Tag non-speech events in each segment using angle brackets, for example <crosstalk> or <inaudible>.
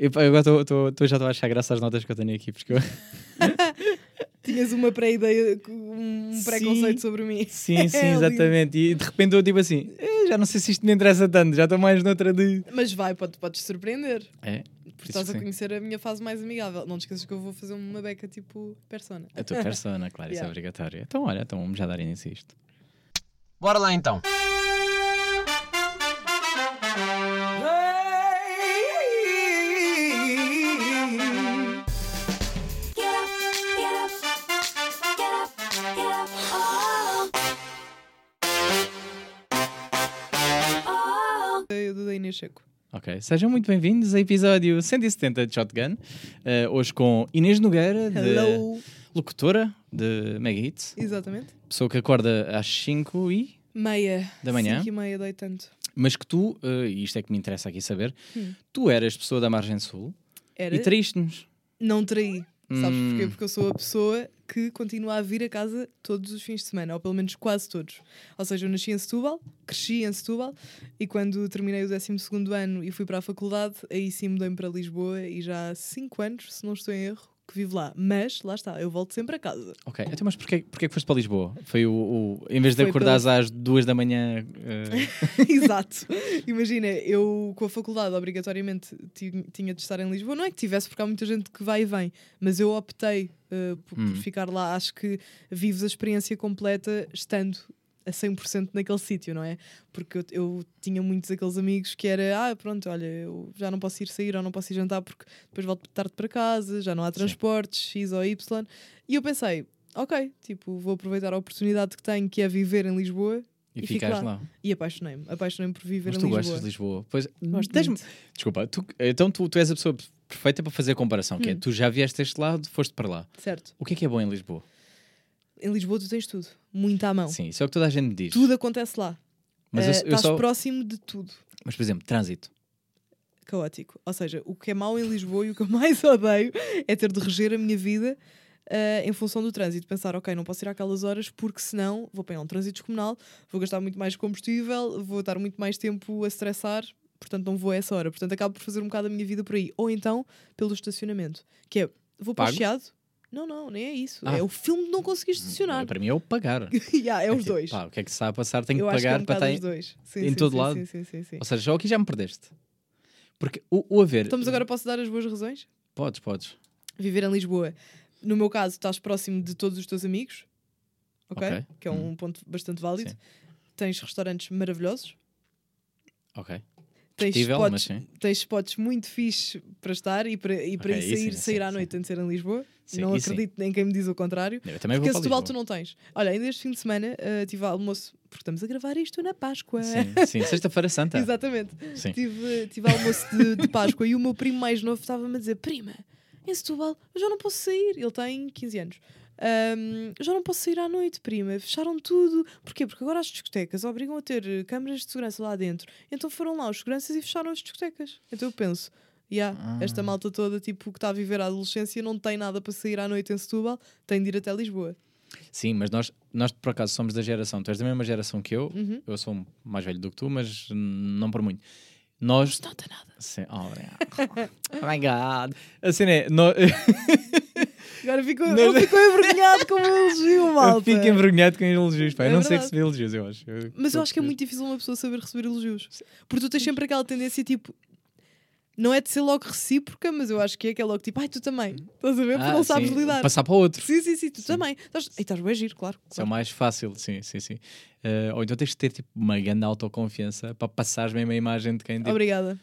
Eu, agora tô- tô- tô- já estou a achar graça às notas que eu tenho aqui, porque eu... <laughs> Tinhas uma pré-ideia, um Sim. preconceito sobre mim. Sim, <laughs> sim, É lindo. exatamente. E de repente eu tipo assim, "Eh, já não sei se isto me interessa tanto, já estou mais noutra de. Mas vai, pode, podes surpreender. É, Porque estás a sim. conhecer a minha fase mais amigável. Não te esqueças que eu vou fazer uma beca tipo persona. a tua <laughs> persona, claro, isso é Yeah. obrigatório. Então, olha, então vamos já dar início a isto. Bora lá então. Seco. Ok, sejam muito bem-vindos a episódio 170 de Shotgun. Eh, hoje com Inês Nogueira, de locutora de Mega Hits, Exatamente. pessoa que acorda às 5 e. Meia. Da manhã? Cinco e meia, dei tanto. Mas que tu, eh, e isto é que me interessa aqui saber, Hum. tu eras pessoa da Margem Sul Era. e traíste-nos. Não traí. Sabes Hum. porquê? Porque eu sou a pessoa que continua a vir a casa todos os fins de semana, ou pelo menos quase todos. Ou seja, eu nasci em Setúbal, cresci em Setúbal, e quando terminei o 12 ano e fui para a faculdade, aí sim mudei-me para Lisboa e já há 5 anos, se não estou em erro, que vivo lá. Mas, lá está, eu volto sempre a casa. Ok, então, mas porquê, porquê que foste para Lisboa? Foi o. o- em vez de Foi acordares às duas da manhã. eh, <laughs> Exato. Imagina, eu com a faculdade obrigatoriamente ti- tinha de estar em Lisboa. Não é que tivesse, porque há muita gente que vai e vem, mas eu optei uh, por, por Hum. ficar lá. Acho que vives a experiência completa estando a 100% naquele sítio, não é? Porque eu, eu tinha muitos aqueles amigos que era, ah, pronto, olha, eu já não posso ir sair ou não posso ir jantar porque depois volto tarde para casa, já não há transportes, X ou Y. E eu pensei, ok, tipo, vou aproveitar a oportunidade que tenho, que é viver em Lisboa. e E ficaste lá. lá. E apaixonei-me. Apaixonei-me por viver Mas em tu Lisboa. gostas de Lisboa. Pois, Gosto. Desculpa, tu- então tu, tu és a pessoa perfeita para fazer a comparação, que é Hum. tu já vieste este lado, foste para lá. Certo. O que é que é bom em Lisboa? Em Lisboa tu tens tudo. Muito à mão. Sim, isso é o que toda a gente diz. Tudo acontece lá. Mas Eh, eu, eu estás só. próximo de tudo. Mas, por exemplo, trânsito. Caótico. Ou seja, o que é mau em Lisboa e o que eu <laughs> mais odeio é ter de reger a minha vida eh, em função do trânsito. Pensar, ok, não posso ir àquelas horas porque senão vou apanhar um trânsito descomunal, vou gastar muito mais combustível, vou estar muito mais tempo a estressar, portanto não vou a essa hora. Portanto acabo por fazer um bocado a minha vida por aí. Ou então pelo estacionamento, que é, vou para o? Chiado. Não, não, nem é isso. Ah. É o filme de não conseguir estacionar. Para mim é o pagar. <laughs> yeah, é os tipo, dois. pá, o que é que se está a passar? Tenho eu que acho que é pagar um para estar. em- dois. Sim, em sim, todo sim, lado. Sim, sim, sim. Ou seja, já aqui já me perdeste. Porque o, o haver. Estamos agora, posso dar as boas razões? Podes, podes. Viver em Lisboa. No meu caso, estás próximo de todos os teus amigos. Ok? Ok. Que é um ponto bastante válido. Tens restaurantes maravilhosos. Ok. Tens Discutível, mas spots, sim. teias spots muito fixe para estar e para, e para Ok, ir isso sair, sim, sair sim, à noite antes de ser em Lisboa. Sim, não acredito nem quem me diz o contrário. Eu também Porque vou Setúbal tu não tens. Olha, ainda este fim de semana eh, tive almoço, porque estamos a gravar isto na Páscoa. Sim, sim. Sexta-feira Santa. <laughs> Exatamente. Tive, tive almoço de, de <laughs> Páscoa e o meu primo mais novo estava-me a dizer: Prima, em Setúbal, eu já não posso sair. Ele tem 15 anos. "Ahm, eu já não posso sair à noite, prima. Fecharam tudo. Porquê? Porque agora as discotecas obrigam a ter eh, câmaras de segurança lá dentro. Então foram lá os seguranças e fecharam as discotecas. Então eu penso. Yeah, Ah. Esta malta toda, tipo, que está a viver a adolescência, não tem nada para sair à noite em Setúbal, tem de ir até Lisboa. Sim, mas nós, nós por acaso somos da geração, tu és da mesma geração que eu, Uhum. eu sou mais velho do que tu, mas não por muito. Nós. Não tem nada. Sim, oh, obrigado. <laughs> oh my god. Assim é, nó- <laughs> Agora ficou, Não- ele ficou envergonhado com o elogio, eu malta. fico envergonhado com elogios, pá. Eu É não sei verdade. receber elogios, eu acho. Eu- Mas eu acho que é eu- muito difícil uma pessoa saber receber elogios. Porque tu tens sempre aquela tendência tipo. Não é de ser logo recíproca, mas eu acho que é que é logo tipo, ai, tu também. Estás a ver? Porque Ah, não sabes sim, lidar. Passar para o outro. Sim, sim, sim, tu também. Estás... E estás bem giro, claro. Isso é o claro. mais fácil, sim, sim, sim. Eh, ou então tens de ter tipo, uma grande autoconfiança para passares mesmo a imagem de quem tipo, Obrigada.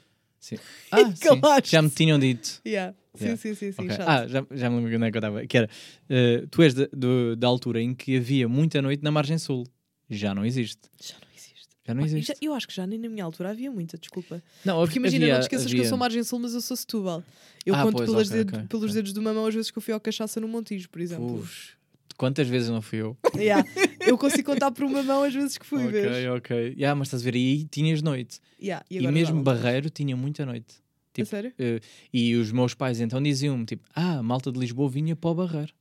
Sim. Ah, <laughs> sim, já me tinham dito. Yeah. Sim, Yeah. sim, sim, sim. Ok. chato. Ah, já, já me lembro onde é que eu estava. Que era, eh, tu és da- do- da altura em que havia muita noite na margem sul. Já não existe. Já não existe. Já não Ah, existe. já- eu acho que já nem na minha altura havia muita, desculpa. Não, Porque imagina, havia, não te esqueças que eu havia- sou margem sul, mas eu sou Setúbal. Eu Ah, conto pois, pelas ok, dedo- ok, pelos dedos do mamão às vezes que eu fui ao cachaça no Montijo, por exemplo. Uf, quantas vezes não fui eu? <laughs> Yeah. Eu consigo contar por uma mão às vezes que fui, vês? ok, ok. Yeah, mas estás a ver, aí tinhas noite. Yeah. E, agora mesmo. Barreiro tinha muita noite. A tipo, sério? Eh, e os meus pais então diziam-me, tipo, ah, a malta de Lisboa vinha para o Barreiro.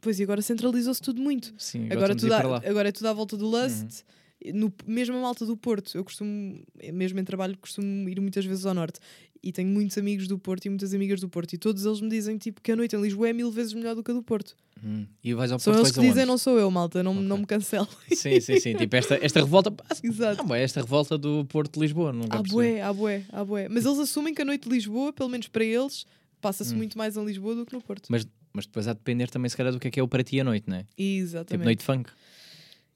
Pois e agora centralizou-se tudo muito. Sim, Agora, agora, tudo lá. agora é tudo à volta do Lust No, mesmo a malta do Porto, eu costumo, mesmo em trabalho, costumo ir muitas vezes ao Norte. E tenho muitos amigos do Porto e muitas amigas do Porto. E todos eles me dizem tipo, que a noite em Lisboa é mil vezes melhor do que a do Porto. Hum. E vais ao São Porto eles vais que dizem, não sou eu, malta, não, Ok. não me cancelo. Sim, sim, sim. tipo, esta, esta revolta. <laughs> Exato. Não, bué, esta revolta do Porto de Lisboa. Nunca percebi. bué, há bué, há bué. Mas eles assumem que a noite de Lisboa, pelo menos para eles, passa-se Hum. muito mais em Lisboa do que no Porto. Mas, mas depois há de depender também, se calhar, do que é que é o para ti a noite, não é? Tipo, Exatamente. noite funk.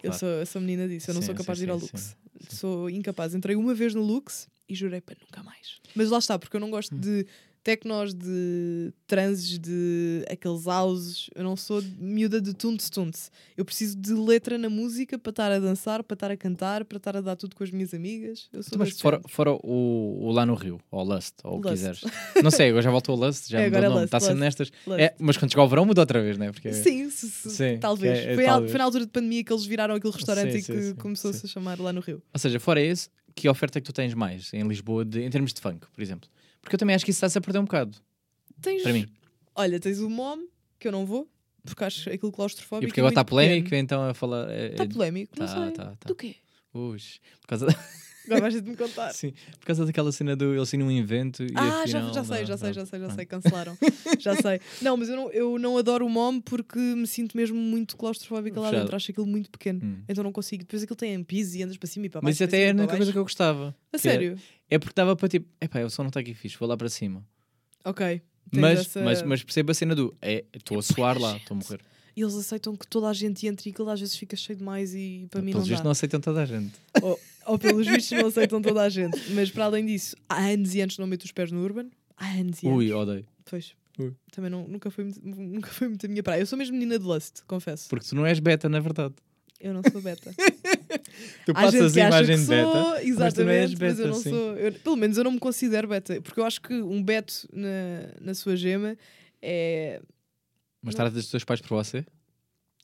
Eu Claro. sou, sou menina disso, eu não Sim, sou sim, capaz de ir ao sim, Lux. sim. Sou incapaz. Entrei uma vez no Lux e jurei para nunca mais. Mas lá está, porque eu não gosto Hum. de tecnos, de transes, de aqueles houses. Eu não sou miúda de tunte tunte. Eu preciso de letra na música para estar a dançar, para estar a cantar, para estar a dar tudo com as minhas amigas. Eu sou Então, mas fora, fora o, o lá no Rio, ou Lust, ou o que quiseres. Não sei, agora já voltou o Lust, já É, mudou agora o é nome. Está sendo nestas. É, mas quando chegar o verão muda outra vez, não é? Porque Sim, se- se- Sim, talvez. é- é foi, a- talvez. foi na altura de pandemia que eles viraram aquele restaurante Sim, e que começou-se a chamar lá no Rio. Ou seja, fora esse, que oferta é que tu tens mais em Lisboa de- em termos de funk, por exemplo? Porque eu também acho que isso está-se a perder um bocado, Tens, para mim. Olha, tens o MOM, que eu não vou, porque acho aquilo claustrofóbico. E porque agora está polémico, pequeno. então a falar. é- Está é- polémico, não Tá, sei. tá, tá. Do quê? Ux, por causa, <laughs> Agora vais ter de me contar. sim, por causa daquela cena do eles irem um evento e Ah, afinal, já, já sei, não, já sei, não. já sei, já Pronto. sei, cancelaram. já sei. <laughs> Não, mas eu não, eu não adoro o MOM porque me sinto mesmo muito claustrofóbica lá Fechado. dentro. Acho aquilo muito pequeno. Hum. Então não consigo. Depois aquilo tem ampis e andas para cima e para Mas baixo. isso para até é a única coisa que eu gostava. A é- sério? É porque dava para tipo, epá, o som não está aqui fixe, vou lá para cima. Ok. Tens Mas, essa- mas, mas percebo a cena do, é, estou a suar <laughs> lá, estou a morrer. E eles aceitam que toda a gente entre e aquilo às vezes fica cheio demais e para mim Pelos não vistos não aceitam toda a gente. ou, ou pelos vistos não aceitam toda a gente. Mas para além disso, há anos e anos não meto os pés no Urban. Há anos e anos. Ui, odeio. Pois. Ui. Também não, nunca, foi, muito- nunca foi muito a minha praia. Eu sou mesmo menina de Lust, confesso. Porque tu não és beta, na verdade. Eu não sou beta. <laughs> Tu passas a acha imagem de beta. sou, mas tu exatamente, não és mas beta, eu não sim. sou. eu- pelo menos eu não me considero beta, porque eu acho que um beto na, na sua gema é. Mas trata dos teus pais por você?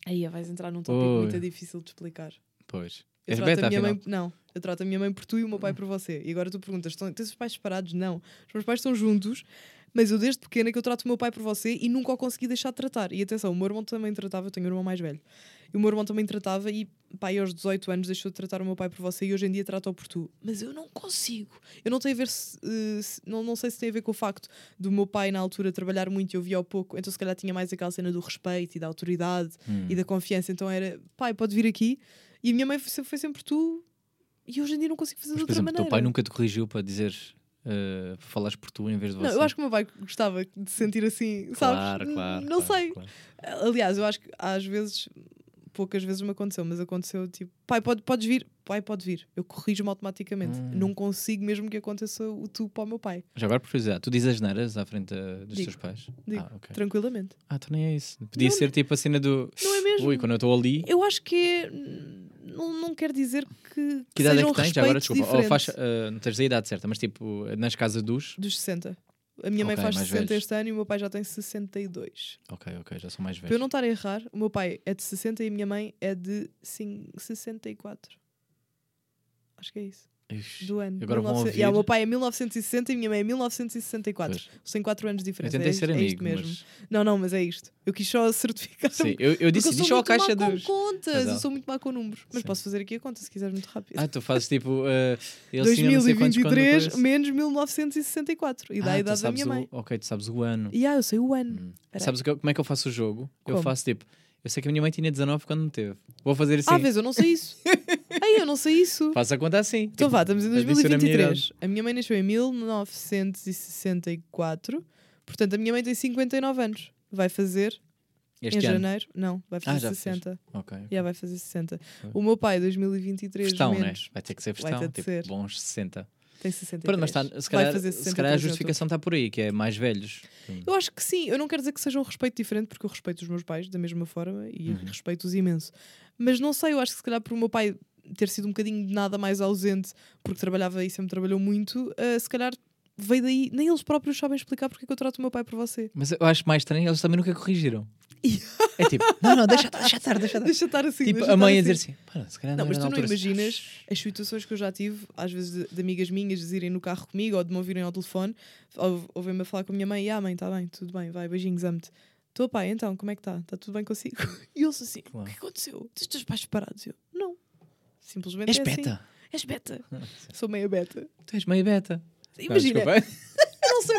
Aí vais entrar num tópico Ui. muito difícil de explicar. Pois. Eu És trato beta, a minha afinal. mãe, não, eu trato a minha mãe por tu e o meu pai por você. E agora tu perguntas, "Estão- tens os pais separados? Não. Os meus pais estão juntos, mas eu desde pequena que eu trato o meu pai por você e nunca o consegui deixar de tratar. E atenção, o meu irmão também tratava, eu tenho um irmão mais velho. E o meu irmão também tratava e pai aos 18 anos deixou de tratar o meu pai por você e hoje em dia trata-o por tu. Mas eu não consigo. Eu não tenho a ver se, eh, se- não, não sei se tem a ver com o facto do meu pai na altura trabalhar muito e eu via ao pouco, então se calhar tinha mais aquela cena do respeito e da autoridade Hum. e da confiança. Então era, pai, pode vir aqui. E a minha mãe foi, foi sempre tu. E hoje em dia não consigo fazer Mas, de outra exemplo, o maneira. teu pai nunca te corrigiu para dizer uh, falares por tu em vez de você. Não, eu acho que o meu pai gostava de se sentir assim, sabes? Claro, claro. Não claro, sei. claro. Aliás, eu acho que às vezes, poucas vezes me aconteceu, mas aconteceu tipo, pai, pode, podes vir, pai, pode vir. Eu corrijo-me automaticamente. Hum. Não consigo mesmo que aconteça o tu para o meu pai. Já agora, por curiosidade, tu dizes as neiras à frente uh, dos Digo, teus pais? digo. Ah, ok. Tranquilamente. Ah, tu nem é isso. Podia Não, ser tipo a cena do. Não é mesmo? Ui, quando eu estou ali. Eu acho que é. Não, não quer dizer que. Que idade é que tens? Já agora, desculpa. Ou uh, não tens a idade certa, mas tipo, nas casas dos. Dos 60. A minha mãe faz mais 60 velhos. este ano e o meu pai já tem 62. Ok, ok, já são mais Para eu velhos. não estar a errar, o meu pai é de 60 e a minha mãe é de cin- 64. Acho que é isso. Ixi, Do ano. Agora vão 1900 ouvir. Yeah, o meu pai é 1960 e a minha mãe é 1964. Pois. Eles têm 4 anos de Eu diferença. tentei é, ser isto- é isto amigo, mesmo. mas. Não, não, mas é isto. Eu quis só <laughs> certificar. Sim, eu, eu disse, eu sou diz só a muito caixa má dos. com contas. Eu sou muito má com números. Mas Sim. posso fazer aqui a conta se quiseres muito rápido. Ah, tu fazes tipo. Uh, eles tinham não sei quantos quando <laughs> 2023 coisa. menos 1964. E dá Ah, a idade da minha o- mãe. Ok, tu sabes o ano. E ah, eu sei o ano. Hum. Sabes eu- como é que eu faço o jogo? Eu Como? faço tipo. Eu sei que a minha mãe tinha 19 quando me teve. Vou fazer assim. Ah, vês, eu não sei isso. <laughs> Ai, eu não sei isso. Faço a conta assim. Então Tipo, vá, estamos em adiciona a minha 2023. A minha mãe nasceu em 1964. Portanto, a minha mãe tem 59 anos. Vai fazer Este em ano. janeiro. Não, vai Ah, fazer fez. 60. Ok. ok. Já vai fazer 60. Ok. O meu pai, 2023, Festão, né? menos. Vai ter que ser Vai festão. ter de Tipo, ser. bons 60. Tem 63. Pronto, mas tá, se, vai calhar, se 63 calhar a justificação está por aí, que é mais velhos. Eu acho que sim. Eu não quero dizer que seja um respeito diferente, porque eu respeito os meus pais da mesma forma e Uhum. respeito-os imenso. Mas não sei, eu acho que se calhar por o meu pai ter sido um bocadinho de nada mais ausente, porque trabalhava e sempre trabalhou muito, ah, se calhar veio daí. Nem eles próprios sabem explicar porque é que eu trato o meu pai por você. Mas eu acho mais estranho, eles também nunca corrigiram. é tipo, <laughs> não, não, deixa, deixa estar, deixa estar. Deixa estar assim. Tipo, a mãe a dizer assim, "Pá, se calhar Não, não, mas era tu não altura." imaginas as situações que eu já tive, às vezes de, de amigas minhas irem no carro comigo ou de me ouvirem ao telefone, ou- ouvirem-me a falar com a minha mãe, e ah, mãe, está bem, tudo bem, vai, beijinhos, amo-te. Estou, pai, então, como é que está? Está tudo bem consigo? <laughs> E eles assim, Claro. o que aconteceu? Os teus pais separados? Eu, não. Simplesmente És é assim. beta. És beta. Ah, Sou meia beta. Tu és meio beta. Imagina, desculpa. <laughs> eu não sei.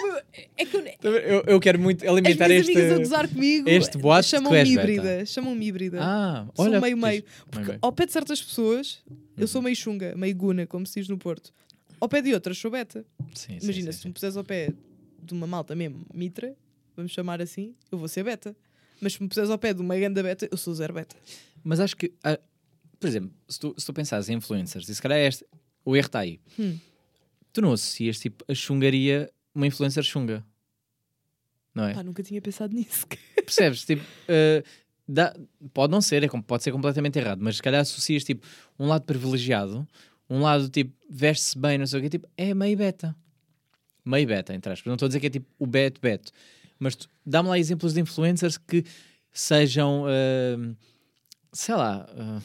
É que eu, eu, eu quero muito as alimentar minhas este. amigas a gozar comigo este boato chamam-me híbrida. Chamam-me híbrida. Ah, Sou olha. meio diz. meio. Meio meio. Ao pé de certas pessoas, eu Uhum. sou meio chunga, meio guna, como se diz no Porto. Ao pé de outras, sou beta. Sim, Imagina, sim, se me sim. puseres ao pé de uma malta mesmo, mitra, vamos chamar assim, eu vou ser beta. Mas se me puseres ao pé de uma ganda beta, eu sou zero beta. Mas acho que, por exemplo, se tu, se tu pensares em influencers, e se calhar é este, o erro está aí. Hum. Tu não associas tipo a chungaria uma influencer chunga. Não é? Pá, nunca tinha pensado nisso. <laughs> Percebes? Tipo, ah, dá- pode não ser, é, pode ser completamente errado, mas se calhar associas tipo um lado privilegiado, um lado tipo veste-se bem, não sei o quê, tipo, é meio beta. Meio beta, entre aspas. Não estou a dizer que é tipo o beto beto, mas dá-me lá exemplos de influencers que sejam, ah, sei lá, ah,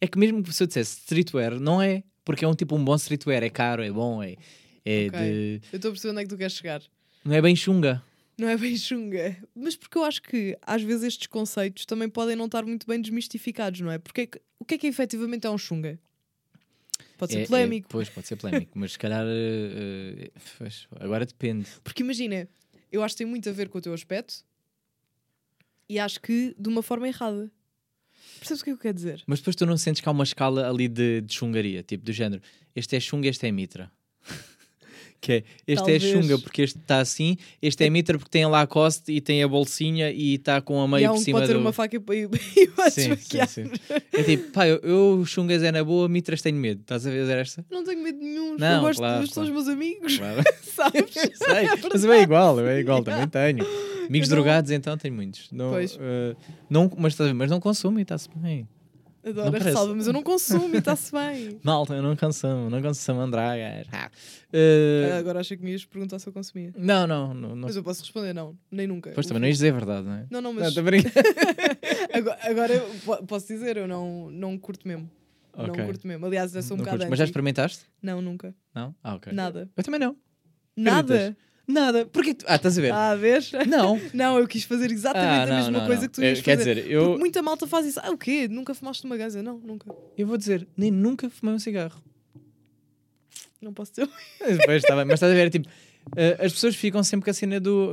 é que mesmo que se eu dissesse streetwear, não é, porque é um tipo um bom streetwear, é caro, é bom, é, é Ok. de. Eu estou a perceber onde é que tu queres chegar. Não é bem chunga. Não é bem chunga. Mas porque eu acho que às vezes estes conceitos também podem não estar muito bem desmistificados, não é? Porque é que- o que é que efetivamente é um chunga? Pode ser É- é- polémico. pois, pode ser polémico, mas se calhar. pois, agora depende. Porque imagina, eu acho que tem muito a ver com o teu aspecto e acho que de uma forma errada. Percebes o que é que eu quero dizer? Mas depois tu não sentes que há uma escala ali de, de chungaria, tipo do género: este é chunga, este é mitra. Que é, este Talvez. é chunga porque este está assim, este é mitra porque tem a Lacoste e tem a bolsinha e está com a e meio há por um que cima pode ter do... uma faca e, e, <laughs> e Sim, sim, sim. É tipo, pá, eu, eu chungas é na boa, mitras tenho medo. Estás a ver esta? Não tenho medo nenhum. Não, eu gosto claro, de são os claro. meus amigos, Claro. <laughs> sabes? <laughs> Sei, mas é igual, é igual, também tenho. Amigos não- drogados, então tenho muitos. Não, Pois. eh, não, mas, mas não consumo e está-se bem. Adoro Não a ressalva, mas eu não consumo e está-se bem. <laughs> Malta, eu não consumo, não consumo andragas. Ah. Eh, Agora achei que me ias perguntar se eu consumia. não, não, não. não. Mas eu posso responder, não, nem nunca. Pois também não ias dizer a verdade, não é? Não, não, Não, mas brincar. <laughs> agora, agora eu po- posso dizer, eu não, não curto mesmo. Não Ok. curto mesmo. Aliás, eu sou um Não bocado. Mas já experimentaste? Não, nunca. Não? Ah, ok. Nada. Eu também não. Nada. Nada. Porquê que tu... Ah, estás a ver? Ah, vês? Não. <laughs> Não, eu quis fazer exatamente Ah, a não, mesma não, coisa não. que tu ias Quer fazer. dizer, eu, Porque muita malta faz isso. Ah, o quê? Nunca fumaste uma gaza? Não, nunca. eu vou dizer, nem nunca fumei um cigarro. Não posso dizer. Pois, está bem. Mas estás a ver, tipo, eh, as pessoas ficam sempre com a cena do...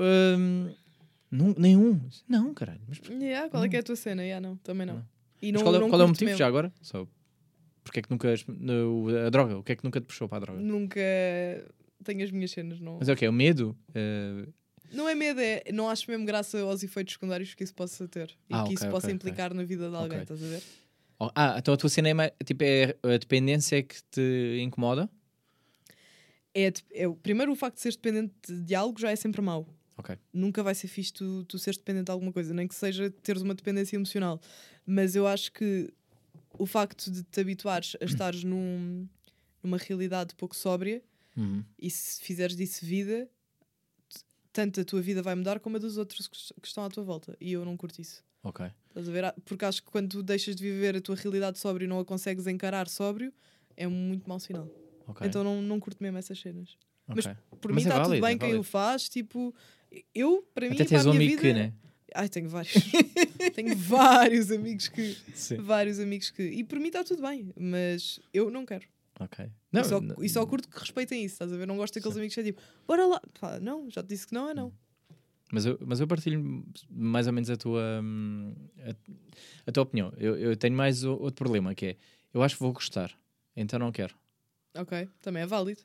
nun- nenhum. Não, caralho. Mas, Yeah, qual é que é a tua cena? Yeah, não, também não. Não. E mas não, qual, é, qual é o curto motivo mesmo. já agora? Só... Porque é que nunca... A droga? O que é que nunca te puxou para a droga? Nunca tenho as minhas cenas. Não, Mas é o quê? O medo? Eh, não é medo, é. Não acho mesmo graça aos efeitos secundários que isso possa ter. E Ah, que ok, isso possa ok, ok. implicar na vida de alguém, estás a ver? oh, ah, então a tua cena é, mais, tipo, é a dependência que te incomoda? É, é, primeiro, o facto de seres dependente de algo já é sempre mau. Ok. Nunca vai ser fixe tu, tu seres dependente de alguma coisa, nem que seja teres uma dependência emocional. Mas eu acho que o facto de te habituares a <clears throat> estares num, numa realidade pouco sóbria Uhum. e se fizeres disso vida, tanto a tua vida vai mudar como a dos outros que, est- que estão à tua volta. E eu não curto isso. Ok. Estás a ver? Ah, Porque acho que quando tu deixas de viver a tua realidade sóbrio e não a consegues encarar sóbrio, é um muito mau sinal. Então não, não curto mesmo essas cenas. mas ok. Por Mas mim é está tudo válido, bem é quem o faz, tipo, eu, para mim, Até para tens a um minha vida... que, né? Ai, tenho vários. <laughs> tenho vários amigos que. Sim. Vários amigos que. E por mim está tudo bem, mas eu não quero. Ok. e, só, não- e só curto que respeitem isso, estás a ver? Não gosto daqueles Sim. amigos que é tipo, bora lá. Não, já te disse que não é não. Mas eu, mas eu partilho mais ou menos a tua, hum, a, a tua opinião. Eu, eu tenho mais o- outro problema, que é, eu acho que vou gostar, então não quero. Ok, também é válido.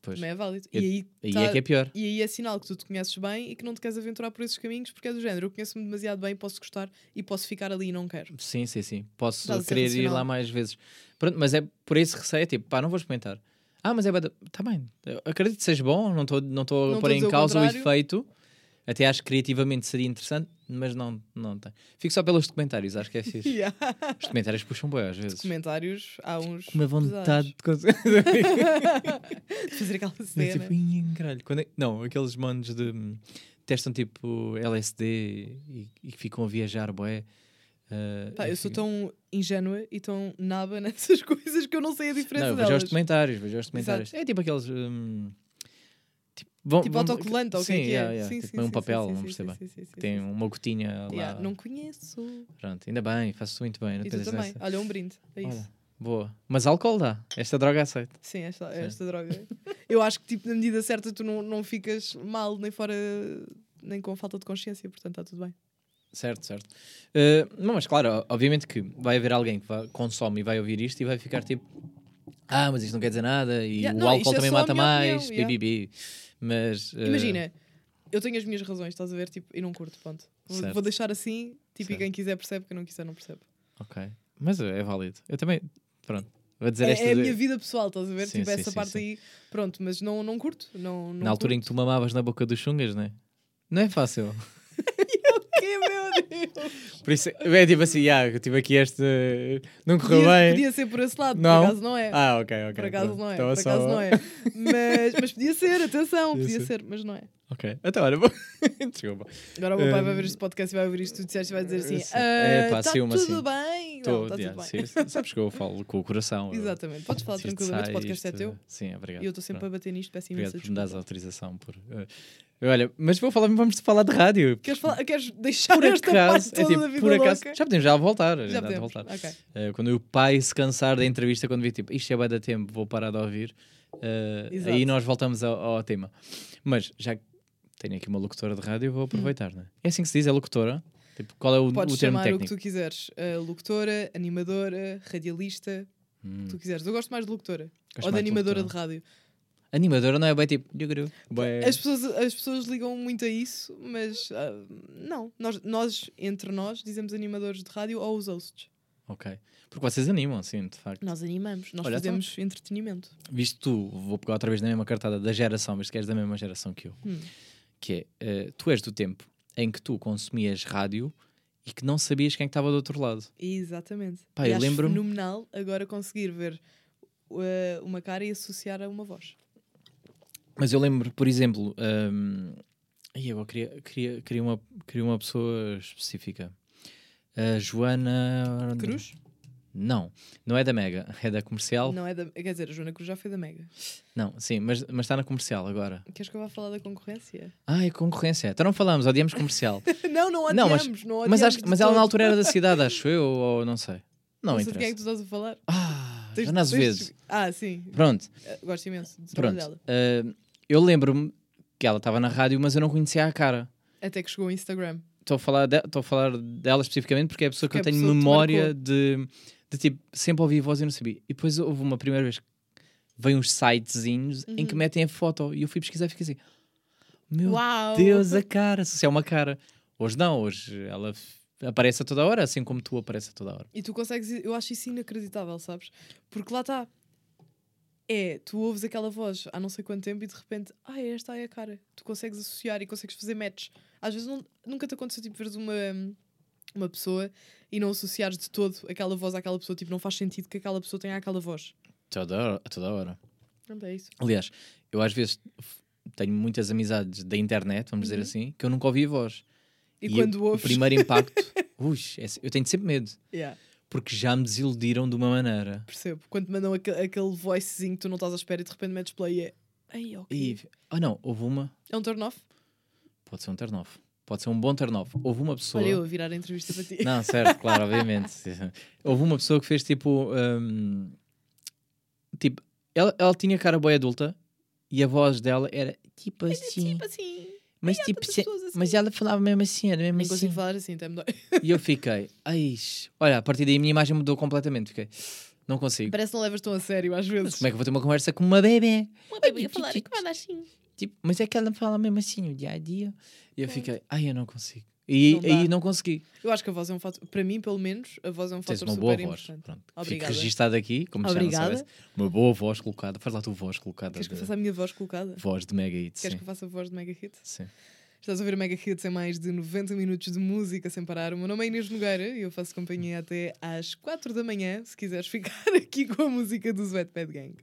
Pois. Também é válido. E aí, Aí tá- é que é pior. e aí é sinal que tu te conheces bem e que não te queres aventurar por esses caminhos porque é do género. Eu conheço-me demasiado bem, posso gostar e posso ficar ali e não quero. Sim, sim, sim. Posso ser querer ir lá mais vezes. Pronto, mas é por esse receio, tipo, pá, não vou experimentar. Ah, mas é bada... Tá bem, eu acredito que seja bom, não estou não tô Não a pôr em o causa o contrário. efeito. Até acho que criativamente seria interessante, mas não, não tem. Fico só pelos documentários, acho que é fixe. <laughs> Yeah. Os documentários puxam bem às vezes. Comentários, há uns. Com uma vontade <laughs> de fazer aquela Mas cena. tipo, "Ih, caralho, quando é- Não, aqueles manos de. hum, testam tipo LSD e, e ficam a viajar, boé. Uh, Pá, eu sou tão ingênua e tão naba <laughs> nessas coisas que eu não sei a diferença Não, eu vejo delas. os documentários, vejo os documentários. É tipo aqueles. hum, tipo, vão, Tipo autocolante ou o que é que é? yeah, yeah, Sim, tipo, sim, é um sim, papel, sim, não percebo bem. sim, sim, Tem uma gotinha lá. Yeah, Não conheço. Pronto, ainda bem, faço muito bem. Não E tu também. Olha, um brinde. É isso. Olha, Boa. Mas álcool dá. Esta droga aceita. Sim, esta, esta droga. Eu acho que, tipo, na medida certa, tu não, não ficas mal, nem fora, nem com falta de consciência, portanto está tudo bem. Certo, certo. Uh, não, mas claro, obviamente que vai haver alguém que vai- consome e vai ouvir isto e vai ficar tipo. Ah, mas isto não quer dizer nada e Yeah, o não, álcool é também a mata mais. opinião, yeah. Mas. uh, Imagina, eu tenho as minhas razões, estás a ver? Tipo, e não curto, ponto. Vou, Certo. vou deixar assim, tipo, Certo. e quem quiser percebe, quem não quiser não percebe. Ok. Mas é válido. Eu também. Pronto. Vou dizer É, esta. é a minha vida pessoal, estás a ver? Sim, tipo, sim, essa sim, parte aí, pronto, mas não, não curto. Não, não Na altura em que tu mamavas na boca dos chungas, não é? Não é fácil. Meu Deus! Por isso, é tipo assim, ah, eu tive aqui este. Não correu Podia, bem. podia ser por esse lado, Não? por acaso não é. Ah, ok, ok. por acaso não é, Estava por só- acaso não é. Mas, mas podia ser, atenção, Podia podia ser. ser, mas não é. Ok. Então, olha, vou- <laughs> desculpa. Agora o meu pai Eh, vai ver este podcast e vai ouvir isto tu disseste e vai dizer assim: sim. "Ah, É, pá, Está uma tudo assim. bem? Tô, Não, está yeah, tudo bem. sim, sabes que eu falo com o coração. Exatamente, podes falar tranquilamente, o podcast é isto- teu. Sim, obrigado. E eu estou sempre a Pronto. bater nisto, peço Obrigado imensa por me dares autorização. Por, eh, olha, mas vou falar, vamos falar de rádio. Queres, falar, queres deixar Por esta acaso, parte é tipo, por acaso, louca? já podemos já voltar. Já podemos. voltar. Ok. Eh, quando o pai se cansar da entrevista, quando vi tipo, isto é bué da tempo, vou parar de ouvir, Exato. aí nós voltamos ao, ao tema. Mas já tenho aqui uma locutora de rádio, vou aproveitar, né? É assim que se diz, é locutora? Tipo, qual é o, Podes o termo chamar o técnico? que tu quiseres. Uh, locutora, animadora, radialista, o Hum, que tu quiseres. Eu gosto mais de locutora. gosto ou de animadora de rádio. Animadora não é bem tipo. As, pessoas, as pessoas ligam muito a isso, mas ah, não. Nós, nós, entre nós, dizemos animadores de rádio ou os hosts. Ok. Porque vocês animam, sim, de facto. Nós animamos, nós Olha, fazemos entretenimento. Visto tu, vou pegar outra vez na mesma cartada da geração, visto que és da mesma geração que eu, Hum. que é, eh, tu és do tempo em que tu consumias rádio e que não sabias quem é que estava do outro lado. Exatamente. Pá, e eu acho lembro-me- fenomenal agora conseguir ver uh, uma cara e associar a uma voz. Mas eu lembro, por exemplo, ai, eu queria, queria, queria, uma, queria uma pessoa específica. A Joana. Cruz? Não, não é da Mega, <laughs> é da comercial. Não, Não é da. Quer dizer, a Joana Cruz já foi da Mega. sim, mas, mas está na comercial agora. Queres que eu vá falar da concorrência? Ah, é concorrência. Então não falamos, odiamos comercial. <laughs> não, não Não, odiamos. mas- não mas, odiamos acho, de mas ela na altura era da <laughs> cidade, acho eu, ou não sei. Não, Não sei de quem é que tu estás a falar. Ah, Tens- Joana tens- Azevedo. Ah, sim. Pronto, Eh, Gosto imenso trabalho pronto. dela. Ah, eu lembro-me que ela estava na rádio, mas eu não conhecia a cara. Até que chegou o Instagram. Estou a, falar de- a falar dela especificamente porque é a pessoa Porque que é eu a tenho memória de, de tipo, sempre ouvi a voz e não sabia. E depois houve uma primeira vez que vem uns sitezinhos em que Uhum. metem a foto e eu fui pesquisar e fiquei assim: Meu Uau! Deus, a cara, se é uma cara. Hoje não, hoje ela aparece a toda hora, assim como tu apareces a toda hora. E tu consegues. Eu acho isso inacreditável, sabes? Porque lá está. É, tu ouves aquela voz há não sei quanto tempo e de repente, ah, esta é a cara. Tu consegues associar e consegues fazer match. Às vezes não- nunca te aconteceu tipo veres uma, uma pessoa e não associares de todo aquela voz àquela pessoa. Tipo, não faz sentido que aquela pessoa tenha aquela voz. Toda hora, toda hora. Pronto, é isso. Aliás, eu às vezes tenho muitas amizades da internet, vamos dizer Uhum. assim, que eu nunca ouvi a voz. E, E quando o, ouves. o primeiro impacto, <laughs> ui, é- eu tenho sempre medo. Yeah, porque já me desiludiram de uma maneira. percebo. Quando mandam aque- aquele voicezinho que tu não estás à espera e de repente metes play e é. Ai, ok. E, ah não, houve uma, É um turn off? pode ser um turn off, pode ser um bom turn off. Houve uma pessoa. Olha, eu a virar a entrevista para ti. <laughs> Não, certo, claro, obviamente. <laughs> Houve uma pessoa que fez tipo. hum, tipo, ela, ela tinha cara boa adulta e a voz dela era tipo assim. Tipo assim. Mas ai, tipo, se- pessoas assim. mas ela falava mesmo assim, era mesmo Nem assim. consigo falar assim, até me dói. E eu fiquei, ai, olha, a partir daí a minha imagem mudou completamente. Fiquei, não consigo. Parece que não levas tão a sério às vezes. Como é que eu vou ter uma conversa com uma bebê? Uma bebê a falar que fala assim. Tipo, mas é que ela fala mesmo assim no dia a dia. E eu fiquei, ai, eu não consigo. E Não aí não consegui. Eu acho que a voz é um fator, para mim, pelo menos, a voz é um Tens fator uma super boa voz. importante. Pronto. Obrigada. Fico registado aqui, como já não soubesse. Uma boa voz colocada. Faz lá a tua voz colocada. Queres que eu de- faça a minha voz colocada? Voz de Mega Hits. Queres Sim. que eu faça a voz de Mega Hit? sim. Estás a ouvir Mega Hits em mais de 90 minutos de música sem parar. O meu nome é Inês Nogueira e eu faço companhia até às 4 da manhã, se quiseres ficar <laughs> aqui com a música do Sweatpad Gang.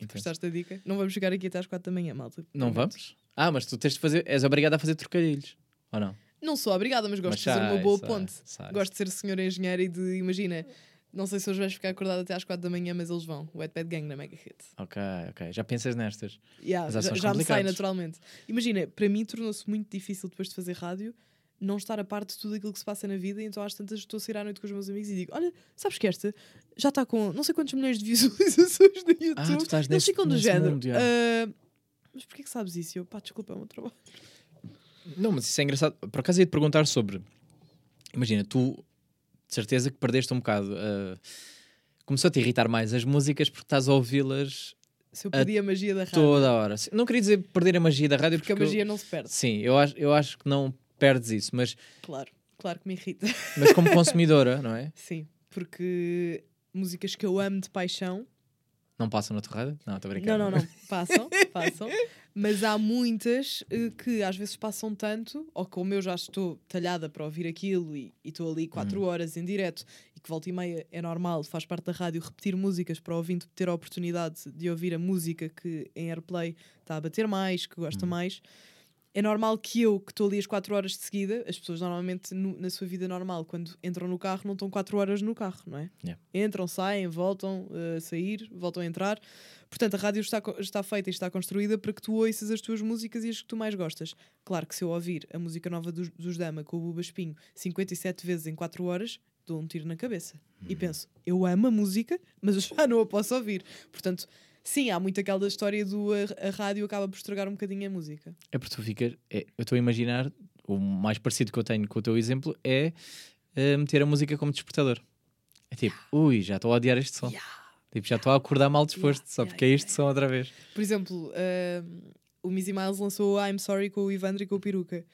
Então, Gostaste da dica? Não vamos chegar aqui até às 4 da manhã, malta. não Prometo. vamos? Ah, mas tu tens de fazer. És obrigado a fazer trocadilhos. Ou não? Não sou obrigada, mas gosto Mas de fazer uma boa sai, ponte. sai. Gosto de ser senhora engenheira e de, imagina, não sei se hoje vais ficar acordado até às 4 da manhã, mas eles vão. O Wetpad Gang na Mega Hit. Ok, ok. Já pensas nestas. Yeah, já já me sai naturalmente. Imagina, para mim tornou-se muito difícil depois de fazer rádio não estar a parte de tudo aquilo que se passa na vida, então às tantas estou a sair à noite com os meus amigos e digo: Olha, sabes que esta já está com não sei quantos milhões de visualizações no YouTube. Ah, tu estás Eles nesse- ficam do género. mundo. "Ah, mas porquê que sabes isso? Eu, pá, desculpa, é o meu trabalho. Não, mas isso é engraçado. Por acaso ia te perguntar sobre. Imagina, tu de certeza que perdeste um bocado. ah, começou a te irritar mais as músicas porque estás a ouvi-las Se eu perdi a magia da rádio. toda a hora. Não queria dizer perder a magia da rádio Porque porque. a eu- magia não se perde. Sim, eu acho, eu acho que não perdes isso, mas, Claro, claro que me irrita. mas como <laughs> consumidora, não é? Sim, porque músicas que eu amo de paixão. Não passa na rádio? Não, estou a brincar. Não, não, não. <laughs> Passam, passam. Mas há muitas eh, que às vezes passam tanto, ou como eu já estou talhada para ouvir aquilo e estou ali quatro horas em direto e que volta e meia é normal, faz parte da rádio repetir músicas para o ouvinte ter a oportunidade de ouvir a música que em airplay está a bater mais, que gosta mais. É normal que eu, que estou ali as 4 horas de seguida, as pessoas normalmente no- na sua vida normal, quando entram no carro, não estão 4 horas no carro, não é? Yeah. Entram, saem, voltam eh, a sair, voltam a entrar. Portanto, a rádio está, está feita e está construída para que tu ouças as tuas músicas e as que tu mais gostas. Claro que se eu ouvir a música nova dos, dos Dama com o Buba Espinho 57 vezes em 4 horas, dou um tiro na cabeça. E penso, eu amo a música, mas eu <laughs> já não a posso ouvir. Portanto, sim, há muito aquela história do a, a rádio acaba por estragar um bocadinho a música. É porque tu ficas. é, eu estou a imaginar, o mais parecido que eu tenho com o teu exemplo é eh, meter a música como despertador. É tipo, ui, já estou a odiar este som. Tipo, já estou a acordar mal disposto, Yeah, só yeah, porque é este som outra vez. Por exemplo, ahm, o Missy Miles lançou I'm Sorry com o Ivandro e com o Peruca.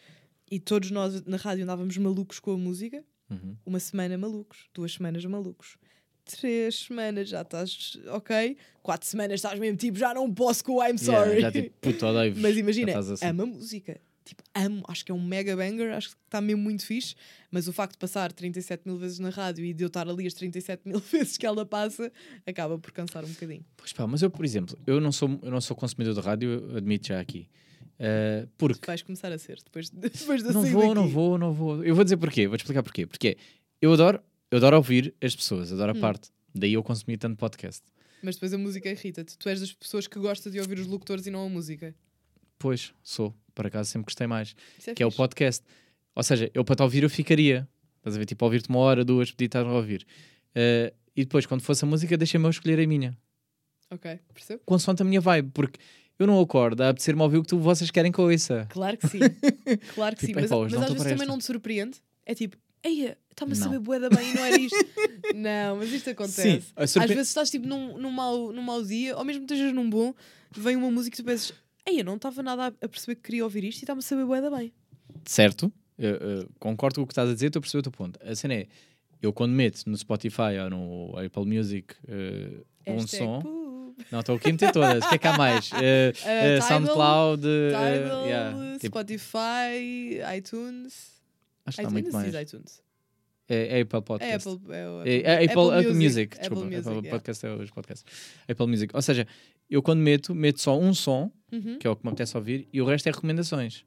E todos nós na rádio andávamos malucos com a música. Uhum. Uma semana malucos, duas semanas malucos. Três semanas já estás ok. Quatro semanas estás mesmo tipo, já não posso com o I'm Yeah, sorry. já tipo, puto, odeio Mas imagina, assim. amo a música. Tipo, amo, acho que é um mega banger, acho que está mesmo muito fixe. Mas o facto de passar 37 mil vezes na rádio e de eu estar ali as 37 mil <laughs> vezes que ela passa, acaba por cansar um bocadinho. Pois pá, mas eu, por exemplo, eu não sou, eu não sou consumidor de rádio, admito já aqui. Eh, porque Vais começar a ser depois, <laughs> depois da não vou, não daqui. vou, não vou. Eu vou dizer porquê, vou-te explicar porquê. Porque eu adoro, eu adoro ouvir as pessoas, adoro Hum. a parte. Daí eu consumi tanto podcast. Mas depois a música irrita-te. Tu és das pessoas que gosta de ouvir os locutores e não a música. Pois, sou. Por acaso sempre gostei mais. Isso é que é o fixe. podcast. Ou seja, eu para te ouvir eu ficaria. Estás a ver? Tipo, ouvir-te uma hora, duas, podia estar a ouvir. Eh, e depois, quando fosse a música, deixa-me eu escolher a minha. Ok, percebo? Consoante a minha vibe, porque eu não acordo a apetecer-me ouvir o que tu, vocês querem que eu ouça. Claro que sim. <laughs> claro que Tipo, sim. Mas, mas às vezes também esta. não te surpreende. É tipo, eia, está-me a saber bué da bem e não era isto. <laughs> não, mas isto acontece. Às surpre- vezes estás tipo num, num, mau, num mau dia, ou mesmo que estejas num bom, vem uma música e tu pensas, ei, eu não estava nada a, perceber que queria ouvir isto e está-me a saber bué da bem. Certo, eu, eu concordo com o que estás a dizer, estou a perceber o teu ponto. A cena é, eu quando meto no Spotify ou no Apple Music eh, um som. Não, estou aqui a meter todas. O que é que há mais? <laughs> Eh, eh, Tidal, SoundCloud, eh, Tidal, yeah, tipo, Spotify, iTunes. acho que está muito mais. iTunes. É, é Apple É Podcast. É É, é Apple, Apple Music, desculpa. Music, Apple yeah. Podcast é os podcasts. Apple Music. Ou seja, eu quando meto, meto só um som, Uhum. que é o que me apetece ouvir, e o resto é recomendações.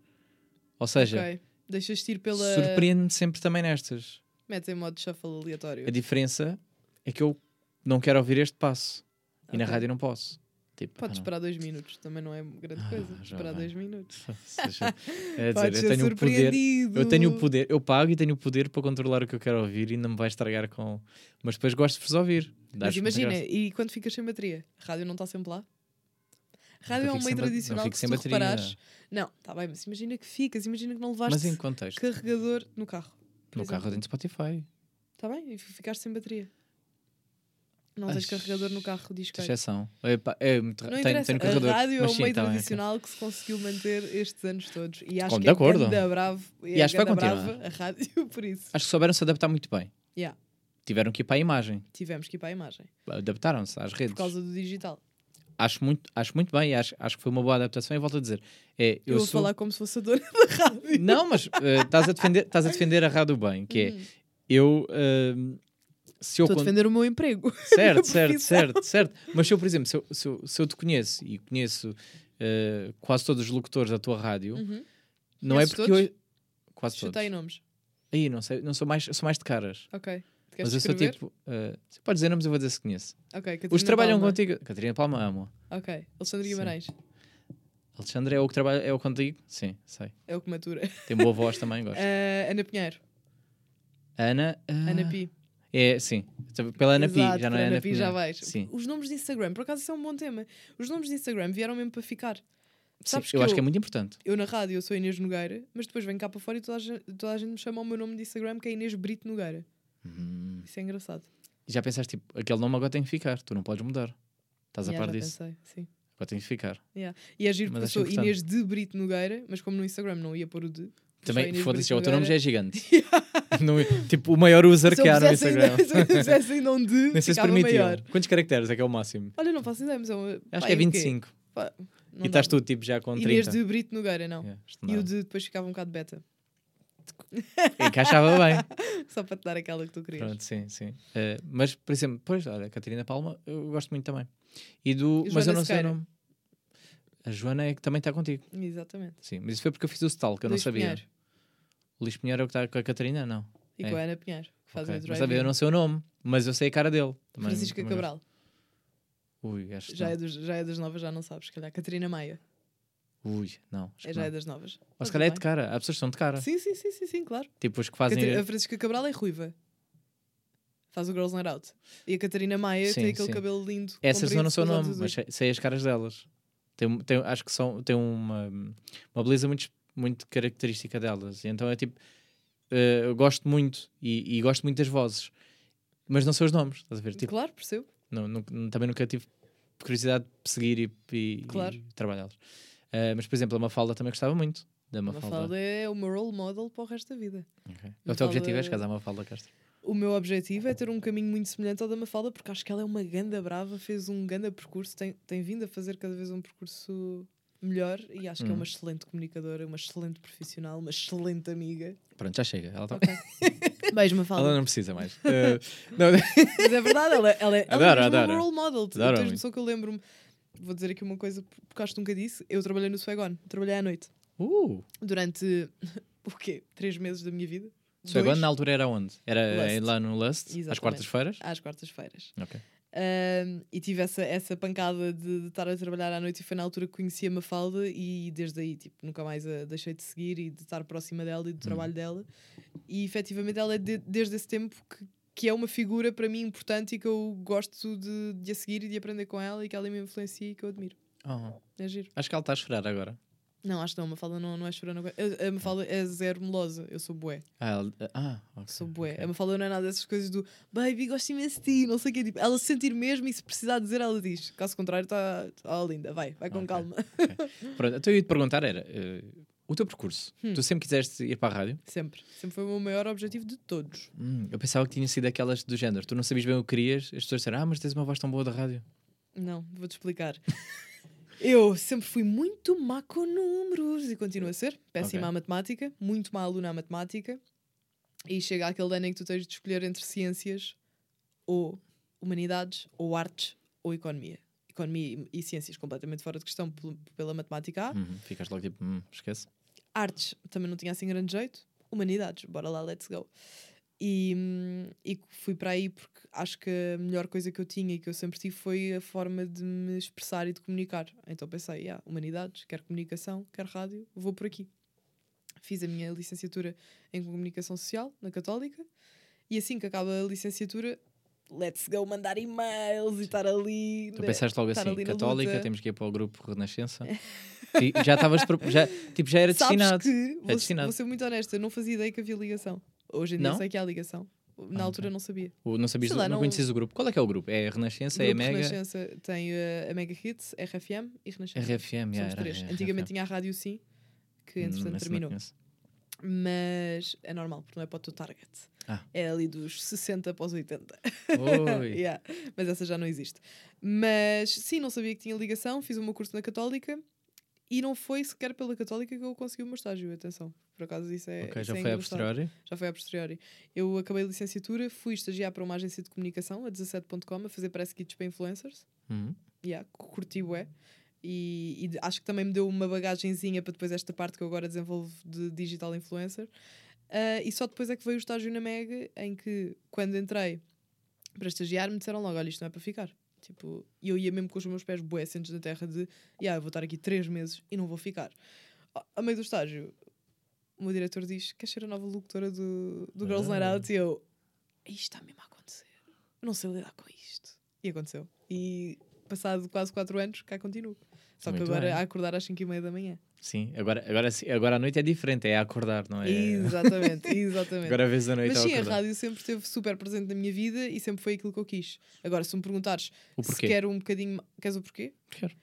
Ou seja, Ok. Deixas-te ir pela. surpreende-me sempre também nestas. Metes em modo shuffle aleatório. A diferença é que eu não quero ouvir este passo. E na rádio não posso. Tipo, Podes ah, não. esperar dois minutos, também não é grande Ah, coisa. Esperar vai. dois minutos. <laughs> Seja, é dizer, Podes eu tenho o poder. Eu tenho o poder, eu pago e tenho o poder para controlar o que eu quero ouvir e ainda me vai estragar com. Mas depois gosto de vos ouvir. Mas imagina, e quando ficas sem bateria? A rádio não está sempre lá? Rádio é um meio tradicional que se tu bateria. reparares... Não, está bem, mas imagina que ficas, imagina que não levaste carregador no carro. No exemplo. carro eu tenho Spotify. Está bem, e ficaste sem bateria. Não tens carregador no carro, diz que Exceção. É, é, Não tenho, interessa, tenho carregador. a rádio é um meio tá tradicional que se conseguiu manter estes anos todos. E acho Com- que de é acordo. ganda bravo. E acho que vai continuar. brava a rádio, <laughs> por isso. Acho que souberam se adaptar muito bem. Yeah, Tiveram que ir para a imagem. tivemos que ir para a imagem. Adaptaram-se às redes. Por causa do digital. Acho, muito, acho muito bem e acho, acho que foi uma boa adaptação. E volto a dizer: é, Eu, eu, vou sou. falar como se fosse a dona da rádio. Não, mas eh, estás a, defender, estás a defender a rádio bem, que é Uhum. eu. eh, se eu Estou a defender o meu emprego. <laughs> Certo, certo, certo, certo. Mas se eu, por exemplo, se eu, se eu, se eu te conheço e conheço eh, quase todos os locutores da tua rádio, Uhum. não é porque todos? eu. Quase todos. Chutei nomes. Aí, não sei, não sou mais, sou mais de caras. Ok. Mas eu sou escrever? tipo. eh, você pode dizer nomes, eu vou dizer se conheço. Ok, Os que Catarina trabalham Palma. contigo. Catarina Palma amo. Ok. Alexandre Sim. Guimarães. Alexandre é o que trabalha, é o contigo? Sim, sei. É o que matura. Tem boa voz também, gosto. Ah, <laughs> Ana Pinheiro. Ana. ah, Ana Pi. É, sim. Pela Ana Pi, já não por é Ana Pi já vais. Sim. Os nomes de Instagram, por acaso isso é um bom tema. Os nomes de Instagram vieram mesmo para ficar. Sim, Sabes eu que acho eu- que é muito importante. Eu na rádio eu sou Inês Nogueira, mas depois venho cá para fora e toda a gente, toda a gente me chama o meu nome de Instagram que é Inês Brito Nogueira. Hum. Isso é engraçado. E já pensaste, tipo, aquele nome agora tem que ficar, tu não podes mudar. Estás a Yeah, par já disso? pensei, sim. Agora tem que ficar. E é giro Mas porque eu sou importante. Inês de Brito Nogueira, mas como no Instagram não ia pôr o de. Também, foda-se, o teu nome já é gigante. <laughs> Não- tipo, o maior user Se que há no ainda- Instagram. <laughs> se eu pusesse ainda um de, <laughs> Nem sei se permitiam. Quantos caracteres é que é o máximo? Olha, não faço ideia, mas é uma. Acho pá, que é o quê? 25. Pá, não e estás tu, tipo, já com 30. Inês de Brito Nogueira, não. Yeah, isto E não. o de depois ficava um bocado beta. Encaixava bem. Só para te dar aquela que tu querias. Pronto, sim, sim. Eh, mas, por exemplo, pois, olha, a Catarina Palma, eu gosto muito também. E do. E mas eu não sei o nome. A Joana é que também está contigo. Exatamente. Sim, mas isso foi porque eu fiz o stall, que eu Luís não sabia. Pinheiro. O Luís Pinheiro é o que está com a Catarina? Não. E É. com a Ana Pinheiro, que faz Ok. o Mas ver, eu não sei o nome, mas eu sei a cara dele. Também, Francisca também Cabral. Ui, acho que Já não. é, dos, já é das novas, já não sabes. Se calhar Catarina Maia. Ui, não. É, já não. é das novas. Ou se calhar é de cara. Há pessoas que são de cara. Sim, sim, sim, sim, sim, claro. Tipo os que fazem. A Francisca Cabral é ruiva. Faz o Girls Night Out. E a Catarina Maia Sim, tem aquele sim. cabelo lindo. Essas não sei o nome, mas sei as caras delas. Tem, tem, acho que são, tem uma, uma beleza muito, muito característica delas. E então é tipo. eh, eu gosto muito e, e gosto muito das vozes, mas não sei os nomes. Estás a ver? Tipo, Claro, percebo. não, não- também nunca tive curiosidade de seguir e, e, Claro. e trabalhá-las. Eh, mas, por exemplo, a Mafalda também gostava muito. Da Mafalda. falda é o meu role model para o resto da vida. Ok. O teu Mafalda- objetivo é casar a Mafalda Castro. O meu objetivo é ter um caminho muito semelhante ao da Mafalda, porque acho que ela é uma ganda brava, fez um ganda percurso, tem, tem vindo a fazer cada vez um percurso melhor e acho que é Hum. uma excelente comunicadora, uma excelente profissional, uma excelente amiga. Pronto, já chega. Ela, tá... Ok. <laughs> Beijo, ela Mafalda. não precisa mais. <laughs> Eh, não, Mas é verdade, ela, ela, é- ela Adoro, é adoro. um role model. Tu Adoro tens noção que eu lembro-me, vou dizer aqui uma coisa, porque acho que nunca disse, eu trabalhei no Swagon, trabalhei à noite, uh, durante, <laughs> o quê? Três meses da minha vida? Agora Dois? na altura era onde? Era Lust. lá no Lust? Às Exatamente. quartas-feiras? Às quartas-feiras. Ok. Um, e tive essa, essa pancada de, de estar a trabalhar à noite e foi na altura que conheci a Mafalda e desde aí tipo, nunca mais a deixei de seguir e de estar próxima dela e do trabalho dela e efetivamente ela é de- desde esse tempo que, que é uma figura para mim importante e que eu gosto de, de a seguir e de aprender com ela e que ela me influencia e que eu admiro. Oh, É giro. acho que ela está a chorar agora. Não, acho que não, a Mafalda não, não é chorando. A, Mafalda é zero melosa, eu sou bué. Ah, ela- ah Sou bué. ok. A Mafalda não é nada dessas coisas do baby, gosto imenso de ti, não sei o quê. Tipo, ela se sentir mesmo e se precisar dizer, ela diz. Caso contrário, está tá linda, vai, vai com Ok. calma. Pronto, então eu ia te perguntar era eh, o teu percurso. Hum. Tu sempre quiseste ir para a rádio? Sempre. Sempre foi o meu maior objetivo de todos. Hum, eu pensava que tinha sido aquelas do género. Tu não sabias bem o que querias, as pessoas disseram, ah, mas tens uma voz tão boa da rádio. Não, vou-te explicar. Eu sempre fui muito má com números e continuo a ser. Péssima Ok. à matemática, muito má aluna à matemática. E chega aquele ano em que tu tens de escolher entre ciências ou humanidades ou artes ou economia. Economia e- e ciências completamente fora de questão pel- pela matemática. Uhum, Ficas logo tipo, hum, esquece. Artes também não tinha assim grande jeito. Humanidades, bora lá, let's go. E, e fui para aí porque acho que a melhor coisa que eu tinha e que eu sempre tive foi a forma de me expressar e de comunicar. Então pensei, yeah, humanidades, quer comunicação, quer rádio, vou por aqui. Fiz a minha licenciatura em comunicação social na Católica e assim que acaba a licenciatura, let's go mandar e-mails e estar ali. Tu pensaste logo assim, católica, luta. temos que ir para o grupo Renascença. <laughs> e já estavas, já, tipo, já era Sabes destinado. que, vou, destinado. vou ser muito honesta, não fazia ideia que havia ligação. Hoje em dia Não? sei que há ligação. Na Ah, altura ok. não sabia. O- Não sabias, Sei lá, não, não- conhecias o grupo. Qual é que é o grupo? É a Renascença, é a Grupo Mega? Renascença tem uh, a Mega Hits, RFM e Renascença. RFM, Somos era. três. RFM. Antigamente tinha a Rádio Sim, que Hum, entretanto terminou. Mas é normal, porque não é para o teu target. Ah. É ali dos 60 para os 80. Oi. <laughs> Yeah, Mas essa já não existe. Mas sim, não sabia que tinha ligação, fiz o meu curso na Católica e não foi sequer pela Católica que eu consegui o meu estágio. Atenção, por acaso isso é. ok, isso já é foi a posteriori? Já foi a posteriori. Eu acabei a licenciatura, fui estagiar para uma agência de comunicação, a 17.com, a fazer press kits para influencers. Uhum. Yeah, cu- curti bué. E, e de- acho que também me deu uma bagagenzinha para depois esta parte que eu agora desenvolvo de digital influencer. Ah, e só depois é que veio o estágio na Mega, em que, quando entrei para estagiar, me disseram logo: olha, isto não é para ficar. Tipo, e eu ia mesmo com os meus pés bué assentes na terra de, yeah, eu vou estar aqui três meses e não vou ficar. A- meio do estágio, o meu diretor diz, queres ser a nova locutora do, do Girls Night Ah. Out? E eu, isto está mesmo a acontecer. Eu não sei lidar com isto. E aconteceu. E passado quase quatro anos, cá continuo. Só que Muito agora bem. a acordar às 5 e meia da manhã. Sim, agora, agora, agora a noite é diferente, é acordar, não é? Exatamente, <laughs> exatamente. Agora a vez da noite Mas sim, a rádio sempre esteve super presente na minha vida e sempre foi aquilo que eu quis. Agora, se me perguntares se quero um bocadinho. Queres o porquê? Quero.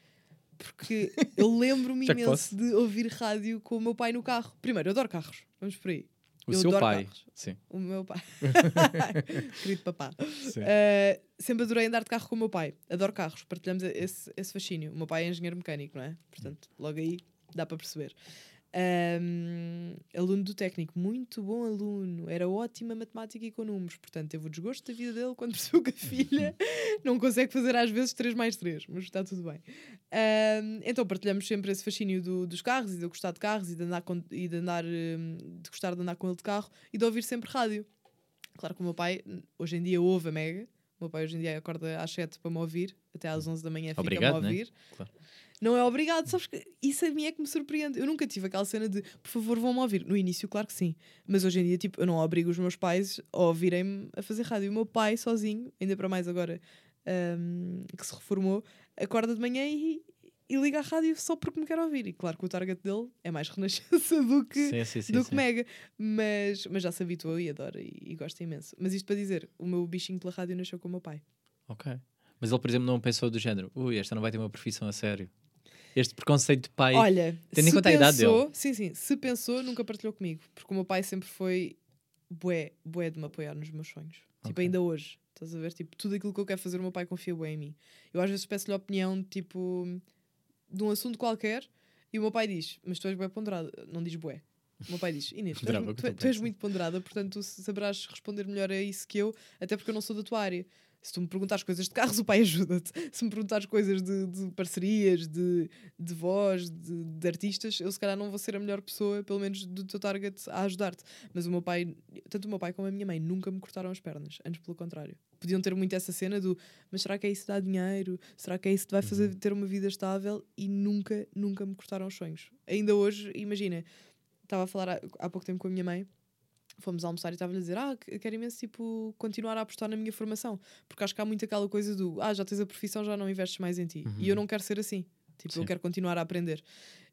Porque eu lembro-me <laughs> imenso de ouvir rádio com o meu pai no carro. Primeiro, eu adoro carros. Vamos por aí. O eu seu pai. carros. Sim. O meu pai. <laughs> Querido papá. Uh, sempre adorei andar de carro com o meu pai. Adoro carros. Partilhamos esse, esse fascínio. O meu pai é engenheiro mecânico, não é? Portanto, logo aí dá para perceber. Um, aluno do técnico, muito bom aluno, era ótimo a matemática e com números, portanto teve o desgosto da vida dele quando <laughs> percebeu que a filha não consegue fazer às vezes 3 mais 3, mas está tudo bem. Um, então partilhamos sempre esse fascínio do- dos carros e de gostar de carros e de andar, com- e de, andar um, de gostar de andar com ele de carro e de ouvir sempre rádio. Claro que o meu pai hoje em dia ouve a Mega, o meu pai hoje em dia acorda às 7 para me ouvir, até às 11 da manhã fica-me a né? ouvir. Claro. Não é obrigado, sabes que isso a mim é que me surpreende. Eu nunca tive aquela cena de por favor vão-me ouvir. No início, claro que sim. Mas hoje em dia, tipo, eu não obrigo os meus pais a ouvirem-me a fazer rádio. O meu pai, sozinho, ainda para mais agora hum, que se reformou, acorda de manhã e, e liga a rádio só porque me quer ouvir. E claro que o target dele é mais <laughs> renascença do que, sim, sim, sim, do que Mega. Mas, mas já se habituou e adora e, e gosta imenso. Mas isto para dizer, o meu bichinho pela rádio nasceu com o meu pai. Ok. Mas ele, por exemplo, não pensou do género, ui, esta não vai ter uma profissão a sério. Este preconceito de pai. Olha, tendo em conta a idade pensou, sim, sim, se pensou, nunca partilhou comigo, porque o meu pai sempre foi bué, bué de me apoiar nos meus sonhos. Tipo, Ok. ainda hoje, estás a ver? Tipo, tudo aquilo que eu quero fazer, o meu pai confia bué em mim. Eu às vezes peço-lhe opinião, tipo, de um assunto qualquer, e o meu pai diz, mas tu és bué ponderada, não diz bué. O meu pai diz, Inês, tu és, tu, tu és muito ponderada, portanto tu saberás responder melhor a isso que eu, até porque eu não sou da tua área. Se tu me perguntares coisas de carros, <laughs> o pai ajuda-te. Se me perguntares coisas de, de parcerias, de, de voz, de, de artistas, eu se calhar não vou ser a melhor pessoa, pelo menos do teu target, a ajudar-te. Mas o meu pai, tanto o meu pai como a minha mãe, nunca me cortaram as pernas. Antes, pelo contrário. Podiam ter muito essa cena do mas será que é isso que dá dinheiro? Será que é isso que vai fazer ter uma vida estável? E nunca, nunca me cortaram os sonhos. Ainda hoje, imagina, estava a falar há, há pouco tempo com a minha mãe. Fomos almoçar e estava-lhe a dizer: Ah, que- quero imenso tipo, continuar a apostar na minha formação. Porque acho que há muito aquela coisa do Ah, já tens a profissão, já não investes mais em ti. E eu não quero ser assim. Tipo, eu Sim. quero continuar a aprender.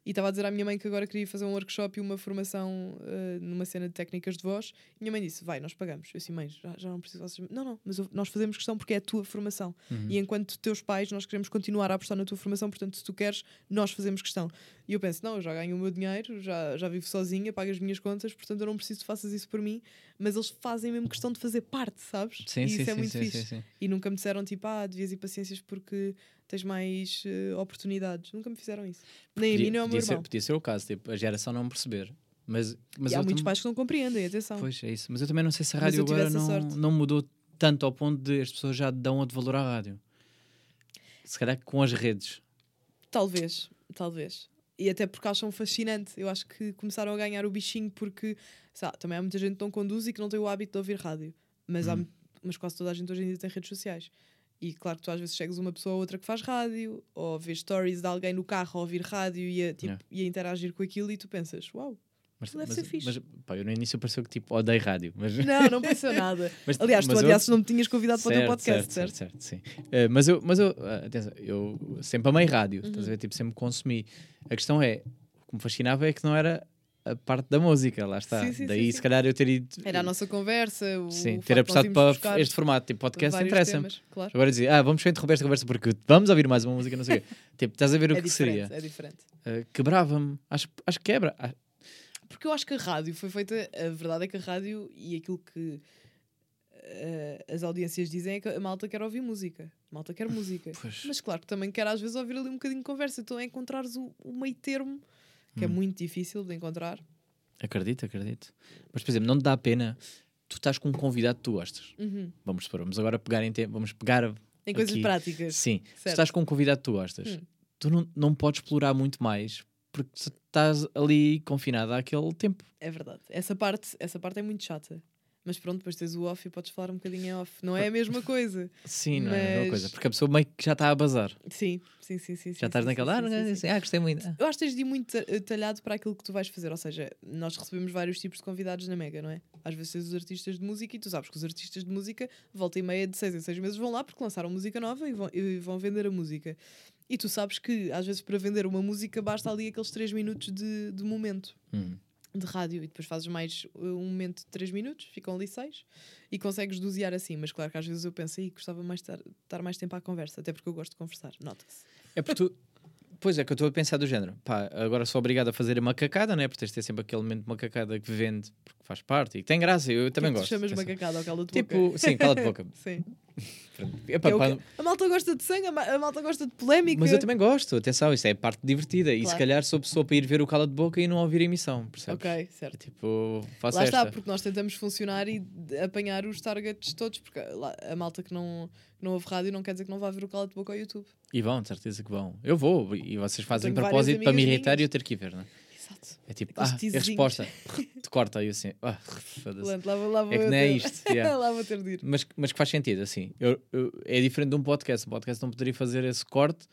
E estava a dizer à minha mãe que agora queria fazer um workshop e uma formação eh, numa cena de técnicas de voz. E minha mãe disse: Vai, nós pagamos. Eu disse: Mãe, já, já não preciso. Vocês... Não, não, mas nós fazemos questão porque é a tua formação. E enquanto teus pais, nós queremos continuar a apostar na tua formação. Portanto, se tu queres, nós fazemos questão. E eu penso: Não, eu já ganho o meu dinheiro, já, já vivo sozinha, pago as minhas contas, portanto eu não preciso que faças isso por mim. Mas eles fazem mesmo questão de fazer parte, sabes? Sim, e sim, isso é sim, muito sim, fixe. sim. E nunca me disseram tipo, ah, devias ir paciências porque tens mais eh, oportunidades. Nunca me fizeram isso. Nem a mim, nem ao podia, ser, podia ser o caso, tipo, a geração não perceber. Mas, mas e há muitos pais que não compreendem, atenção. Pois é isso. Mas eu também não sei se a rádio agora não, sorte. não mudou tanto ao ponto de as pessoas já dão a de valor à rádio. Se calhar com as redes. Talvez, talvez. E até porque acham fascinante. Eu acho que começaram a ganhar o bichinho porque lá, também há muita gente que não conduz e que não tem o hábito de ouvir rádio. Mas, há, mas quase toda a gente hoje em dia tem redes sociais. E claro que tu às vezes chegas uma pessoa ou outra que faz rádio, ou vês stories de alguém no carro a ouvir rádio e a, tipo, Yeah. e a interagir com aquilo e tu pensas, uau, Mas, Deve mas, ser fixe. mas pá, eu no início pareceu que tipo odeio rádio. Mas, não, <laughs> não pensou nada. <laughs> mas- Aliás, tu eu- odiasses não me tinhas convidado para o teu podcast, certo, certo? certo, sim. Eh, mas eu, mas eu, ah, atenção, eu sempre amei rádio, Uhum. estás a ver? Tipo, sempre consumi. A questão é, o que me fascinava é que não era a parte da música, lá está. Sim, sim, Daí, sim, se calhar, eu ter ido. Era a nossa conversa, o Sim, ter apostado para este formato, tipo podcast, interessa-me. temas, claro. Agora dizer, ah, vamos só interromper esta conversa porque vamos ouvir mais uma música, não sei o quê. <laughs> Tipo, estás a ver o É que seria? é diferente. Uh, Quebrava-me. Acho, acho que quebra. Ah, Porque eu acho que a rádio foi feita. A verdade é que a rádio e aquilo que eh, as audiências dizem é que a malta quer ouvir música. A malta quer música. Pois. Mas claro que também quer às vezes ouvir ali um bocadinho de conversa. Então é encontrares o, o meio termo, que é Hum. muito difícil de encontrar. Acredito, acredito. Mas, por exemplo, não te dá pena. Tu estás com um convidado que tu gostas. Uhum. Vamos supor, vamos agora pegar em tempo. Vamos pegar. Em coisas Aqui. práticas. Sim. Certo. estás com um convidado que tu gostas, Hum. tu não, não podes explorar muito mais porque tu estás ali confinado àquele tempo. É verdade. Essa parte, essa parte é muito chata. Mas pronto, depois tens o off e podes falar um bocadinho em off. Não é a mesma coisa. Sim, não é a mesma coisa. Porque a pessoa meio que já está a bazar. Sim, sim, sim, sim. Já sim, estás sim, naquela, sim, ah, sim, assim, ah, gostei muito. Eu acho que tens de ir muito ta- talhado para aquilo que tu vais fazer. Ou seja, nós recebemos vários tipos de convidados na Mega, não é? Às vezes tens os artistas de música e tu sabes que os artistas de música, volta e meia de seis em seis meses, vão lá porque lançaram música nova e vão, e vão vender a música. E tu sabes que, às vezes, para vender uma música, basta ali aqueles três minutos de, de momento Hum. De rádio e depois fazes mais uh, um momento de 3 minutos, ficam ali 6 e consegues dosear assim. Mas claro que às vezes eu penso, aí gostava mais de estar, mais tempo à conversa, até porque eu gosto de conversar, nota-se. É porque tu. Pois é, que eu estou a pensar do género. Pá, agora sou obrigado a fazer a macacada, né? Porque tens de ter sempre aquele momento de macacada que vende, porque faz parte e tem graça. Eu também que é gosto. Tu chamas Atenção. macacada ao cala de Tipo, boca. sim, cala de boca. <laughs> Sim. Epá, é? A malta gosta de sangue, a, ma- a malta gosta de polémica. mas eu também gosto, atenção, isso é parte divertida. E se Claro. calhar sou pessoa para ir ver o cala de boca e não ouvir a emissão, percebes? Ok, certo. Tipo, faço Lá esta. está, porque nós tentamos funcionar e apanhar os targets todos, porque a malta que não, que não ouve rádio não quer dizer que não vá ver o cala de boca ao YouTube. E vão, de certeza que vão. Eu vou, e vocês fazem propósito para me irritar e minhas. eu ter que ir ver, não é? Exato. É tipo, ah, a resposta. Te <laughs> corta aí assim. Ah, foda-se. Lá, lá É que não é isto, yeah. <laughs> lá vou ter de ir. mas, mas que faz sentido, assim. Eu, eu- é diferente de um podcast. Um podcast não poderia fazer esse corte.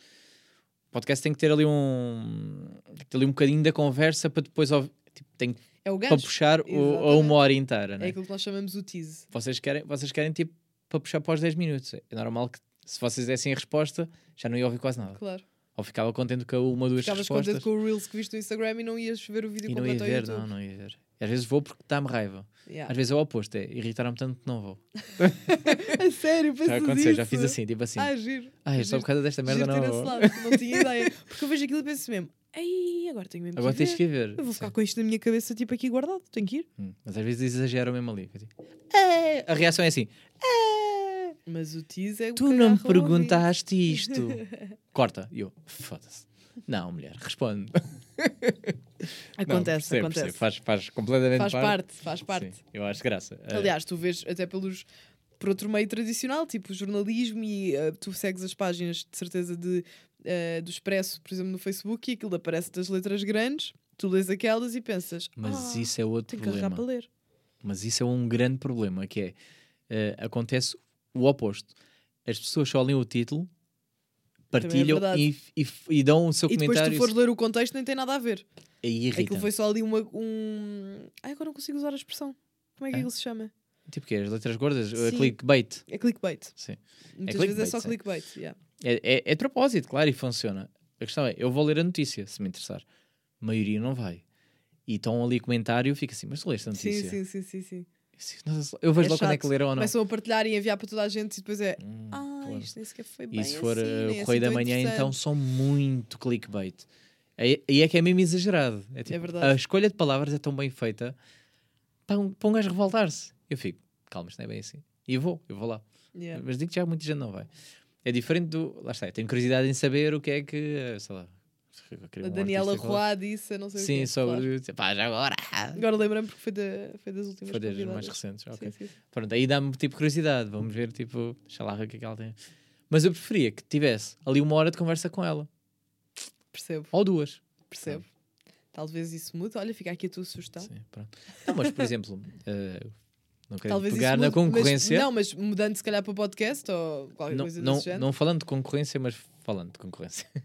O podcast tem que ter ali um, tem que ter ali um bocadinho da conversa para depois ouvir- tipo, tem É o para gancho. puxar o, a uma hora inteira. É Né? aquilo que nós chamamos o tease. Vocês, querem, vocês querem tipo para puxar para os 10 minutos. É normal que se vocês dessem a resposta já não ia ouvir quase nada. Claro. Ou ficava contente com uma ou duas Ficavas respostas contente com o Reels que viste no Instagram e não ias ver o vídeo e não ia completo ver, não, não ia ver. E às vezes vou porque dá-me raiva. Yeah. Às vezes é o oposto, é irritar-me tanto que não vou. <laughs> A sério, Já pensas aconteceu, já isso? fiz assim, tipo assim. Ah, giro. Ah, giro. só por causa desta merda não vou. lado, não tinha <laughs> ideia. Porque eu vejo aquilo e penso mesmo, ei, agora tenho mesmo Agora que tens ver. que ver. Eu vou ficar Sim. com isto na minha cabeça, tipo aqui guardado, tenho que ir. Hum, Mas às vezes exageram mesmo ali. Digo, "É", A reação é assim: "É, Mas o tease é o Tu não me perguntaste isto. <laughs> Corta. E eu, foda-se. Não, mulher, responde. Não, Acontece, percebo, acontece. percebo. Faz, faz completamente Faz parte, faz parte. Sim, eu acho graça. Eh, Aliás, tu vês até pelos por outro meio tradicional, tipo jornalismo, e eh, tu segues as páginas de certeza de, eh, do Expresso, por exemplo, no Facebook, e aquilo aparece das letras grandes, tu lês aquelas e pensas, mas ah, isso é outro problema. para ler. Mas isso é um grande problema, que é, eh, acontece o oposto. As pessoas só leem o título, partilham é e, e- e dão o seu E depois comentário tu fores ler o contexto nem tem nada a ver. e irrita. Aquilo foi só ali uma, um... Ai, agora não consigo usar a expressão. Como é que Ah? aquilo se chama? Tipo que as letras gordas, a Sim. clickbait. É clickbait. Sim. Muitas vezes é só sim. clickbait. yeah. É, é, é propósito, claro, e funciona. A questão é, eu vou ler a notícia, se me interessar. A maioria não vai. E estão ali comentário, fica assim, mas tu leste a notícia? sim, sim, sim, sim. Sim, Eu vejo É lá quando é que leram ou não. Começam a partilhar e enviar para toda a gente e depois é. Hum, Ah, claro. isto nem sequer foi bem E se for assim, eh, nem é o Correio da assim tão Manhã, então são muito clickbait. Aí aí é que é mesmo exagerado. É, tipo, verdade. A escolha de palavras é tão bem feita para um, para um gajo revoltar-se. Eu fico, calma, isto não é bem assim. E eu vou, eu vou lá. Yeah. Mas digo que já muita gente não vai. É diferente do. Lá está, eu tenho curiosidade em saber o que é que. eh, Sei lá. A Daniela. Roá disse, não sei o Sim, quê, sobre. claro. Pá, já agora. Agora lembrei-me porque foi, da, foi das últimas Foi das convidadas. mais recentes. ok. Sim, sim, sim. Pronto, aí dá-me tipo curiosidade. Vamos ver, tipo, deixa lá o que é que ela tem. Mas eu preferia que tivesse ali uma hora de conversa com ela. Percebo, Ou duas. percebo. Talvez isso mude. Olha, fica aqui a tua sugestão. Sim, pronto. Não, mas, por exemplo, eh, não quero Talvez pegar isso na mude, concorrência. Mas, não, mas mudando se calhar para podcast ou qualquer não, coisa não, desse género. não falando de concorrência, mas falando de concorrência. <laughs>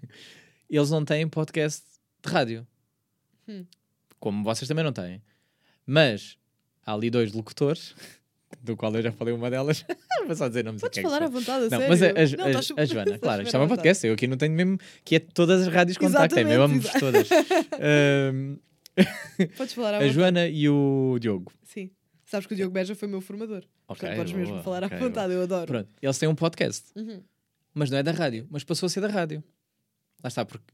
Eles não têm podcast de rádio. Hum. Como vocês também não têm. Mas há ali dois locutores, <laughs> do qual eu já falei uma delas. <laughs> Vou só dizer nomes Podes falar à vontade, a Não, sério. mas a, a, Não, a- estás a Joana, <laughs> claro, isto é um podcast. Eu aqui não tenho mesmo que é todas as rádios mesmo ambos Exatamente, todas. Ahm, Podes falar à a vontade. Joana e o Diogo. Sim. Sabes que o Diogo Beja foi meu formador. Ok, Portanto, podes mesmo boa, falar à vontade, eu adoro. Pronto, eles têm um podcast. Uhum. mas não é da rádio, mas passou a ser da rádio. Lá está, porque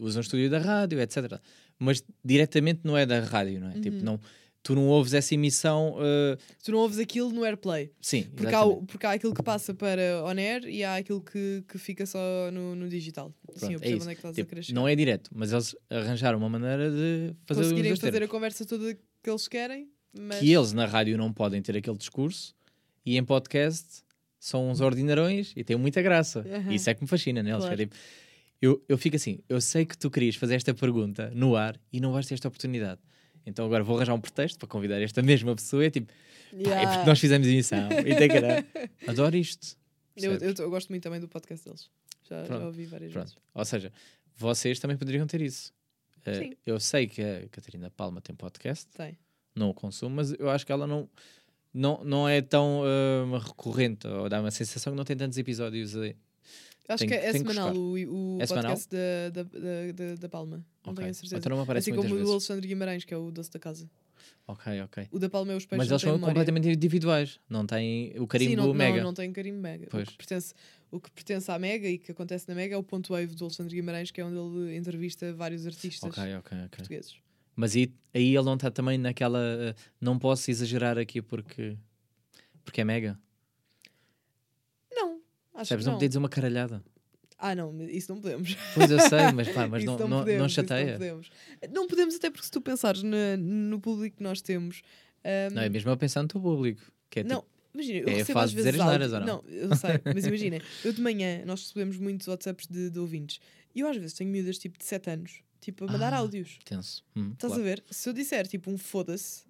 usam o estúdio da rádio, etc. Mas diretamente não é da rádio, não é? Tipo, Uhum. não, tu não ouves essa emissão. uh, Tu não ouves aquilo no AirPlay. sim, Porque há, porque há aquilo que passa para on air e há aquilo que, que fica só no, no digital. Sim, Pronto, eu é percebo isso. onde é que estás a Tipo, querer chegar. não é direto, mas eles arranjaram uma maneira de fazer Conseguirem fazer a conversa toda que eles querem, mas... Que eles na rádio não podem ter aquele discurso e em podcast são uns ordinarões e têm muita graça. Aham. Isso é que me fascina neles. que é Claro. tipo, eu, eu fico assim, eu sei que tu querias fazer esta pergunta no ar e não vais ter esta oportunidade. então agora vou arranjar um pretexto para convidar esta mesma pessoa. É tipo, pá, é Yeah. porque nós fizemos emissão. E tem <laughs> adoro isto. Eu, eu, eu gosto muito também do podcast deles. Já, já ouvi várias Pronto. vezes. Ou seja, vocês também poderiam ter isso. Sim. eu sei que a Catarina Palma tem podcast, Tem. não o consumo, mas eu acho que ela não, não, não é tão ah, recorrente, ou dá uma sensação que não tem tantos episódios aí. Acho Tem que que- é que semanal buscar. o, o É semanal? podcast da, da, da, da, da Palma. Não Ok. tenho a certeza. Então não aparece assim como o do vezes. Alexandre Guimarães, que é o doce da casa. Ok, ok. O da Palma é os peixes. Mas eles são memória. completamente individuais, não têm o carimbo Sim, não, mega. Não, não tem carimbo mega. Pois. O que, pertence, o que pertence à Mega e que acontece na Mega é o ponto wave do Alexandre Guimarães, que é onde ele entrevista vários artistas Ok, ok, ok. portugueses. Mas aí, aí ele não está também naquela. ah, não posso exagerar aqui porque. Porque é mega. Não, acho Sabes? Não não. podia dizer uma caralhada. Ah, não, isso não podemos. Pois eu sei, mas pá, mas <laughs> Isso não, não, podemos, não chateia. Não podemos. não podemos, até porque se tu pensares na- no público que nós temos. ahm, Não, é mesmo eu pensar no teu público. Que é Não, tipo, imagina, eu é recebo às vezes áudio- ou não? eu sei, mas <laughs> imagina, eu de manhã nós recebemos muitos WhatsApps de, de ouvintes e eu às vezes tenho miúdas tipo de 7 anos, tipo a mandar Ah, áudios. tenso. Hum, Estás claro. a ver? Se eu disser tipo um foda-se,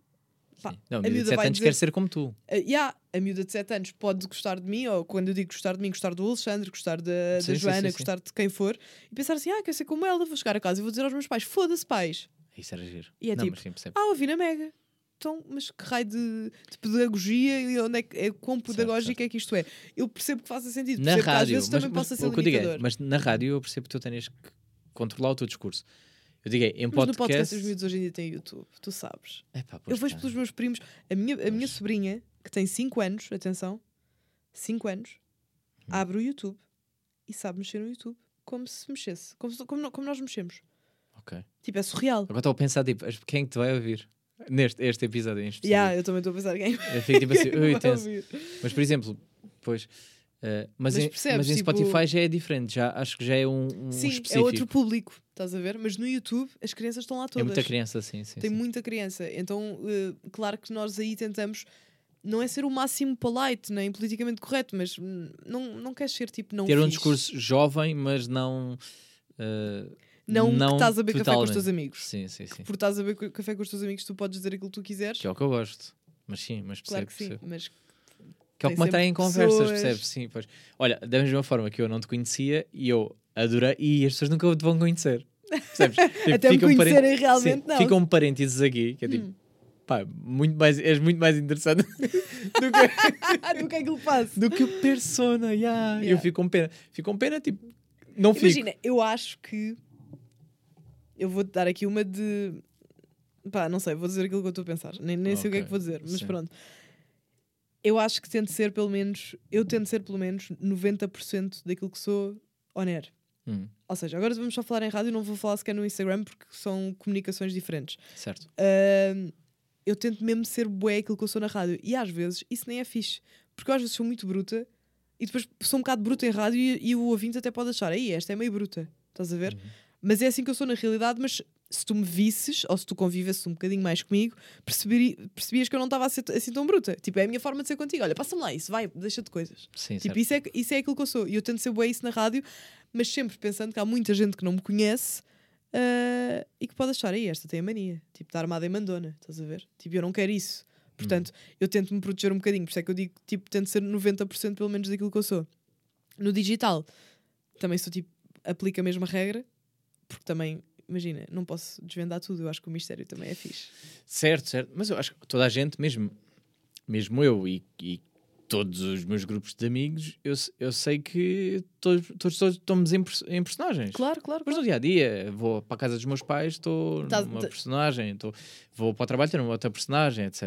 pá, Sim. Não, a a miúda de miúda 7 vai anos dizer- quer ser como tu. Uh, yeah, a miúda de 7 anos pode gostar de mim, ou quando eu digo gostar de mim, gostar do Alexandre, gostar da, da Sim, sim, Joana, sim, sim. gostar de quem for, e pensar assim: ah, quer ser como ela, vou chegar a casa e vou dizer aos meus pais: foda-se, pais. Isso era giro. E é não, tipo, mas sim. Ah, ouvi na Mega. Então, mas que raio de, de pedagogia e onde é, que- é quão pedagógico é que isto é? Eu percebo que faça sentido, na que às rádio, vezes mas, também mas possa ser o que eu digo é, mas na rádio eu percebo que tu tens que controlar o teu discurso. Eu digo é, em Mas no podcast podcast. os miúdos hoje em dia têm YouTube, tu sabes. Epá, eu pois vejo pelos meus primos, a minha, a minha sobrinha, que tem 5 anos, atenção, 5 anos, Hum. abre o YouTube e sabe mexer no YouTube como se mexesse, como, se- como, como nós mexemos. Ok. Tipo, é surreal. Agora estou a pensar, tipo, quem é que te vai ouvir? Neste este episódio em específico. Yeah, eu também estou a pensar quem, Eu fico tipo assim, <laughs> ui, tenso. Mas, por exemplo, pois. Eh, mas, Mas em, percebes, mas em tipo- Spotify já é diferente, já, acho que já é um, um Sim, específico. é outro público, estás a ver? Mas no YouTube as crianças estão lá É todas. muita criança, sim, sim. Tem sim. muita criança. Então, eh, claro que nós aí tentamos não é ser o máximo polite, nem politicamente correto, mas não, não queres ser tipo não Ter um fixe. discurso jovem, mas não. eh, Não, que não estás a beber café com os totalmente. teus amigos. Sim, sim, sim. Por estás a beber café com os teus amigos, tu podes dizer aquilo que tu quiseres. Que é o que eu gosto. Mas sim, mas percebo, claro que sim, percebo. mas Que é o que mantém em conversas, percebes? Sim, pois. Olha, da mesma forma que eu não te conhecia e eu adorei, e as pessoas nunca te vão conhecer. Percebes? <laughs> Tipo, até me conhecerem parent- realmente Sim, não. Ficam parênteses aqui, que é tipo, Hum. pá, muito mais, és muito mais interessante <laughs> do que, <laughs> do que é ele faz. do que persona. Yeah. Eu Yeah. fico com pena. Fico com pena, tipo, não fico. Imagina, eu acho que eu vou-te dar aqui uma de pá, não sei, vou dizer aquilo que eu estou a pensar. Nem, nem sei o que é que vou dizer, mas sim. pronto. Eu acho que tento ser pelo menos, eu tento ser pelo menos 90% daquilo que sou oner. Hum, Ou seja, agora vamos só falar em rádio, não vou falar sequer no Instagram porque são comunicações diferentes. certo. Ahm, eu tento mesmo ser bué aquilo que eu sou na rádio. E às vezes isso nem é fixe. Porque eu às vezes sou muito bruta e depois sou um bocado bruta em rádio e, e o ouvinte até pode achar, aí esta é meio bruta. Estás a ver? Uhum. Mas é assim que eu sou na realidade, mas se tu me visses, ou se tu convivesses um bocadinho mais comigo, perceberi- percebias que eu não estava a ser assim tão bruta. Tipo, é a minha forma de ser contigo. Olha, passa-me lá isso, vai, deixa de coisas. Sim, Tipo, certo. isso é, isso é aquilo que eu sou. E eu tento ser bué isso na rádio, mas sempre pensando que há muita gente que não me conhece ah, e que pode achar, aí esta tem a mania. Tipo, está armada em mandona, estás a ver? Tipo, eu não quero isso. Portanto, eu tento me proteger um bocadinho. Por isso é que eu digo, tipo, tento ser 90% pelo menos daquilo que eu sou. No digital, também sou tipo, aplico a mesma regra, porque também, imagina, não posso desvendar tudo. Eu acho que o mistério também é fixe. Certo, certo. Mas eu acho que toda a gente, mesmo, mesmo eu e, e todos os meus grupos de amigos, eu, eu sei que todos, todos, todos estamos em, em personagens. Claro, claro, Mas no dia a dia, vou para a casa dos meus pais, estou Tá- numa tá- personagem, estou, vou para o trabalho, estou numa outra personagem, etc.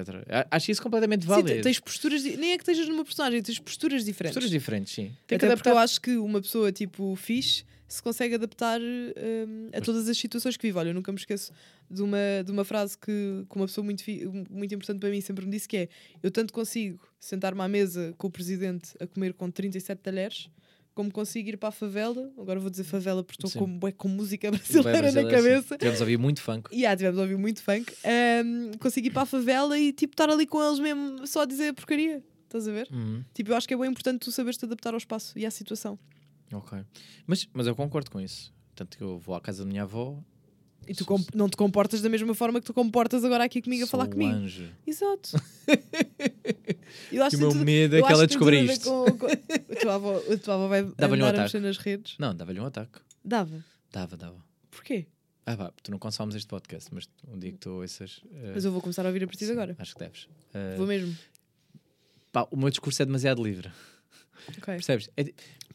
Acho isso completamente Sim, válido. te- tens posturas, nem é que estejas numa personagem, tens posturas diferentes. Posturas diferentes, sim. Tem que Até porque adaptar. eu acho que uma pessoa tipo fixe se consegue adaptar hum, a todas as situações que vive. Olha, eu nunca me esqueço de uma, de uma frase que, que uma pessoa muito, muito importante para mim sempre me disse que é eu tanto consigo sentar-me à mesa com o presidente a comer com 37 talheres como consigo ir para a favela, agora vou dizer favela porque estou com, bué com música Vai brasileira na brasileiro, sim. cabeça. Tivemos a ouvir muito funk. Yeah, tivemos a ouvir muito funk. Hum, consigo ir para a favela e tipo estar ali com eles mesmo só a dizer porcaria. Estás a ver? Uhum. Tipo, eu acho que é bem importante tu saberes te adaptar ao espaço e à situação. Ok. Mas, mas eu concordo com isso. Tanto que eu vou à casa da minha avó E tu não te comportas da mesma forma que tu comportas agora aqui comigo a falar um comigo. anjo. Exato. <laughs> Eu acho o meu tudo- medo é que ela descubra isto. com- com- A tua avó, a tua avó vai Dava-lhe um ataque. nas redes. Não, dava-lhe um ataque. Dava. Dava, dava. Porquê? Ah, pá, tu não consomes este podcast, mas um dia que tu ouças. eh, Mas eu vou começar a ouvir a partir de agora. Acho que deves. Eh, Vou mesmo. pá, o meu discurso é demasiado livre. Ok. <laughs> Percebes? É,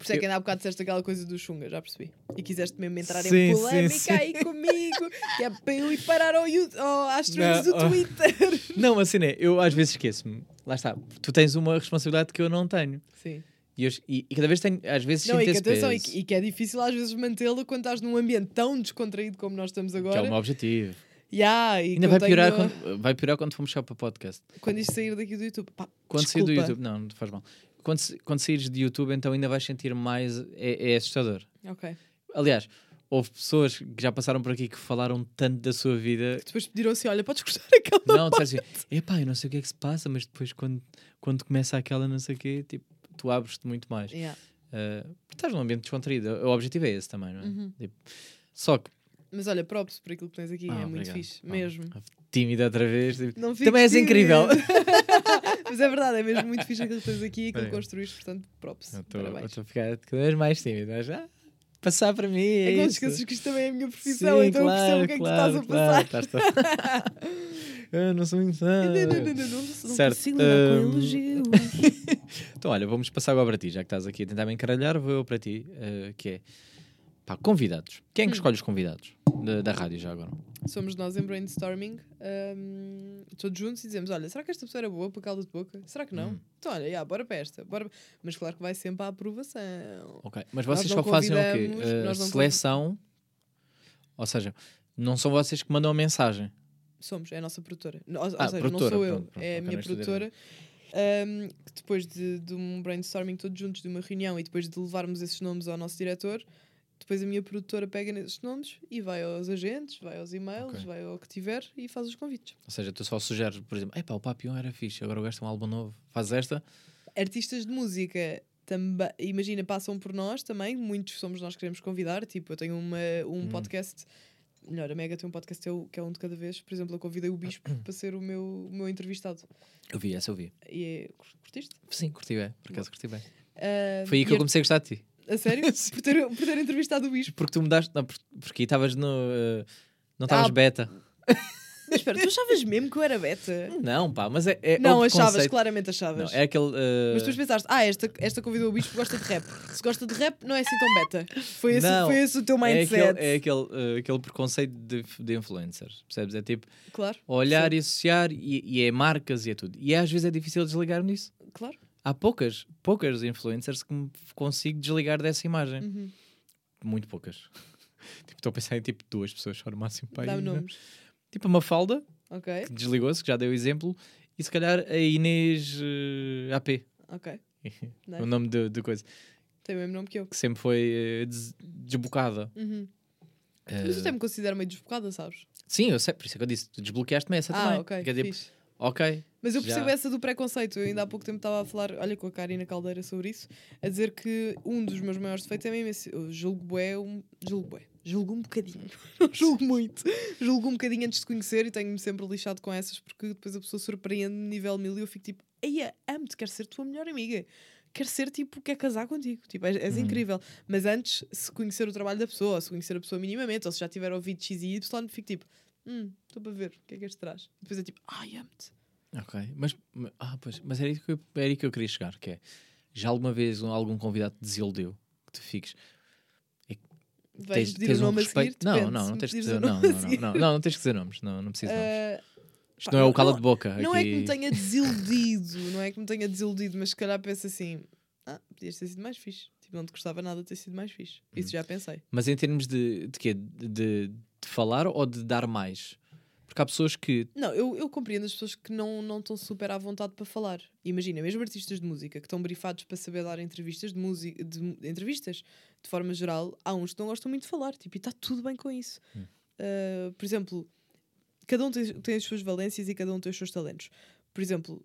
Por isso é que ainda há bocado disseste aquela coisa do Xunga, já percebi. E quiseste mesmo entrar Sim, em sim, polémica sim. aí comigo, que é para eu ir parar ao, ao, às trends do oh. Twitter. <laughs> Não, assim é, eu às vezes esqueço-me. Lá está, tu tens uma responsabilidade que eu não tenho. Sim. E, eu- e- e cada vez tenho, às vezes Não, e que atenção, e que, e que é difícil às vezes mantê-lo quando estás num ambiente tão descontraído como nós estamos que é agora. o meu objetivo. Ya, e Ainda vai piorar, tenho- quando, vai piorar quando formos só para podcast. quando isto sair daqui do YouTube. Pá, Quando sair do desculpa. YouTube, não, não faz mal. Quando, quando saíres de YouTube, então ainda vais sentir mais. É, é assustador. Ok. Aliás, houve pessoas que já passaram por aqui que falaram tanto da sua vida. Depois pediram assim: olha, podes cortar aquela. Não, disseram assim: epá, eu não sei o que é que se passa, mas depois quando, quando começa aquela não sei o quê, tipo, tu abres-te muito mais. Ya. Uh, estás num ambiente descontraído. O objetivo é esse também, não é? Uhum. Tipo, só que, Mas olha, props por aquilo que tens aqui, Ah, é muito obrigado. fixe. Ah, Mesmo. tímida outra vez. tipo, Não Também és incrível. <laughs> Mas é verdade, é mesmo muito fixe aquilo que tens aqui e aquilo que construíste, portanto, props. Estou a ficar cada vez mais tímido. Mas, ah, passar para mim. É, É que não esqueças que isto também é a minha profissão, Sim, então eu percebo o que é que tu estás a passar. claro, <laughs> eu não sou insano. Não, não, não, não, não, não Certo, consigo lidar com hum, elogios. <laughs> Então, olha, vamos passar agora para ti, já que estás aqui a tentar me encaralhar, vou eu para ti, eh, que é pá, convidados. Quem é Hum. que escolhe os convidados da, da rádio já agora? Somos nós em brainstorming, hum, todos juntos, e dizemos: Olha, será que esta pessoa era boa para caldo de boca? Será que não? Hum. Então, olha, já, bora para esta. Bora... Mas claro que vai sempre à aprovação. Ok, mas vocês só fazem o quê? convi- seleção, ou seja, não são vocês que mandam a mensagem. Somos, é a nossa produtora. Ou, ou Ah, seja, produtora, não sou eu, pronto, pronto, é a minha produtora. hum, que depois de, de um brainstorming todos juntos, de uma reunião e depois de levarmos esses nomes ao nosso diretor, depois a minha produtora pega nesses nomes e vai aos agentes, vai aos e-mails, Ok. vai ao que tiver e faz os convites. Ou seja, tu só sugeres, por exemplo, epá, o Papião era fixe, agora o gajo tem um álbum novo, faz esta. Artistas de música também, imagina, passam por nós também, muitos somos nós que queremos convidar. Tipo, eu tenho uma, um Hum. podcast. Melhor, a Mega tem um podcast que é é um de cada vez. Por exemplo, eu convidei o Bispo <clears throat> para ser o meu, o meu entrevistado. Eu vi, essa eu vi. E é, curtiste? Sim, curti bem, por acaso curti bem. Ah, Foi aí que eu comecei a gostar de ti. A sério? <laughs> por, ter, por ter entrevistado o Bispo. Porque tu mudaste, não, por- porque estavas no. eh, não estavas Ah, beta. <laughs> Mas espera, tu achavas mesmo que eu era beta? Não, pá, mas é. é não, achavas, preconceito. claramente Não, achavas. é aquele. eh, Mas depois pensaste, ah, esta, esta convidou o Bispo, gosta de rap. Se gosta de rap, não é assim tão beta. Foi esse, Não, foi esse o teu é mindset. aquele, é aquele, eh, aquele preconceito de, de influencers, percebes? É tipo Claro, olhar Percebo. e associar e, e é marcas e é tudo. E às vezes é difícil desligar nisso. claro. Há poucas, poucas influencers que me consigo desligar dessa imagem. Uhum. Muito poucas. <laughs> tipo, estou a pensar em tipo duas pessoas só no máximo. pá, Dá-me e, né? nomes. Tipo uma falda Ok, que desligou-se, que já deu o exemplo, e se calhar a Inês eh, AP, ok. <laughs> o nome de, de coisa, Tem o mesmo nome que eu. que sempre foi eh, des- desbocada. Uhum. Eh, Mas eu até me considero meio desbocada, sabes? Sim, eu sei, por isso é que eu disse, tu desbloqueaste-me essa ah, também. ok. Que é tipo, ok, Mas eu já. percebo essa do preconceito. Eu ainda há pouco tempo estava a falar, olha, com a Karina Caldeira sobre isso, a dizer que um dos meus maiores defeitos é mesmo esse. Eu julgo bué, um, julgo bué. Julgo um bocadinho. <laughs> Não julgo muito. Julgo um bocadinho antes de conhecer e tenho-me sempre lixado com essas porque depois a pessoa surpreende-me nível mil e eu fico tipo, eia, amo-te, quero ser tua melhor amiga. Quero ser tipo, quer casar contigo. Tipo, és, és Uhum. incrível. Mas antes, se conhecer o trabalho da pessoa, se conhecer a pessoa minimamente, ou se já tiver ouvido X e Y, fico tipo, hum, estou para ver, o que é que este traz? E depois é tipo, ai, amo-te. Ok. Mas, ma- ah, pois, mas era, isso que eu, era aí que eu queria chegar, que é, já alguma vez um- algum convidado te desiludeu, que tu fiques... Vais pedir o nome a seguir? Não, não, não tens que dizer, não, não, não, não, não, não tens que dizer nomes, não, não precisas de nomes. Ah, Isto pá, não é o não- cala de boca. Não é aqui. que me tenha desiludido, não é que me tenha desiludido, mas se calhar penso assim: ah, podias ter sido mais fixe. Tipo, não te gostava nada de ter sido mais fixe. Isso Uhum. já pensei. Mas em termos de, de quê? De, de- de falar ou de dar mais? Porque há pessoas que. Não, eu, eu compreendo as pessoas que não não estão super à vontade para falar. Imagina, mesmo artistas de música que estão brifados para saber dar entrevistas de música, de, mu- entrevistas de forma geral, há uns que não gostam muito de falar, tipo, e está tudo bem com isso. Hum. Uh, por exemplo, cada um tem, tem as suas valências e cada um tem os seus talentos. Por exemplo,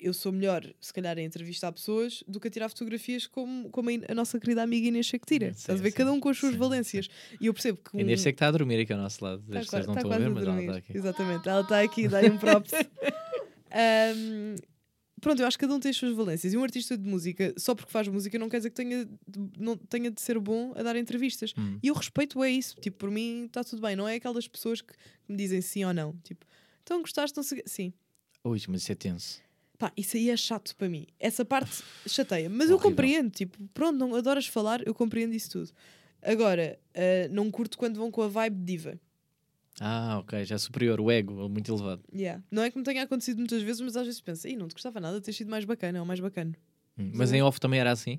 eu sou melhor, se calhar, a entrevistar pessoas do que a tirar fotografias como, como a, nossa querida amiga Inês que tira. Sim, Estás a ver? sim, Cada um com as suas sim, valências. E eu percebo que. A Inês é que está a dormir aqui ao nosso lado. Tá As pessoas não tá estão a ver, mas ela está aqui. Exatamente, ela está aqui, dá-lhe um props. <laughs> Ahm, pronto, eu acho que cada um tem as suas valências. E um artista de música, só porque faz música, não quer dizer que tenha, de- não tenha de ser bom a dar entrevistas. Hum. E eu respeito é isso. Tipo, por mim está tudo bem. Não é aquelas pessoas que me dizem sim ou não. Tipo, então gostaste, não sei. o quê." Sim. Ui, mas isso é tenso. Pá, isso aí é chato para mim. Essa parte <sighs> chateia. Mas eu Horrível. compreendo. Tipo, pronto, não adoras falar, eu compreendo isso tudo. Agora, ah, não curto quando vão com a vibe diva. Ah, ok, já é superior, o ego muito elevado. Yeah. Não é que me tenha acontecido muitas vezes, mas às vezes penso, Ih, não te gostava nada de ter sido mais bacana ou mais bacana. Hum, Mas em off também era assim?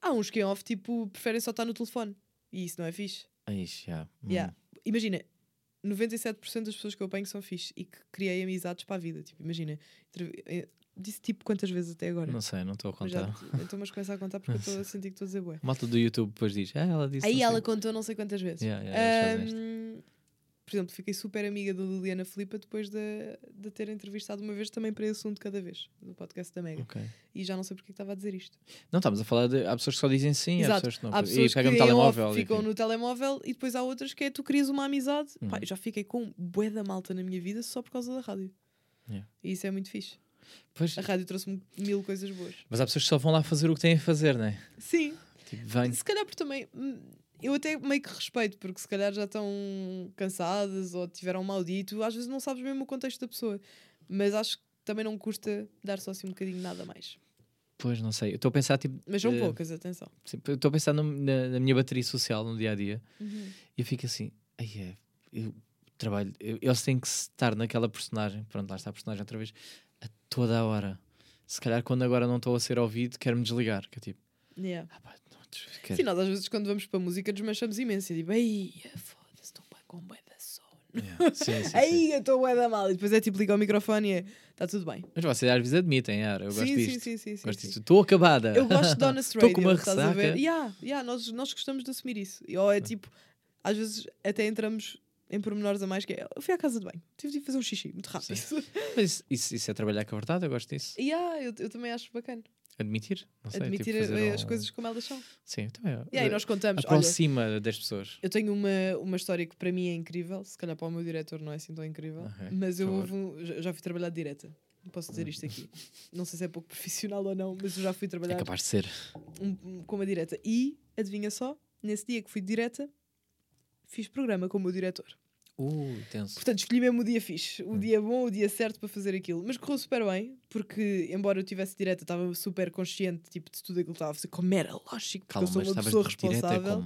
Há uns que em off, tipo, preferem só estar no telefone. E isso não é fixe. Ai, já. Hum. Yeah. Imagina, 97% das pessoas que eu apanho são fixe e que criei amizades para a vida. Tipo, imagina, eh, disse tipo quantas vezes até agora. Não sei, não estou a contar. Então, mas começa a contar porque estou a <laughs> sentir que estou a dizer bué. Malta do YouTube depois diz, ah, ela disse. Aí não sei. ela contou não sei quantas vezes. Yeah, yeah, Ahm, por exemplo, fiquei super amiga da Liliana Filipa depois de, de ter entrevistado uma vez também para esse assunto cada vez, no podcast da Mega. Ok. E já não sei porque é que estava a dizer isto. Não, estamos a falar de. Há pessoas que só dizem sim, há Exato. pessoas que não. Há pessoas e pegam que no em off telemóvel. e ficam no telemóvel e depois há outras que é tu crias uma amizade. Pá, Uhum. eu já fiquei com bué da malta na minha vida só por causa da rádio. Yeah. E isso é muito fixe. Pois, A rádio trouxe-me mil coisas boas. mas há pessoas que só vão lá fazer o que têm a fazer, não é? Sim, Tipo, vem. se calhar porque também hum, eu até meio que respeito, porque se calhar já estão cansadas ou tiveram maldito, às vezes não sabes mesmo o contexto da pessoa. Mas acho que também não custa dar só assim um bocadinho nada mais. Pois, não sei. Eu estou a pensar, tipo. Mas são eh, poucas, atenção. Estou a pensar no- na, na minha bateria social no dia a dia Uhum. e eu fico assim, ai é, eu trabalho, eu, têm que estar naquela personagem, pronto, lá está a personagem outra vez, a toda a hora. Se calhar quando agora não estou a ser ouvido, quero-me desligar. Que é tipo, Yeah. ah, pá, Sim, nós às vezes quando vamos para a música desmanchamos imenso. E digo, ei, foda-se, estou bem com bué da sono. Yeah, sim, sim. <laughs> Ei, eu estou bué da mal. E depois é tipo, liga o microfone e é, está tudo bem. Mas vocês às vezes admitem, ah, eu gosto sim, disto. sim, sim, sim, gosto sim. disto. Estou acabada. Eu gosto de Honest <laughs> Estou Radio, com uma estás ressaca. Yeah, yeah, nós, nós gostamos de assumir isso. Ou é tipo, às vezes até entramos em pormenores a mais que é, eu fui à casa de banho, tive de fazer um xixi muito rápido. <laughs> Mas isso, isso, isso é trabalhar com a verdade, eu gosto disso. yeah, eu, eu também acho bacana. Admitir, não sei, Admitir tipo, fazer a- as um- coisas como elas são. Sim, também. E aí nós contamos, olha, aproxima das pessoas. eu tenho uma, uma história que para mim é incrível, se calhar para o meu diretor não é assim tão incrível, mas eu um- já- fui trabalhar de direta. Posso dizer isto aqui. Não sei se é pouco <laughs> profissional ou não, mas eu já fui É trabalhar capaz de ser. um- com uma direta. E, adivinha só, nesse dia que fui de direta, fiz programa com o meu diretor. Uh, tenso. Portanto, escolhi mesmo o dia fixe, Hum. o dia bom, o dia certo para fazer aquilo. Mas correu super bem, porque, embora eu tivesse direta, estava super consciente tipo, de tudo aquilo que estava a fazer, como era lógico, porque Calma, eu sou uma pessoa direta responsável.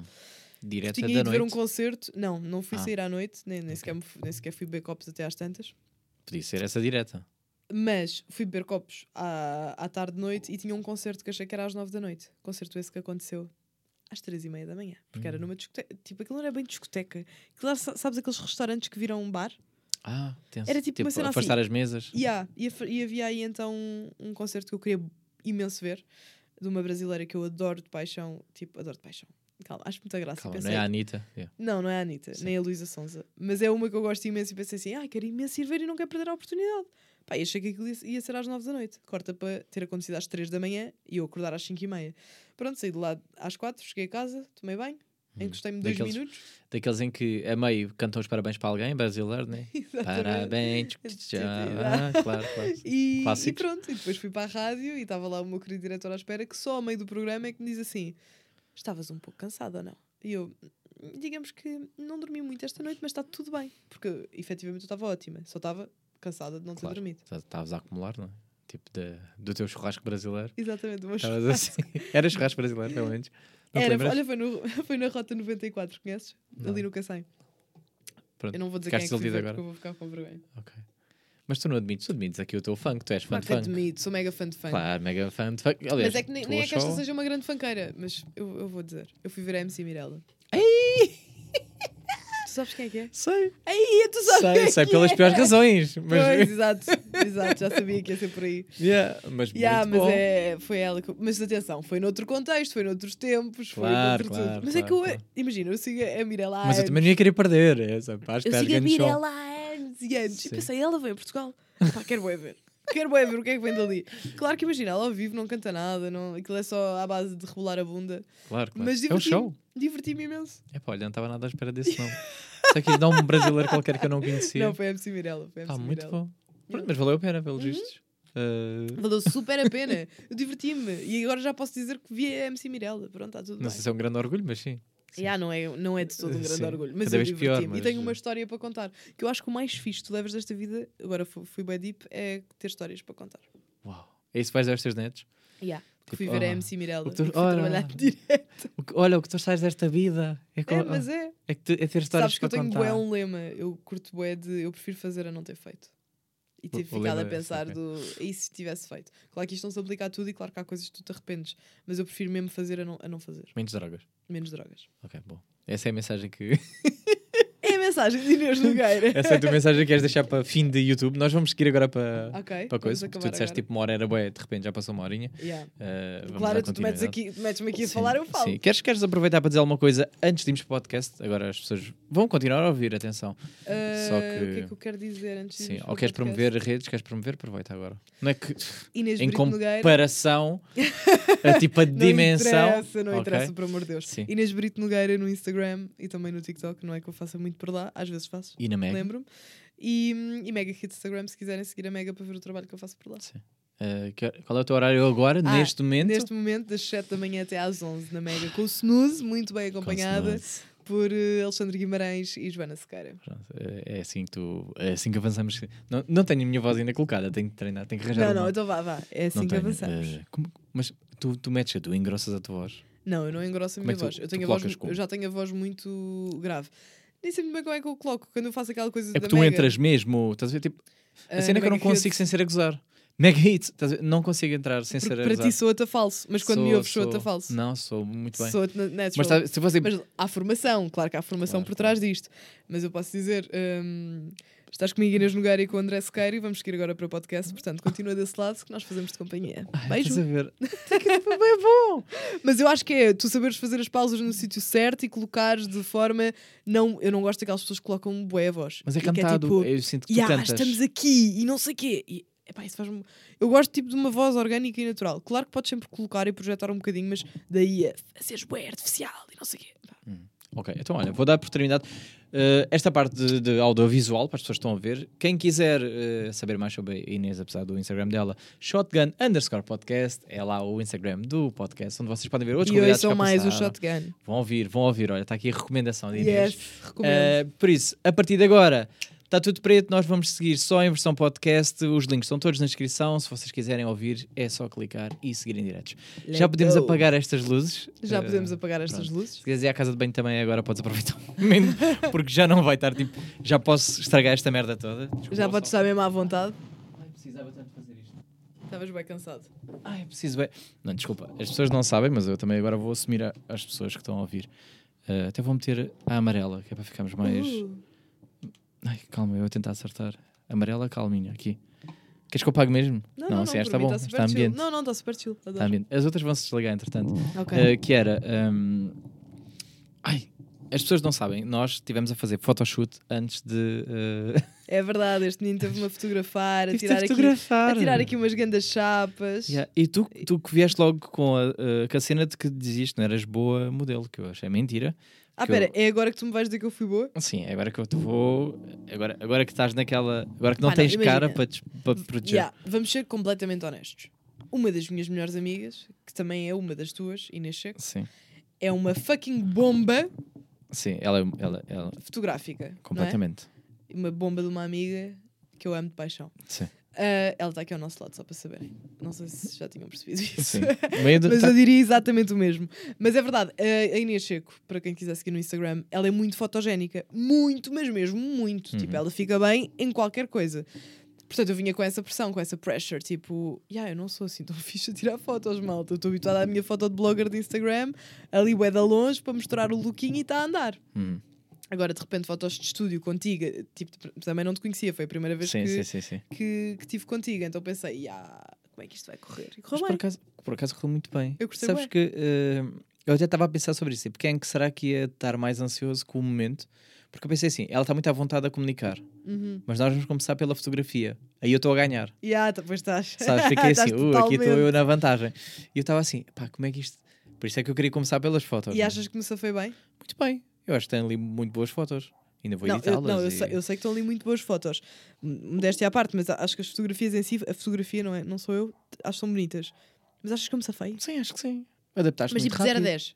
Direta Tinha da ido ver um noite? concerto, não, não fui Ah. sair à noite, nem, nem, sequer, nem sequer fui beber copos até às tantas. Podia ser essa direta. Mas fui beber copos à, à tarde de noite e tinha um concerto que achei que era às nove da noite. Concerto esse que aconteceu às três e meia da manhã. Porque Hum. era numa discoteca. Tipo, aquilo não era bem discoteca. Aquilo era, sa- sabes aqueles restaurantes que viram um bar? Ah, tenso. Era tipo uma cena assim. afastar as mesas. E, há, e, e havia aí então um, um concerto que eu queria imenso ver. De uma brasileira que eu adoro de paixão. Tipo, adoro de paixão. Calma, acho muita graça. Calma, não pensei, é a Anitta. Yeah. não, não é a Anitta, Sim. nem a Luísa Sonza. Mas é uma que eu gosto imenso e pensei assim: ai, quero imenso ir ver e não quero perder a oportunidade. Pá, e achei que aquilo ia, ia ser às 9 da noite. Corta para ter acontecido às 3 da manhã e eu acordar às 5 e meia. Pronto, saí de lá às 4, cheguei a casa, tomei banho, encostei-me dois Hum. Daqueles- minutos. Daqueles em que a meio cantam os parabéns para alguém, brasileiro, né? <laughs> Exatamente. Parabéns. ah, claro, claro. <laughs> E, e pronto, e depois fui para a rádio e estava lá o meu querido diretor à espera que só ao meio do programa é que me diz assim: Estavas um pouco cansada ou não? E eu, digamos que não dormi muito esta noite, mas está tudo bem. Porque efetivamente eu estava ótima, só estava cansada de não ter Claro. dormido. Já Estavas a acumular, não é? Tipo de, do teu churrasco brasileiro. Exatamente, o meu churrasco. assim. <laughs> Era churrasco brasileiro, pelo menos. Era, olha, foi, no, <laughs> foi na Rota 94, conheces? Não. Ali no Cacém. Pronto. Eu não vou dizer Ficaste quem é que agora? porque eu vou ficar com vergonha. Ok. Mas tu não admites, tu admites aqui o teu funk, tu és fã Claro de funk. admito, sou mega fã de funk. Claro, mega fã de funk. Aliás, Mas é que nem, nem é que esta seja uma grande fanqueira, mas eu, eu vou dizer. Eu fui ver a MC Mirella. Tu sabes quem é que é? Sei, Aí, tu sabes sei, quem sei é que pelas é? piores razões. <laughs> Mas, Pois, exato, exato, já sabia que ia ser por aí. yeah, mas Yeah, mas bom. é, foi ela que. Mas atenção, foi noutro contexto, foi noutros tempos, foi Claro, noutro claro, tudo. Mas é claro, que eu, claro. imagina, eu sigo a Mirella Mas eu também não ia querer perder. É, sabe? Pá, Eu sigo a. Mirella há anos e anos. E pensei, ela vem a Portugal. Pá, quero ver. Quero bem ver o que é que vem dali. Claro que imagina, ela ao vivo não canta nada, não, aquilo é só à base de rebolar a bunda. Claro, claro. Mas é um show. Diverti-me imenso. É pá, olha, não estava nada à espera desse nome. Só que dá um brasileiro qualquer que eu não conhecia. Não, foi a MC Mirella. Foi MC Ah, muito Mirella. bom. Pronto, mas valeu a pena, Uhum. pelos vistos. Uh, Valeu super a pena. Eu diverti-me. E agora já posso dizer que vi a MC Mirella. Pronto, está tudo não bem. sei se é um grande orgulho, mas sim. Yeah, não, é, não é de todo um grande Sim. orgulho. Mas Cada eu vez pior, diverti-me. E mas- tenho uma história para contar. Que eu acho que o mais fixe que tu levas desta vida, agora fu- fui bem deep, é ter histórias para contar. Uau. É isso que vais aos teus netos? Yeah. Que Tipo, fui ver a ah, MC Mirella. o que tu- fui ora. trabalhar <laughs> direto. O que- olha, o que tu sais desta vida é, co- É, mas é. é que tu- é ter histórias Sabes que eu para tenho contar. bué um lema. Eu curto bué de. Eu prefiro fazer a não ter feito. E ter ficado a é pensar do. E se tivesse feito? Claro que isto não se aplica a tudo e claro que há coisas que tu te arrependes. Mas eu prefiro mesmo fazer a não, a não fazer. Menos drogas. Menos drogas. Ok, bom. Essa é a mensagem que. <laughs> A mensagem de Inês Nogueira. Essa é a tua mensagem que queres deixar para fim de YouTube. Nós vamos seguir agora para, ok. para coisa. Porque tu disseste agora. tipo uma hora era bué, de repente já passou uma horinha. Yeah. Uh, vamos Claro, tu te metes continuidade. aqui, metes-me aqui a Sim, falar, eu falo. Sim. Queres, queres aproveitar para dizer alguma coisa antes de irmos para o podcast? Agora as pessoas vão continuar a ouvir, atenção. Ah, Só O que é que- que eu quero dizer antes de Sim. Ou queres podcast? promover redes, queres promover, aproveita agora. Não é que Inês em comparação <laughs> a tipo a Não dimensão. interessa, não Ok. interessa, por amor de Deus. Sim. Inês Brito Nogueira no Instagram e também no TikTok. Não é que eu faça muito por lá, às vezes faço, E na Mega. lembro-me. E, e Mega Hit Instagram, se quiserem seguir a Mega para ver o trabalho que eu faço por lá. Sim. Uh, qual é o teu horário agora, Ah, neste momento? Neste momento, das 7 da manhã até às 11 na Mega, com o Snooze, muito bem acompanhada por eh, Alexandre Guimarães e Joana Sequeira. É é assim que tu. É assim que avançamos. Não, não tenho a minha voz ainda colocada, tenho que treinar, tenho que arranjar. Não, não, uma. então vá, vá. É assim Não que tenho, avançamos. uh, como- mas tu, tu metes tu, engrossas a tua voz. Não, eu não engrosso a é minha tu- voz. Eu, tenho a voz eu já tenho a voz muito grave. Nem sei muito bem como é que eu coloco quando eu faço aquela coisa É porque tu Mega. entras mesmo, estás a ver? Tipo, a ah, cena é que eu não consigo sem ser a gozar. Mega hits, estás a ver? não consigo entrar sem Porque ser a para ti soa-te a falso, mas quando me Sou- ouves soa-te a sou- falso. Não, sou muito bem. Soa-te na- natural. Mas tá- se fosse Mas há formação, claro que há formação Claro, por trás disto. Mas eu posso dizer: hum, estás comigo, Inês Nogueira, e com o André Sequeira, e vamos seguir agora para o podcast. Portanto, continua desse lado que nós fazemos de companhia. Beijo. Estás a ver? <laughs> é bom. Mas eu acho que é tu saberes fazer as pausas no sítio certo e colocares de forma. Não, eu não gosto daquelas pessoas que colocam bué a voz. Mas é que cantado, tipo, eu sinto que tu "Ya, cantas. estamos aqui e não sei o quê. E, epá, isso faz-me- Eu gosto tipo de uma voz orgânica e natural. Claro que podes sempre colocar e projetar um bocadinho, mas daí a, a seres bué artificial e não sei o quê. Pá. Ok, então olha, vou dar oportunidade. Uh, esta parte de, de audiovisual, para as pessoas que estão a ver, quem quiser uh, saber mais sobre a Inês, apesar do Instagram dela, shotgun underscore podcast, é lá o Instagram do podcast, onde vocês podem ver outros E convidados são que já mais o shotgun. Vão ouvir, vão ouvir, olha, está aqui a recomendação de Inês. Yes, recomendo. Uh, por isso, a partir de agora, está tudo preto, nós vamos seguir só em versão podcast, os links estão todos na descrição, se vocês quiserem ouvir, é só clicar e seguir em diretos. Já podemos go. apagar estas luzes. Já Uh, podemos apagar estas pronto. luzes. Se quiseres ir à casa de banho também agora podes aproveitar um momento, <laughs> porque já não vai estar tipo, já posso estragar esta merda toda. Desculpa Já podes estar mesmo à vontade. Ai, precisava tanto fazer isto. Estavas bem cansado. Ai, preciso bem. Não, desculpa, as pessoas não sabem, mas eu também agora vou assumir a- às pessoas que estão a ouvir. Uh, até vou meter a amarela, que é para ficarmos mais. Uh, Ai, calma, eu vou tentar acertar. Amarela, calminha, aqui. Queres que eu pague mesmo? não, não, não, assim, está para mim bom, super está ambiente. Não, não, está super chill. Está ambiente. As outras vão se desligar, entretanto. Ok. Uh, que era. um, Ai, as pessoas não sabem, nós estivemos a fazer photoshoot antes de. uh, <laughs> É verdade, este menino teve-me a fotografar, a tirar, aqui, fotografar. a tirar aqui umas grandes chapas. Yeah, E tu, tu que vieste logo com a, uh, com a cena de que dizias que não eras boa modelo, que eu achei mentira. Ah, que eu- pera, é agora que tu me vais dizer que eu fui boa? Sim, é agora que eu te vou. Agora, agora que estás naquela. Agora que não não, tens cara imagina. para, te- para te proteger. Yeah, vamos ser completamente honestos. Uma das minhas melhores amigas, que também é uma das tuas, Inês Checo, Sim, é uma fucking bomba sim, ela, é- ela, ela fotográfica. não é? completamente. Uma bomba de uma amiga que eu amo de paixão. Sim. Ah, ela está aqui ao nosso lado, só para saberem. Não sei se já tinham percebido isso. De- Mas tá- eu diria exatamente o mesmo. Mas é verdade, a a Inês Checo, para quem quiser seguir no Instagram, ela é muito fotogénica. Muito, mas mesmo muito. Tipo, Uhum. ela fica bem em qualquer coisa. Portanto, eu vinha com essa pressão, com essa pressure, tipo, yeah, eu não sou assim tão <laughs> fixe a tirar fotos, malta. Eu estou habituada à minha foto de blogger de Instagram, ali bué da longe, para mostrar o lookinho e está a andar. Hum. Agora, de repente, fotos de estúdio contigo, tipo, também não te conhecia, foi a primeira vez Sim, que, sim, sim, que, que tive contigo. Então pensei, yeah, como é que isto vai correr? E correu Mas por bem. acaso, por acaso correu muito bem. Eu gostei Sabes bué. que eh, eu até estava a pensar sobre isso. Tipo, quem é que será que ia estar mais ansioso com o momento? Porque eu pensei assim, ela está muito à vontade a comunicar, Uhum. mas nós vamos começar pela fotografia. Aí eu estou a ganhar. E ah, tá, pois estás. Sabes? <laughs> Fiquei assim, uh, aqui estou eu na vantagem. E eu estava assim, pá, como é que isto. Por isso é que eu queria começar pelas fotos. E né? achas que me safei bem? Muito bem. Eu acho que tem ali muito boas fotos. Ainda vou não, eu, editá-las. não eu, e- sei, eu sei que estão ali muito boas fotos. Modéstia à parte, mas acho que as fotografias em si, a fotografia não, é, não sou eu, acho que são bonitas. Mas achas que eu me safei? Sim, acho que sim. Adaptaste Mas muito tipo 0 a rápido. 10.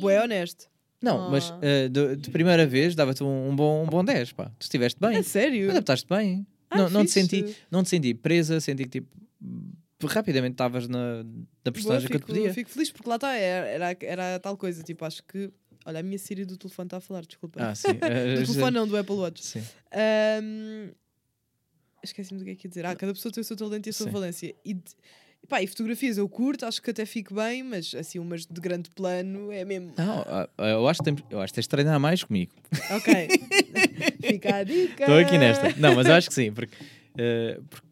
Bué honesto. Não, mas Ah. eh, de, de primeira vez dava-te um, um bom, um bom 10, pá. Tu estiveste bem. É sério? Adaptaste bem. Ah, não, não, te senti, não te senti presa, senti que tipo. Rapidamente estavas na, na Boa, personagem que eu te fico, pedia. fico feliz porque lá está, era, era, era tal coisa. Tipo, acho que. Olha, a minha Siri do telefone está a falar, desculpa. Ah, sim. eh, <laughs> do telefone não, do Apple Watch. Sim. Ahm, Esqueci-me do que é que ia dizer. Ah, cada pessoa tem o seu talento e a sua Sim. valência. E, pá, e fotografias eu curto, acho que até fico bem, mas assim, umas de grande plano é mesmo. Não, ah, ah, eu acho que eu acho que tens de treinar mais comigo. Ok. <laughs> Fica a dica. Estou aqui nesta. Não, mas eu acho que sim, porque, eh, por-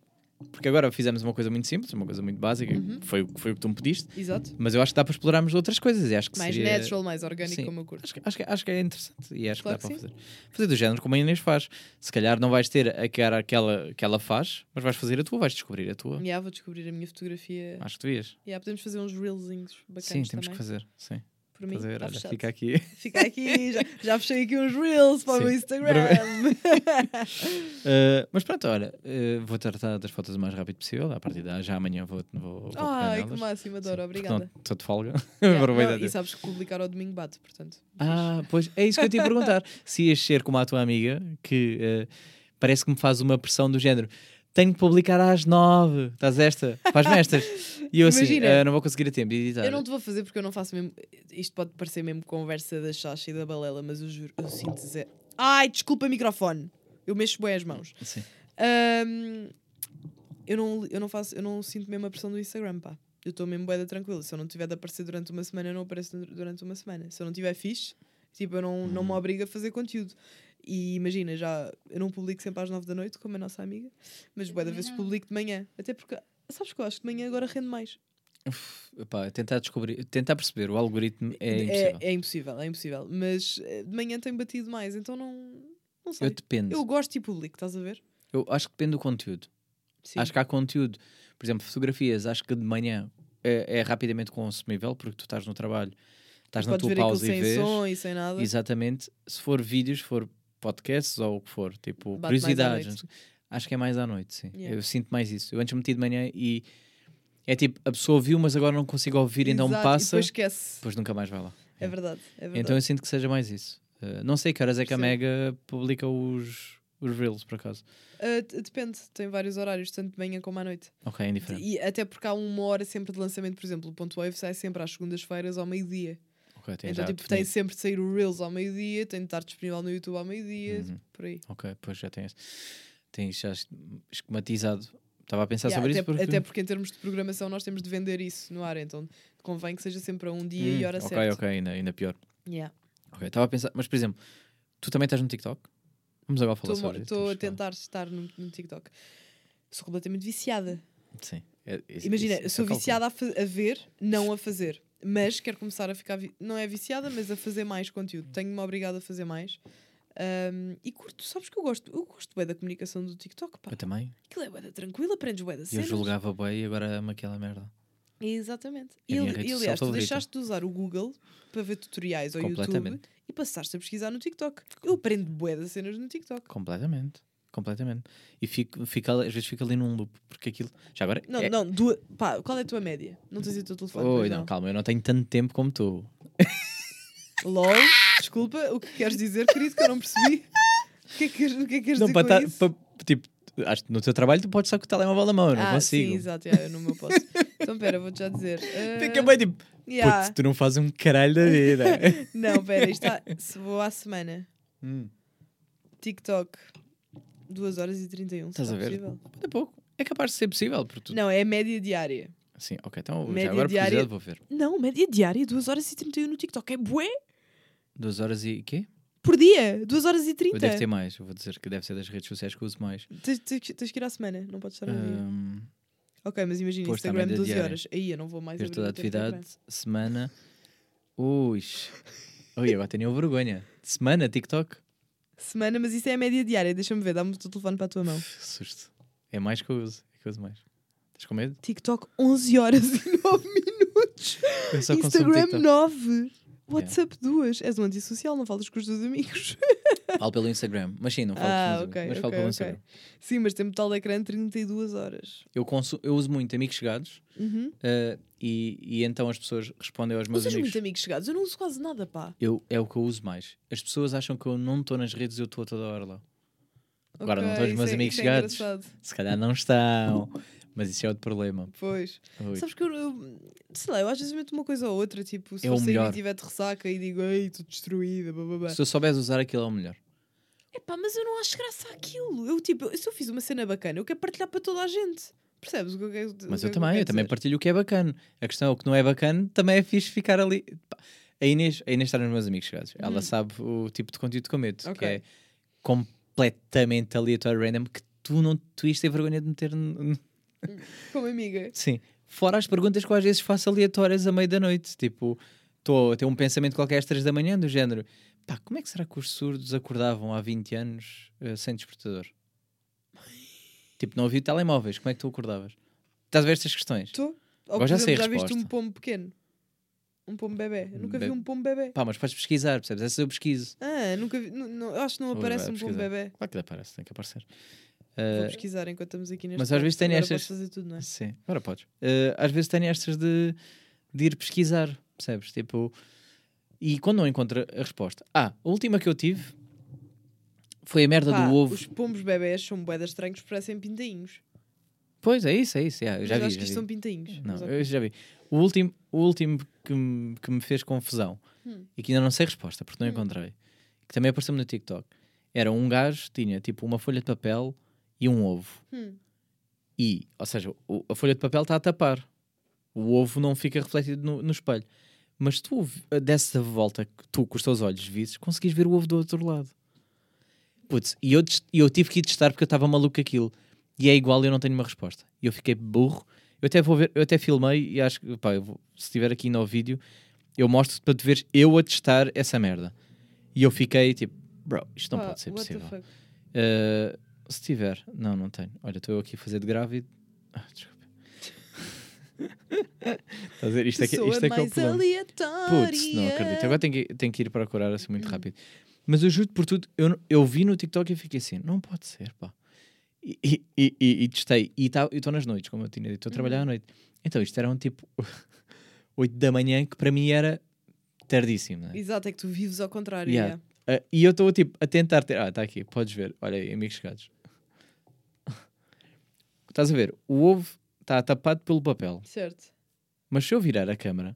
porque agora fizemos uma coisa muito simples, uma coisa muito básica, Uhum. foi, o- foi o que tu me pediste, Exato. mas eu acho que dá para explorarmos outras coisas. E acho que Mais seria... natural, mais orgânico, Sim. como eu curto. Acho que, acho, que, acho que é interessante e acho Claro que dá que para fazer. Fazer do género como a Inês faz. Se calhar não vais ter a cara que ela, que ela faz, mas vais fazer a tua, vais descobrir a tua. Yeah, vou descobrir a minha fotografia. Acho que tu ias. Yeah, podemos fazer uns reelzinhos bacanas Sim, temos também. que fazer. Sim, Por mim, fazer. tá Olha, fica aqui. <laughs> Fica aqui, já, já fechei aqui uns reels para o meu Sim. Instagram. Uh, <laughs> mas pronto, olha, uh, vou tratar das fotos o mais rápido possível. A partir de já amanhã vou, vou, vou Ai, que máximo, adoro, Sim, obrigada. Estou de folga. <laughs> Yeah, não, e sabes que publicar ao domingo bate, portanto. Ah, pois é isso que eu te ia perguntar. Se ias ser como a tua amiga, que uh, parece que me faz uma pressão do género. Tenho que publicar às nove. Estás esta? Faz-me estas. E eu assim, Imagina. "Ah, não vou conseguir a tempo de editar. Eu não te vou fazer porque eu não faço mesmo. Isto pode parecer mesmo conversa da chacha e da balela, mas eu juro, eu sinto zero. Ai, desculpa, microfone. Eu mexo bem as mãos. Sim. Ahm, eu, não, eu não faço, eu não sinto mesmo a pressão do Instagram, pá. Eu estou mesmo boeda tranquila. Se eu não tiver de aparecer durante uma semana, eu não apareço dur- durante uma semana. Se eu não tiver fixe, tipo, eu não, não me Uhum. obrigo a fazer conteúdo. E imagina, já eu não publico sempre às nove da noite, como a nossa amiga, mas boeda vezes publico de manhã. Até porque, sabes que eu acho que de manhã agora rende mais. Epá, tentar descobrir, tentar perceber o algoritmo é impossível. É, impossível, é impossível. Mas eh, de manhã tem batido mais, então não, não sei. Eu depende. Eu Eu... gosto e publico, estás a ver? acho que depende do conteúdo. Sim. Acho que há conteúdo, por exemplo, fotografias, acho que de manhã é, é rapidamente consumível porque tu estás no trabalho, estás na Podes tua pausa e sem vês. som e sem nada. Exatamente. Se for vídeos, se for podcasts ou o que for, tipo, Bate curiosidades. Acho que é mais à noite, sim. Yeah. Eu sinto mais isso. Eu antes meti de manhã e é tipo, a pessoa ouviu, mas agora não consigo ouvir, então Exato, passa, E depois esquece. depois nunca mais vai lá. É verdade, é verdade. Então eu sinto que seja mais isso. Uh, não sei que horas é que a. Mega publica os, os Reels, por acaso. D- depende, tem vários horários, tanto de manhã como à noite. Ok, é indiferente. E até porque há uma hora sempre de lançamento, por exemplo, o Ponto Wave sai sempre às segundas-feiras ao meio-dia. Ok, tem Então, tipo, tem sempre de sair o Reels ao meio-dia, tem de estar disponível no YouTube ao meio-dia, Uhum. por aí. Ok, pois já. Tem isso já es- esquematizado. Estava a pensar Yeah, sobre até, isso porque... até porque em termos de programação nós temos de vender isso no ar, então convém que seja sempre a um dia e Hum, hora ok, certa. ok, ainda, ainda pior. Yeah. Ok, estava a pensar, mas por exemplo, tu também estás no TikTok? Vamos agora falar sobre isso. Estou a vamos falar. tentar estar no, no TikTok. Sou completamente viciada. Sim. é- isso- Imagina, isso- sou calculo. viciada a, a ver, não a fazer. Mas quero começar a ficar. Não é viciada, mas a fazer mais conteúdo. Tenho-me obrigada a fazer mais. Ahm, e curto, sabes que eu gosto. Eu gosto bem da comunicação do TikTok. Pá. Eu também. Aquilo é bué da tranquila, aprendes bué da Eu cenas. julgava bem e agora amo aquela merda. Exatamente. É a E, minha ali- rede e social aliás, tu favorita. deixaste de usar o Google para ver tutoriais ao YouTube Completamente. e passaste a pesquisar no TikTok. Eu aprendo bué das cenas no TikTok. Completamente. Completamente. E fico, fico, às vezes fico ali num loop, porque aquilo. Já agora. Não, é... não, duas, pá, qual é a tua média? Não tens o teu telefone? Oi, pois não, calma, eu não tenho tanto tempo como tu. LOL, desculpa, o que queres dizer, querido, que eu não percebi? O que é que, queres- o que, é que queres Não, dizer para com tá- para- tipo, acho que no teu trabalho tu podes estar com o telemóvel na mão, eu não ah, consigo. sim, exato, yeah, eu meu posso. Então, pera, vou-te já dizer. <laughs> Ah, Fica bem tipo, yeah. putz, tu não fazes um caralho da vida. <laughs> Não, pera, isto está, se vou à semana, Hum, TikTok, 2 horas e 31, Estás a ver? possível? é pouco. É capaz de ser possível, porque tu. Não, é a média diária. Sim, ok, então Média já agora diária- vou ver. Não, média diária, 2 horas e 31 no TikTok, é bué? Duas horas e quê? Por dia, 2 horas e Eu 30. devo ter mais, eu vou dizer que deve ser das redes sociais que uso mais. Tens, tens que- tens que ir à semana, não podes estar no dia. Hum, Ok, mas imagina, a Instagram média 12 diária. horas. Aí eu não vou mais ver abrir toda a atividade, semana. Ui. <laughs> Ui, agora tenho vergonha. De semana, TikTok? Semana, mas isso é a média diária. Deixa-me ver, dá-me o teu telefone para a tua mão. Que <laughs> susto. É mais que eu uso. É que eu uso mais. Estás com medo? TikTok 11 horas e 9 minutos. Eu só consumo Instagram TikTok. 9. WhatsApp 2. És um antissocial, não falas com os teus amigos. <laughs> Falo pelo Instagram. Mas sim, não falo Ah, pelo ok, Instagram. Mas falo pelo ok. Instagram. Sim, mas tem total ecrã 32 horas. Eu, eu uso muito amigos chegados Uhum. eh, e, e então as pessoas respondem aos meus Vocês amigos. muito amigos chegados, eu não uso quase nada, pá. Eu, é o que eu uso mais. As pessoas acham que eu não estou nas redes e eu estou a toda hora lá. Agora não estão os meus é- amigos é chegados. engraçado. Se calhar não estão. <laughs> Mas isso é outro problema. Pois. Ui. Sabes que eu, eu- sei lá, eu às vezes meto uma coisa ou outra, tipo, se É o sair e tiver de ressaca e digo, ei, estou destruída, bababá. Se eu souberes usar aquilo é o melhor. Epá, mas eu não acho graça àquilo. Eu, tipo, se eu fiz uma cena bacana, eu quero partilhar para toda a gente. Percebes o que eu quero Mas que eu que também, eu quero também partilho o que é bacana. A questão é o que não é bacana, também é fixe ficar ali. A Inês, a Inês está nos meus amigos chegados. Ela Hum. sabe o tipo de conteúdo que eu meto, que Ok. é completamente aleatório, random, que tu não tu ias ter vergonha de meter. n- n- <laughs> Como amiga. Sim. Fora as perguntas que eu às vezes faço aleatórias à meia da noite. Tipo, estou a ter um pensamento qualquer às três da manhã, do género: pá, como é que será que os surdos acordavam há 20 anos eh, sem despertador? <laughs> tipo, não havia telemóveis, como é que tu acordavas? Estás a ver estas questões? Tu? Ou, já sei já viste um pombo pequeno? Um pombo bebê? Eu nunca vi Be- um pombo bebê. Pá, mas podes pesquisar, percebes? Essa eu pesquiso. Ah, nunca vi. não- não, eu acho que não Vou aparece um pombo bebê. Claro que aparece, tem que aparecer. Vou Eh, pesquisar enquanto estamos aqui neste mas às vezes tenho estas- fazer tudo, não é? Sim, agora podes. Eh, às vezes tenho estas de, de ir pesquisar, percebes? Tipo, e quando não encontro a resposta. Ah, a última que eu tive foi a merda Pá, do ovo. Os pombos bebés são boedas estranhos, parecem pintainhos. Pois é isso, é isso. yeah, eu já Mas vi. acho já que isto vi. são pintainhos. Não, eu já vi. O último, o último que, me, que me fez confusão Hum. e que ainda não sei resposta porque não Hum. encontrei, que também apareceu-me no TikTok, era um gajo tinha tipo uma folha de papel e um ovo. Hum. E, ou seja, o- a folha de papel está a tapar. O ovo não fica refletido no, no espelho. Mas tu v- desses a volta, que tu com os teus olhos visses, conseguis ver o ovo do outro lado. Putz, e eu, eu tive que ir testar porque eu estava maluco aquilo. E é igual eu não tenho uma resposta. E eu fiquei burro. Eu até vou ver, eu até filmei e acho que, pá, vou- se estiver aqui no vídeo, eu mostro para te veres eu a testar essa merda. E eu fiquei tipo, bro, isto não Pá, pode ser possível. Uh, se tiver, não, não tenho. Olha, estou eu aqui a fazer de grávido. Ah, desculpa. Estás <laughs> a ver? Isto é que, isto é, que é o problema. Putz, não acredito. Agora tenho que, tenho que ir procurar assim Hum. muito rápido. Mas eu juro por tudo, eu, eu vi no TikTok e fiquei assim, não pode ser, pá. E, e, e, e, testei. E tá- eu estou nas noites, como eu tinha dito, estou a trabalhar à Uhum. noite. Então isto era um tipo <laughs> 8 da manhã, que para mim era tardíssimo. Né? Exato, é que tu vives ao contrário. Yeah. yeah. Ah, e eu estou tipo a tentar ter. Ah, está aqui, podes ver. Olha aí, amigos chegados. Estás a ver? O ovo está tapado pelo papel. Certo. Mas se eu virar a câmera,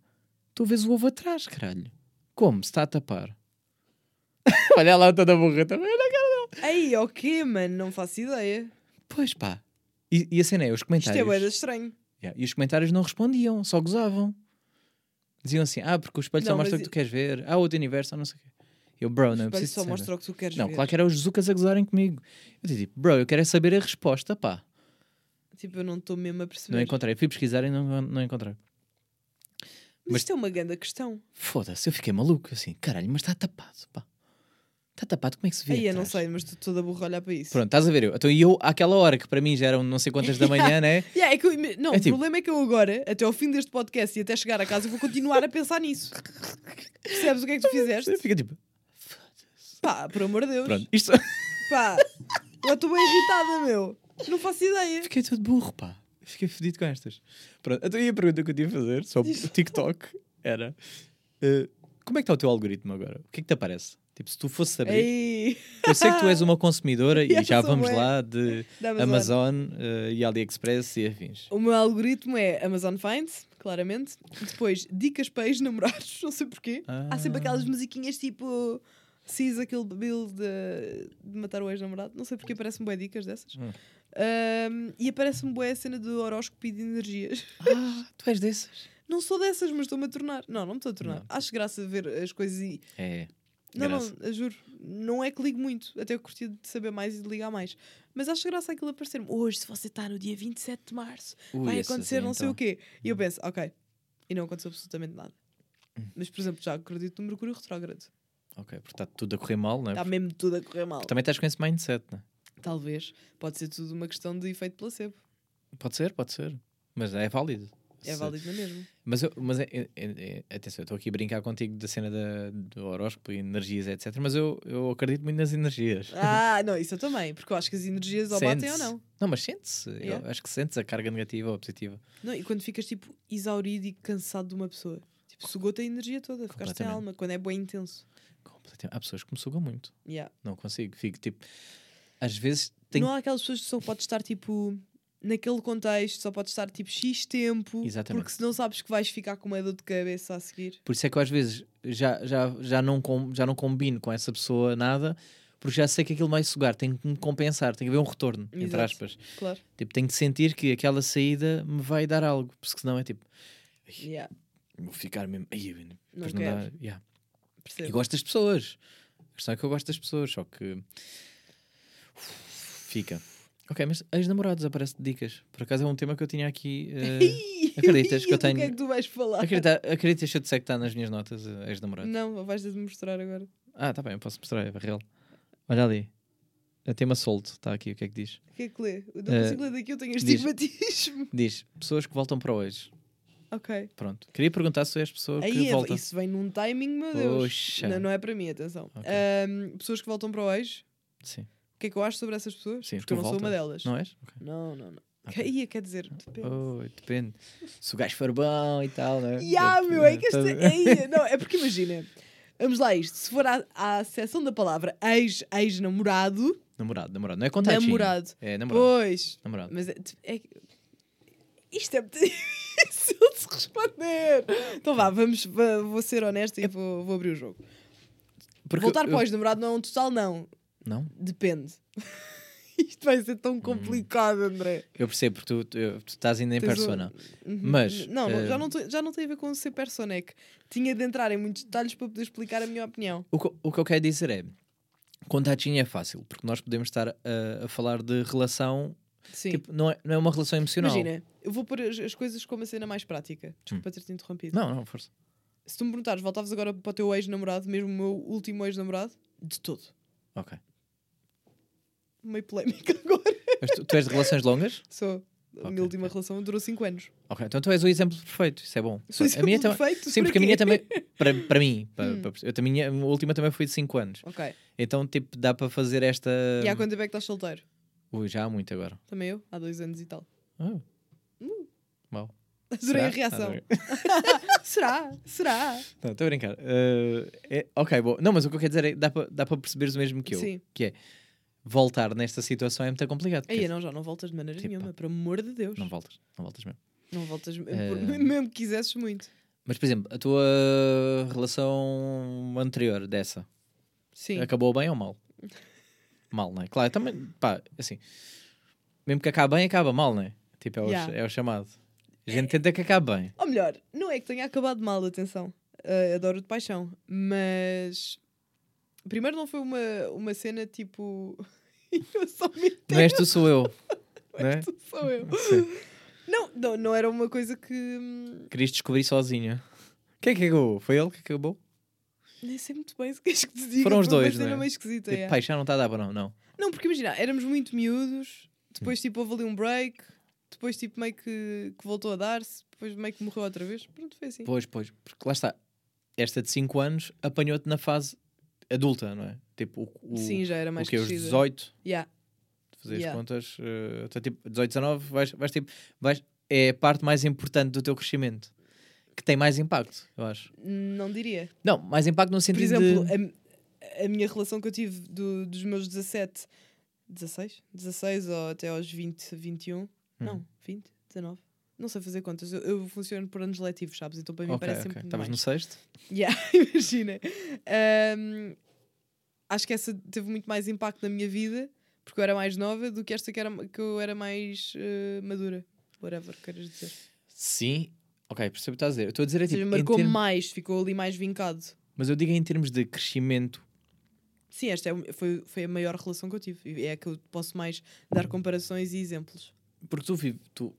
tu vês o ovo atrás, caralho. Como? Se está a tapar. <laughs> Olha lá toda burra também. Olha a cara dela. Aí, ok, mano, não faço ideia. Pois pá. E, e a cena é, os Isto comentários. é boeda estranho. Yeah, E os comentários não respondiam, só gozavam. Diziam assim: Ah, porque o espelho só Não, mostra o mas que tu queres ver. Ah, outro universo, não sei o quê. Eu, bro, não é Espelho preciso só mostra o que tu queres Não, ver. claro que era os Zucas a gozarem comigo. Eu disse, tipo, bro, eu quero é saber a resposta, pá. Tipo, eu não estou mesmo a perceber. Não encontrei. Fui pesquisar e não, não encontrei. Mas, mas- isto é uma grande questão. Foda-se, eu fiquei maluco. Assim, caralho, mas está tapado, pá. Está tapado, como é que se vê? Aí eu não sei, mas estou toda burra a olhar para isso. Pronto, estás a ver? Eu, então, e eu, àquela hora que para mim já eram não sei quantas da <laughs> manhã, né? Yeah, é que eu- não, É o tipo- problema é que eu agora, até ao fim deste podcast e até chegar a casa, vou continuar a pensar nisso. <laughs> Percebes o que é que tu fizeste? Fica tipo, Pá, por amor de Deus. pronto, isto. Pá, eu estou bem irritada, meu. Não faço ideia. Fiquei todo burro, pá. Fiquei fedido com estas. Pronto, então e a pergunta que eu tinha a fazer sobre o TikTok era: eh, como é que está o teu algoritmo agora? O que é que te aparece? Tipo, se tu fosses abrir. Ei, Eu sei que tu és uma consumidora <laughs> e já vamos bué. lá de da Amazon. Amazon eh, e AliExpress e afins. O meu algoritmo é Amazon Finds, claramente. Depois, dicas para ex-namorados, <laughs> não sei porquê. Há sempre Ah. aquelas musiquinhas tipo. Sees aquele Bill de, de matar o ex-namorado. Não sei porque aparecem bué dicas dessas. Hum. Ahm, e aparece-me bué a cena do horóscopo e de energias. Ah, tu és dessas? <laughs> Não sou dessas, mas estou-me a tornar. Não, não me estou a tornar. Não. Acho graça ver as coisas e. É. Não, graça. não, juro. Não é que ligo muito. Até eu curti de saber mais e de ligar mais. Mas acho graça aquilo aparecer-me. Hoje, se você está no dia 27 de março, Ui, vai acontecer aí, não sei então. o quê. E eu penso, ok. E não aconteceu absolutamente nada. Hum. Mas, por exemplo, já acredito no Mercúrio retrógrado. Ok, porque está tudo a correr mal, não é? Está mesmo tudo a correr mal. Porque também estás com esse mindset, não é? Talvez. Pode ser tudo uma questão de efeito placebo. Pode ser, pode ser. Mas é válido. É válido na mesma. Mas, eu, mas é, é- é- atenção, eu estou aqui a brincar contigo da cena da, do horóscopo e energias, etc. Mas eu, eu acredito muito nas energias. Ah, não, isso eu também. Porque eu acho que as energias ou batem ou não. Não, mas sente-se. Eu acho que sentes a carga negativa ou positiva. não. E quando ficas tipo exaurido e cansado de uma pessoa. Tipo, sugou-te a energia toda. Ficaste sem alma. Quando é bem intenso. Completamente. Há pessoas que me sugam muito. Yeah. Não consigo. Fico tipo. Às vezes tenho. Não há aquelas pessoas que só pode estar tipo naquele contexto, só pode estar tipo X tempo, Exatamente. porque se não sabes que vais ficar com uma dor de cabeça a seguir. Por isso é que eu às vezes já, já, já, não, com, já não combino com essa pessoa nada, porque já sei que aquilo vai sugar, tenho que me compensar, tem que haver um retorno, entre Exato. aspas. Claro. Tipo, tenho de sentir que aquela saída me vai dar algo, porque senão é tipo, Yeah, vou ficar mesmo. Ai, não não dá. yeah. E gosto das pessoas. A questão é que eu gosto das pessoas, só que. Fica. Ok, mas ex-namorados aparece dicas. Por acaso é um tema que eu tinha aqui. <laughs> eh, acreditas que eu <laughs> Do que é tenho- que tu vais falar? acredita, acreditas que eu disser que está nas minhas notas, eh, ex-namorados? Não, vais ter de mostrar agora. Ah, tá bem, eu posso mostrar, é real. Olha ali. É tema solto, está aqui, o que é que diz? O que é que lê? Eu não consigo ler daqui, eu tenho diz- estigmatismo. <laughs> Diz, pessoas que voltam para hoje. Ok. Pronto. Queria perguntar se és pessoa que Aí é- volta. isso vem num timing, meu Deus. Poxa. Não, não é para mim, atenção. Ok. Ahm, pessoas que voltam para o ex, Sim. O que é que eu acho sobre essas pessoas? Sim, Porque eu não sou uma delas. Não és? Ok. Não, não, não. Ok. Ia, quer dizer, depende. Oh, depende. Se o gajo for bom e tal, né? Ya, meu, é que este. Todo- Ei, não, é porque imagina. Vamos lá, isto. Se for à, à seção da palavra ex, ex-namorado, Namorado, namorado. Não é contatinho. namorado. É namorado. Pois. Namorado. Mas é, é- isto é muito <laughs> difícil de se responder. Então vá, vamos, vou ser honesto e vou, vou abrir o jogo. Porque Voltar eu- para o ex-namorado não é um total não. Não? Depende. <laughs> Isto vai ser Hum. tão complicado, André. Eu percebo, porque tu, tu, tu estás ainda em Tens um- persona. Uhum. Mas, Não, não, eh, já, não tem, já não tem a ver com ser persona, é que tinha de entrar em muitos detalhes para poder explicar a minha opinião. O que, o que eu quero dizer é: contatinho é fácil, porque nós podemos estar a, a falar de relação. Sim. Tipo, não é, não é uma relação emocional. Imagina, eu vou pôr as, as coisas como a cena mais prática. Desculpa ter-te interrompido. Não, não, força. Se tu me perguntares, voltavas agora para o teu ex-namorado, mesmo o meu último ex-namorado? De todo. Ok. Meio polémica <laughs> agora. Mas tu, tu és de relações longas? Sou. A Ok, minha última relação durou 5 anos. Ok, então tu és o exemplo perfeito, isso é bom. Sou a minha perfeito? Sim, porque a minha também, para, para mim, <laughs> para, Hum. para- eu também, a última também foi de 5 anos. Ok. Então, tipo, dá para fazer esta. E há quanto tempo é que estás solteiro? Ui, já há muito agora. Também eu? Há dois anos e tal. Oh. Uh. Mau. Adorei a reação. <laughs> Será? Será? Não, estou a brincar. Uh, é- ok, bom. Não, mas o que eu quero dizer é dá para dá para perceberes o mesmo que eu. Sim. Que é voltar nesta situação é muito complicado. Aí não, já não voltas de maneira Tipo, nenhuma, por amor de Deus. Não voltas, não voltas mesmo. Não voltas, Eh, <laughs> mesmo que quisesses muito. Mas, por exemplo, a tua relação anterior dessa Sim. acabou bem ou mal? <laughs> Mal, não é? Claro, também, pá, assim, mesmo que acabe bem, acaba mal, não é? Tipo, é o, Yeah. é o chamado. A gente tenta que acabe bem. Ou melhor, não é que tenha acabado mal, atenção. Eh, adoro de paixão. Mas. Primeiro, não foi uma, uma cena tipo. <laughs> eu só me Não és tu, sou eu. <laughs> não é? entendo, sou eu. Não, não, não era uma coisa que. hum, Querias descobrir sozinha. Quem é que acabou? Foi ele que acabou? Nem sei muito bem se queres que te diga. Foram os dois, não é? meio esquisita. Tipo, é. pai, já não está a dar para não, não. Não, porque imagina, éramos muito miúdos, depois Hum. tipo houve ali um break, depois tipo meio que, que voltou a dar-se, depois meio que morreu outra vez. Pronto, foi assim. Pois, pois, porque lá está. Esta de 5 anos apanhou-te na fase adulta, não é? Tipo, o, o, Sim, já era mais o que? Os crescida. 18. 18, Yeah. fazer as Yeah. contas, eh, até tipo 18, 19, vais, vais tipo, vais, é a parte mais importante do teu crescimento. Que tem mais impacto, eu acho. Não diria. Não, mais impacto no Por sentido exemplo, de... a, a minha relação que eu tive do- dos meus 17, 16? 16 ou até aos 20, 21. Não, 20, 19. Não sei fazer contas. Eu, eu funciono por anos letivos, sabes? Então para mim Ok, parece ok. sempre Estavas no sexto? Yeah, <laughs> imagina. Ahm, acho que essa teve muito mais impacto na minha vida porque eu era mais nova do que esta que, era, que eu era mais eh, madura. Whatever queiras dizer. Sim. Ok, percebo o que estás a dizer. Eu estou a dizer é seja, tipo, em marcou termos- mais, ficou ali mais vincado. Mas eu digo em termos de crescimento. Sim, esta é foi, foi a maior relação que eu tive. E é a que eu posso mais dar comparações e exemplos. Porque tu, vive- tu,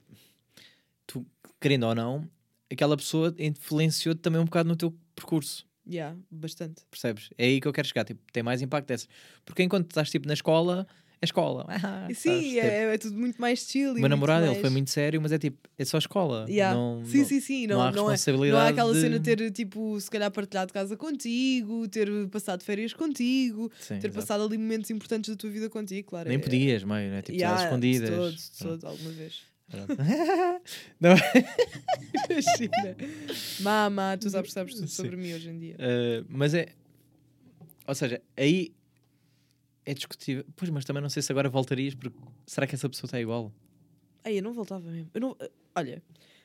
tu querendo ou não, aquela pessoa influenciou-te também um bocado no teu percurso. Yeah, bastante. Percebes? É aí que eu quero chegar. Tipo, tem mais impacto dessas. Porque enquanto estás tipo na escola, é escola. Ah? <laughs> Sim, Tipo, é, é tudo muito mais chill. O meu namorado, ele mais- foi muito sério, mas é tipo, é só escola. Yeah. Não, sim, não- sim, sim. não Não, há não, é, não há responsabilidade aquela de- cena de ter, tipo, se calhar partilhado casa contigo, ter passado férias contigo, Sim, ter exato. passado ali momentos importantes da tua vida contigo, claro. Nem é- podias, meio, né? Tipo, Yeah, escondidas. Todos, todos, alguma vez. Não, <laughs> Imagina. Mama, tu sabes, sabes tudo Sim. sobre mim hoje em dia. Uh, mas é. Ou seja, aí é discutível. Pois, mas também não sei se agora voltarias, porque será que essa pessoa está igual? Aí eu não voltava mesmo. Eu não, olha,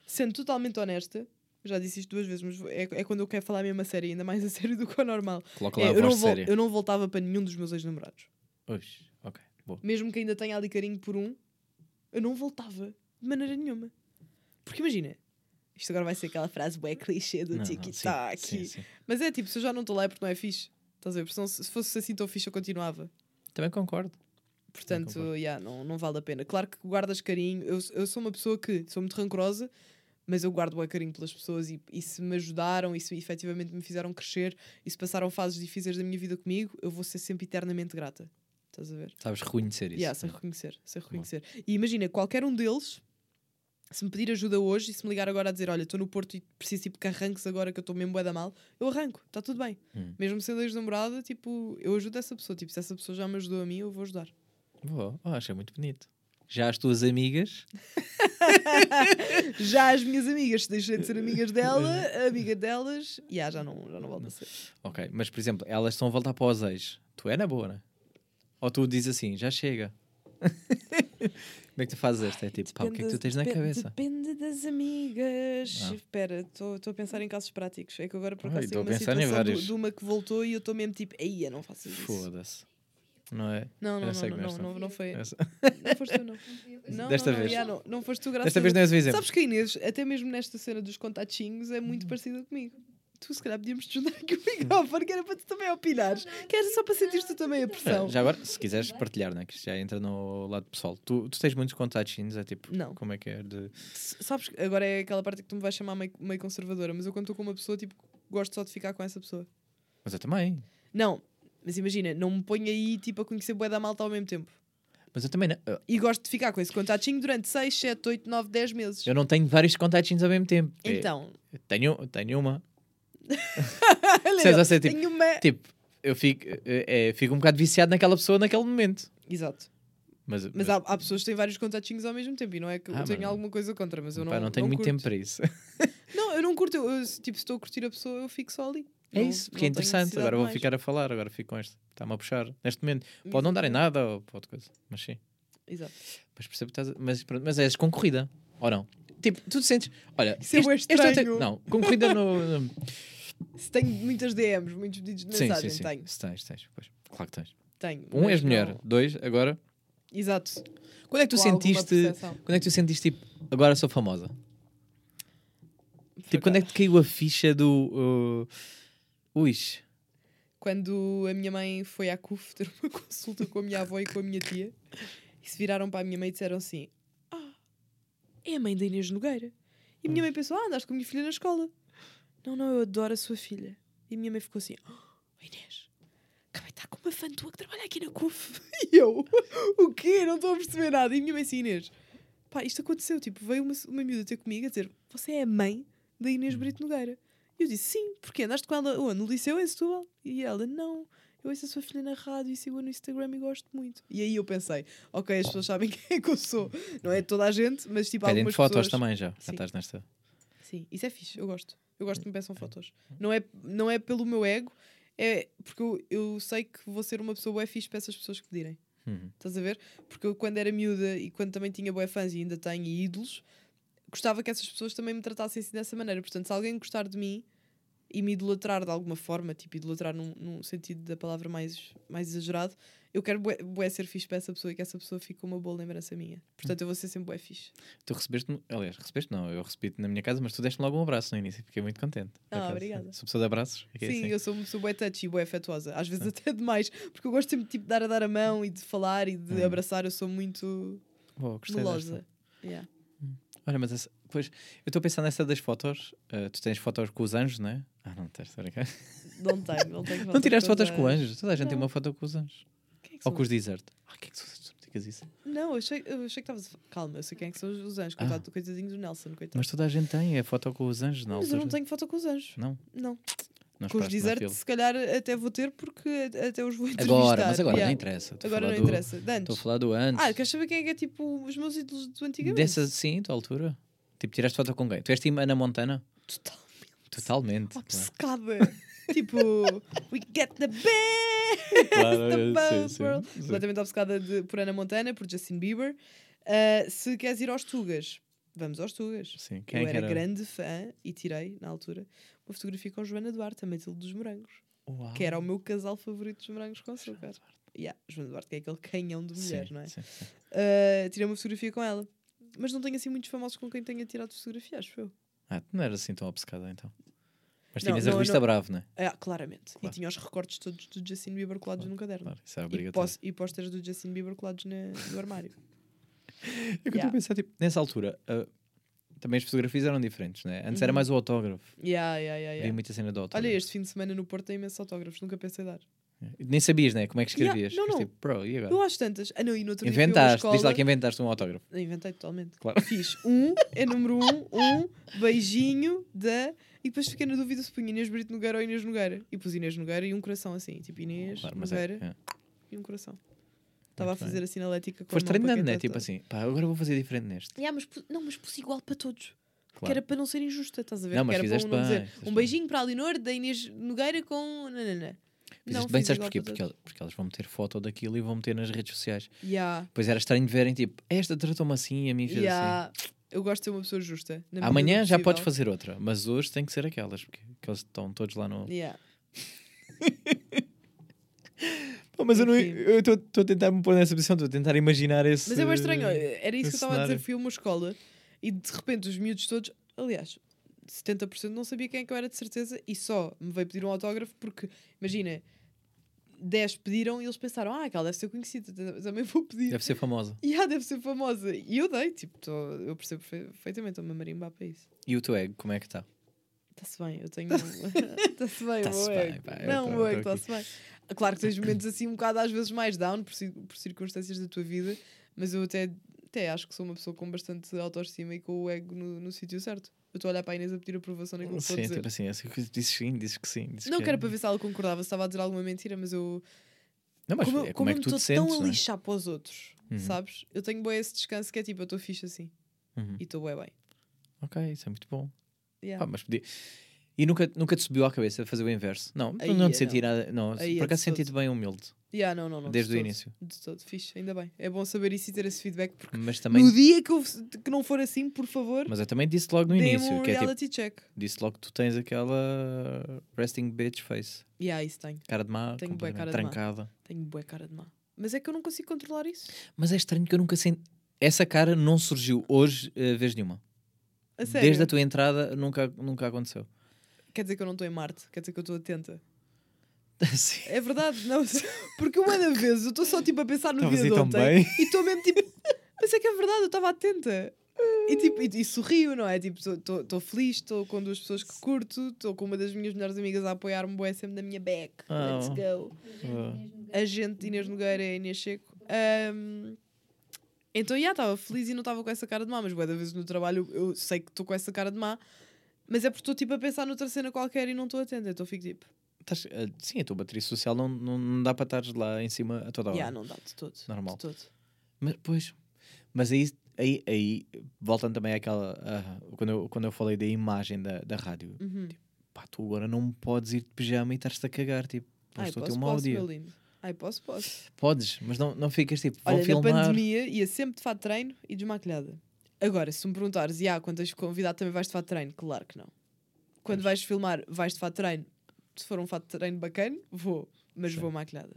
sendo totalmente honesta, já disse isto duas vezes, mas é, é quando eu quero falar mesmo a sério, ainda mais a <laughs> sério do que o normal. Coloca É, lá a eu, não vol- eu não voltava para nenhum dos meus ex-namorados. Oxe, ok, boa. Mesmo que ainda tenha ali carinho por um, eu não voltava de maneira nenhuma. Porque imagina, isto agora vai ser aquela frase bué clichê do sim. Mas é tipo, se eu já não estou lá é porque não é fixe. Estás a ver? Porque se se fosse assim tão fixe, eu continuava. Também concordo. Portanto, concordo. yeah, não, não vale a pena. Claro que guardas carinho. Eu, eu sou uma pessoa que sou muito rancorosa, mas eu guardo bem carinho pelas pessoas e, e se me ajudaram e se efetivamente me fizeram crescer e se passaram fases difíceis da minha vida comigo, eu vou ser sempre eternamente grata. Estás a ver? Sabes reconhecer isso. Yeah, sei reconhecer, sei reconhecer. E imagina, qualquer um deles, se me pedir ajuda hoje e se me ligar agora a dizer, olha, estou no Porto e preciso tipo que arranques agora que eu estou mesmo bué da mal, eu arranco, está tudo bem. Hum. Mesmo sendo ex-namorada, tipo, eu ajudo essa pessoa. Tipo, se essa pessoa já me ajudou a mim, eu vou ajudar. Boa, oh, achei muito bonito. Já as tuas amigas, <laughs> Já as minhas amigas, se deixei de ser amigas dela, <laughs> amiga delas, yeah, já não, já não volto a ser. ok, mas por exemplo, elas estão a voltar para os ex. Tu é na boa, né? Ou tu dizes assim, já chega. <laughs> Como é que tu fazes esta? É tipo, pá, o que é que tu tens na cabeça? Depende das amigas. Ah. Espera, estou a pensar em casos práticos. É que agora por acaso tenho uma situação do- de uma que voltou e eu estou mesmo tipo, ei, eu não faço isso. Foda-se. Não é? Não, não, não, não, não, não, não foi. Essa- Não foste tu, não. Não, Desta não, não, vez. yeah, não, não foste tu, graças Desta a vez não és o exemplo. Sabes que a Inês, até mesmo nesta cena dos contatinhos, é Hum. muito parecida comigo. Tu, se calhar, podíamos te juntar aqui o microfone, que era para tu também opinares. Que era só para sentir tu também a pressão. Já agora, se quiseres partilhar, né? que isto já entra no lado pessoal. Tu, tu tens muitos contatinhos, é tipo, Não. como é que é? De... Sabes, que agora é aquela parte que tu me vais chamar meio, meio conservadora, mas eu quando estou com uma pessoa, tipo, gosto só de ficar com essa pessoa. Mas eu também. Não, mas imagina, não me ponho aí, tipo, a conhecer bué da malta ao mesmo tempo. Mas eu também não. eu- E gosto de ficar com esse contatinho durante 6, 7, 8, 9, 10 meses. Eu não tenho vários contatinhos ao mesmo tempo. É, Então, eu tenho, tenho uma. Seja, tipo, uma... tipo, eu fico, é, é, fico um bocado viciado naquela pessoa naquele momento. Exato. Mas, Mas há, há pessoas que têm vários contatinhos ao mesmo tempo e não é que Ah, eu tenho mas- alguma coisa contra, mas eu não pá, não tenho muito curto. tempo para isso. <laughs> <laughs> Não, eu não curto. Eu, tipo, se estou a curtir a pessoa, eu fico só ali. É Não- isso, não porque é interessante. Agora vou ficar a falar, agora fico com esta. Está-me a puxar. Neste momento, pode não dar em nada ou pode coisa, mas sim. Exato. Mas percebo que estás. a- Mas, pronto, mas és concorrida, ou não? Tipo, tu te sentes. Olha, Isso é este- este estranho. te- Não, concorrida no. <laughs> Se tenho muitas DMs, muitos pedidos de sim, sim, mensagem, sim. tenho. Se tens, tens. Pois, claro que tens. tenho Um és mulher, não- dois, agora. Exato. Quando é que tu Com sentiste. Quando é que tu sentiste tipo, agora sou famosa? Foi Tipo, quando é que te caiu a ficha do. Uh, ui, Quando a minha mãe foi à CUF ter uma <laughs> consulta com a minha avó e com a minha tia, e se viraram para a minha mãe e disseram assim: Ah, é a mãe da Inês Nogueira. E a minha mãe pensou: Ah, andaste com a minha filha na escola. Não, não, eu adoro a sua filha. E a minha mãe ficou assim: Oh, Inês, acabei de estar com uma fã tua que trabalha aqui na CUF. <laughs> E eu: O quê? Não estou a perceber nada. E a minha mãe assim: Inês, pá, isto aconteceu. Tipo, veio uma, uma miúda ter comigo a dizer: Você é a mãe da Inês Brito Nogueira. E eu disse, sim, porque andaste com ela onde? no liceu em Setúbal? E ela, não, eu ouço a sua filha na rádio e sigo-a no Instagram e gosto muito. E aí eu pensei, ok, as pessoas sabem <laughs> quem é que eu sou. Não é toda a gente, mas tipo pedem algumas fotos pessoas... também já. Já estás nesta. Sim, isso é fixe, eu gosto. Eu gosto que me peçam fotos. Não é, não é pelo meu ego, é porque eu, eu sei que vou ser uma pessoa bué fixe para essas pessoas que pedirem. Uhum. Estás a ver? Porque eu, quando era miúda e quando também tinha bué fãs e ainda tenho e ídolos, gostava que essas pessoas também me tratassem assim dessa maneira. Portanto, se alguém gostar de mim e me idolatrar de alguma forma, tipo idolatrar num, num sentido da palavra mais, mais exagerado, eu quero bué, bué ser fixe para essa pessoa e que essa pessoa fique com uma boa lembrança minha. Portanto, eu vou ser sempre bué fixe. Tu recebeste aliás, recebeste não, eu recebi-te na minha casa, mas tu deste-me logo um abraço no início, fiquei muito contente. Ah, obrigada. Sou pessoa de abraços? fiquei Sim, assim. eu sou uma pessoa bué touchy e bué afetuosa. Às vezes até <laughs> demais, porque eu gosto sempre tipo, de dar a dar a mão e de falar e de Hum. abraçar. Eu sou muito Boa, gostei melosa. Yeah. Olha, mas essa- Pois, eu estou a pensar nessa das fotos. Ah, tu tens fotos com os anjos, não é? Ah, não tens, estou brincar. Não tenho, não tenho <laughs> Não tiraste fotos com anjos. anjos? Toda a gente tem Não. uma foto com os anjos. É que Ou são com os desertos. Ah, que é que tu me digas isso? Não, eu achei, eu achei que estavas. Calma, eu sei quem é que são os anjos. Coitado do coitadinho do Nelson, coitado. Mas toda a gente tem a foto com os anjos, não? Mas eu não tenho foto com os anjos. Não, Não. não com os desertos, se calhar até vou ter porque até os vou entrevistar. Agora, mas agora Yeah. não interessa. A Agora não do- interessa. Estou a falar do antes. Ah, queres saber quem é que é tipo os meus ídolos do antigamente? Dessa, sim, da altura. Tipo, tiraste foto com quem? Tu és time Ana Montana? Totalmente. Totalmente. claro. Obcecada. <laughs> tipo, we get the best Claro, the sim, both sim, world. sim. Completamente obcecada de- por Ana Montana, por Justin Bieber. Ah, se queres ir aos Tugas, vamos aos Tugas. Sim, quem Eu é que era, era? grande fã e tirei, na altura, uma fotografia com Joana Duarte, a Matilde dos Morangos, Uau. que era o meu casal favorito dos morangos com açúcar. Yeah, Joana Duarte, que é aquele canhão de mulher, Sim, não é? sim, sim. Ah, tirei uma fotografia com ela. Mas não tenho assim muitos famosos com quem tenha tirado fotografia, acho eu. Ah, tu não eras assim tão obcecada então. Mas Não, tinhas a não, revista não. Bravo, não é? Ah, claramente. Claro. E tinha os recortes todos do Justin Bieber colados no caderno. Claro, isso é E, obrigatório. e pósteres do Justin Bieber colados na- no armário. <laughs> É que eu estou a pensar, tipo, nessa altura, ah, também as fotografias eram diferentes, né? Antes era Uhum. mais o autógrafo. Yeah, yeah, yeah, Havia yeah. muita cena do autógrafo. Olha, este fim de semana no Porto tem imensos autógrafos, nunca pensei dar. Nem sabias, né? Como é que Yeah, escrevias? não, Mas, não. Tipo, e agora? Eu acho tantas. Ah, não, e no outro Inventaste, diz lá escola- que inventaste um autógrafo. Inventei totalmente. Claro. Fiz um, é número um, um, beijinho da. E depois fiquei na dúvida se punha Inês Brito Nogueira ou Inês Nogueira. E pus Inês Nogueira e um coração assim. Tipo Inês Claro, é, Nogueira é. e um coração. Estava a bem. fazer a sinalética com Foste treinando, né? Tipo assim, pá, agora vou fazer diferente neste. Yeah, mas não, mas pus igual para todos. Que Claro. era para não ser injusta, estás a ver? Não, que mas era para um não dizer bem, fizeste um bem. beijinho para a Leonor da Inês Nogueira com. Nanana. Fizeste bem, sabes porquê? Porque, porque elas vão meter foto daquilo e vão meter nas redes sociais. Yeah, Pois era estranho verem, tipo, esta tratou-me assim e a mim fez yeah. Eu gosto de ser uma pessoa justa. assim. Amanhã já podes fazer outra, mas hoje tem que ser aquelas, porque aqueles estão todos lá no. Yeah. <laughs> Pô, mas eu não- Enfim. eu estou a tentar me pôr nessa posição, estou a tentar imaginar esse. Mas é bem estranho, era isso que eu estava a dizer. Fui a uma escola e de repente os miúdos todos, aliás, 70% não sabia quem é que eu era de certeza e só me veio pedir um autógrafo porque, imagina, 10 pediram e eles pensaram, ah, aquela deve ser conhecida, também vou pedir. Deve ser famosa. <laughs> E ah, deve ser famosa. E eu dei, tipo, tô- eu percebo perfe- perfeitamente, estou-me a marimbar para isso. E o teu ego, como é que está? Está-se bem, eu tenho. <laughs> Está-se bem, meu bem, pá, Não, o ego está-se bem. Claro que tens momentos assim um bocado às vezes mais down por, por circunstâncias da tua vida, mas eu até, até acho que sou uma pessoa com bastante autoestima e com o ego no, no sítio certo. Eu estou a olhar para a Inês a pedir aprovação naquilo que estou a Sim, dizer. tipo assim, assim, dizes sim, dizes que sim. dizes Não, que era é. para ver se ela concordava, se estava a dizer alguma mentira, mas eu. Não, mas como é eu, como é que tu te estou tão a não é? lixar para os outros, Uhum. sabes? Eu tenho bem esse descanso que é tipo, eu estou fixe assim Uhum. e estou bem bem. Ok, isso é muito bom. Yeah. Pá, mas podia... E nunca, nunca te subiu à cabeça fazer o inverso? Não, Aí não é, te senti nada. Não, Aí é por acaso senti-te bem humilde, Yeah, não, não, não, de desde o início. De todo, fixe, ainda bem. É bom saber isso e ter esse feedback porque Mas também, no dia que, eu, que não for assim, por favor, mas eu também disse logo no início, um que é tipo, reality check. disse logo que tu tens aquela resting bitch face. Yeah, isso tenho. Cara de má, Tenho completamente cara de má. trancada. Tenho bué cara de má. Mas é que eu não consigo controlar isso. Mas é estranho que eu nunca senti. Essa cara não surgiu hoje, eh, vez nenhuma. A sério. Desde a tua entrada, nunca, nunca aconteceu. Quer dizer que eu não estou em Marte, quer dizer que eu estou atenta. <laughs> Sim. É verdade, não. <laughs> Porque uma das vezes eu estou só tipo a pensar no Estavas dia de ontem e estou mesmo tipo. Mas é que é verdade, eu estava atenta. E, tipo, e, e sorrio, não é? Tipo, estou feliz, estou com duas pessoas que curto, estou com uma das minhas melhores amigas a apoiar-me bué sempre na minha back. Let's Oh. go. Ah, A gente Inês Nogueira e Inês Checo. Ahm, então, já, estava feliz e não estava com essa cara de má, mas bué da vezes no trabalho eu, eu sei que estou com essa cara de má, mas é porque estou tipo a pensar noutra cena qualquer e não estou atenta, então fico tipo, estás- ah, sim, a tua bateria social não, não, não dá para estar lá em cima a toda hora. já, não dá de todo. Normal. De todo. Mas, pois, mas aí, aí, aí voltando também àquela. ah, quando, eu, quando eu falei da imagem da, da rádio, Uhum. pá, tu agora não podes ir de pijama e estar-te a cagar. Tipo, Ai, estou a ter posso, um mau posso, dia. Ai, posso, posso. Podes, mas não, não ficas tipo, Olha, filmar. na pandemia ia sempre de fato treino e desmaquilhada. Agora, se me perguntares, e ah, quando tens convidado também vais de fato treino? Claro que não. Quando vais filmar, vais de fato treino. Se for um fato de treino bacana, vou, mas Sim. vou maquilhada.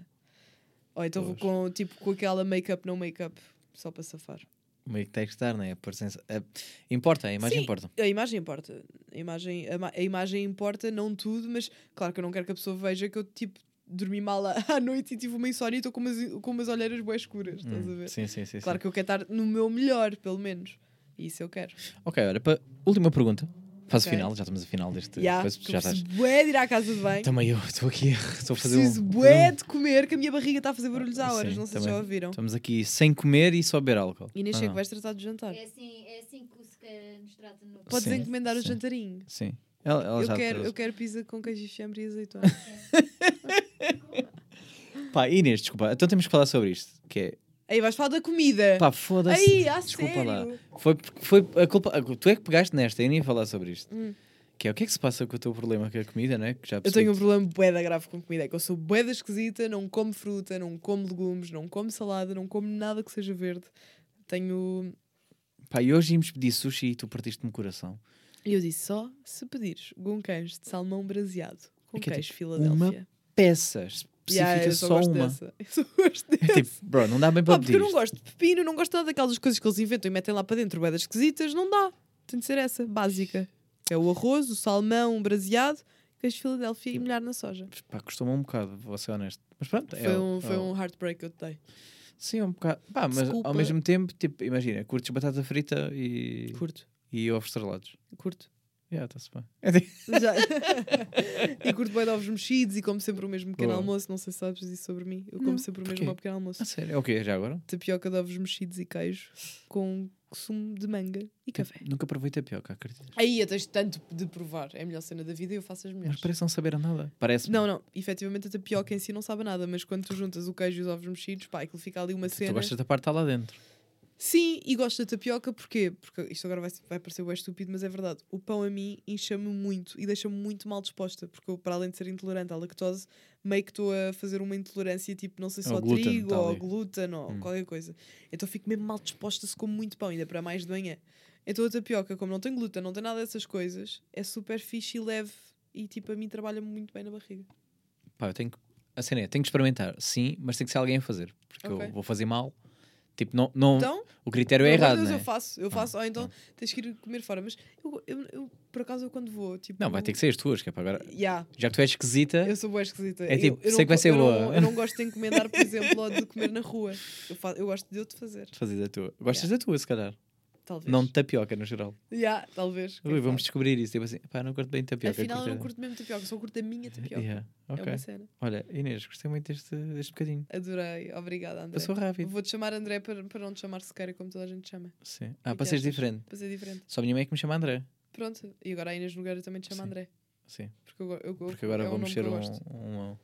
Ou então Pois. vou com, tipo, com aquela make-up, não make-up, só para safar. Meio que tem que estar, né? A presença- a- importa, a imagem Sim. importa. A imagem importa. A imagem, a, a imagem importa, não tudo, mas claro que eu não quero que a pessoa veja que eu, tipo, dormi mal à, <laughs> noite e tive uma insónia e estou com umas, com umas olheiras bem escuras, estás a Hum, ver? Sim, sim, sim. Claro sim. que eu quero estar no meu melhor, pelo menos. E isso eu quero. Ok, olha, última pergunta. Faz Ok. o final, já estamos a final deste. Que eu já estás. bué de ir à casa de banho. Também eu <laughs> estou aqui, estou a fazer um. Preciso bué de comer, que a minha barriga está a fazer barulhos há horas. Sim, não sei também. se já ouviram. Estamos aqui sem comer e só beber álcool. Inês, Ah, sei que não. vais tratar de jantar. É assim, é assim que o Sequeira nos trata no Podes Sim, encomendar o sim. jantarinho. Sim. Ela, ela Eu já quero, trouxe. eu quero pizza com queijo e fiambre e azeitona. <laughs> Pá, Inês, desculpa, então temos que falar sobre isto. Que é. Aí vais falar da comida. Pá, foda-se. Aí, a Desculpa sério. lá. Foi, foi a culpa. a- Tu é que pegaste nesta, eu nem ia falar sobre isto. Hum. Que é o que é que se passa com o teu problema com a comida, né? Que já Eu tenho um problema bué da grave com comida. É que eu sou bué da esquisita, não como fruta, não como legumes, não como salada, não como nada que seja verde. Tenho... Pá, e hoje íamos pedir sushi e tu partiste-me o coração. E eu disse só se pedires guncães de salmão braseado com É é queijo tipo Filadélfia. Peça específica Yeah, eu só, uma. dessa. <laughs> Eu só gosto É dessa. tipo, bro, não dá bem para Pá, porque pedir. eu não gosto de pepino, não gosto nada daquelas coisas que eles inventam e metem lá para dentro, bué das esquisitas, não dá. Tem de ser essa, básica. É o arroz, o salmão, o braseado, queijo Filadélfia e molhar na soja. Pá, custou-me um bocado, vou ser honesto. Mas pronto, é Foi, o- um, foi é um heartbreak que eu te dei. Sim, um bocado. Pá, mas Desculpa. ao mesmo tempo, tipo, imagina, curtes batata frita e, Curto, e ovos estrelados. curto. Já, está-se bem. É tipo- Já. <laughs> e curto bem de ovos mexidos e como sempre o mesmo pequeno Boa. almoço. Não sei se sabes isso sobre mim. Eu Não, como sempre o porquê? mesmo ao pequeno almoço. A sério, é o quê? Já agora? Tapioca de ovos mexidos e queijo com sumo de manga e café. Nunca provei tapioca, acreditas? Aí tens tanto de provar. É a melhor cena da vida e eu faço as melhores. Mas parece não saber a nada. Parece. Não, não. Efetivamente a tapioca em si não sabe a nada, mas quando tu juntas o queijo e os ovos mexidos, pá, aquilo fica ali uma Tu cena. gostas da parte que está lá dentro. Sim, e gosto da tapioca porquê? Porque isto agora vai, vai parecer bem estúpido, mas é verdade. O pão a mim incha-me muito e deixa-me muito mal disposta, porque eu, para além de ser intolerante à lactose, meio que estou a fazer uma intolerância tipo, não sei se Ao ao glúten, trigo ou ao ali. glúten ou Hum. qualquer coisa. Então fico mesmo mal disposta se como muito pão, ainda para mais de manhã. Então a tapioca, como não tem glúten, não tem nada dessas coisas, é super fixe e leve e tipo a mim trabalha muito bem na barriga. Pá, eu tenho que. A cena é, tenho que experimentar, sim, mas tem que ser alguém a fazer. Porque Ok. eu vou fazer mal. Tipo, não, não, Então, o critério é errado, Deus, não eu faço, eu faço. Ou então pronto. tens que ir comer fora. Mas eu, eu, eu, por acaso, eu quando vou, tipo. Não, vai ter que ser as tuas, que é para agora. Yeah, Já que tu és esquisita, eu sou boa esquisita. É Eu- tipo, eu sei não que vai ser eu não- boa. eu não <laughs> gosto de encomendar, por exemplo, ou de comer na rua. Eu, fa eu gosto de eu te fazer. fazer da tua. Gostas Yeah. da tua, se calhar. Talvez. Não de tapioca, no geral. Yeah, talvez. Ui, vamos sabe. descobrir isso. Tipo assim, pá, não curto bem tapioca. Afinal, eu não curto- mesmo tapioca, só curto a minha tapioca. Yeah, É ok. uma cena. Olha, Inês, gostei muito deste, deste bocadinho. Adorei. Obrigada, André. Passou rápido. Vou-te chamar André para, para não te chamar sequer como toda a gente chama. Sim. Ah, para seres diferente. Para ser diferente. Só a minha mãe é que me chama André. Pronto. E agora a Inês Nogueira também te chama Sim. André. Sim. Porque, eu, eu, Porque agora é um vamos nome ser que eu um, gosto. um-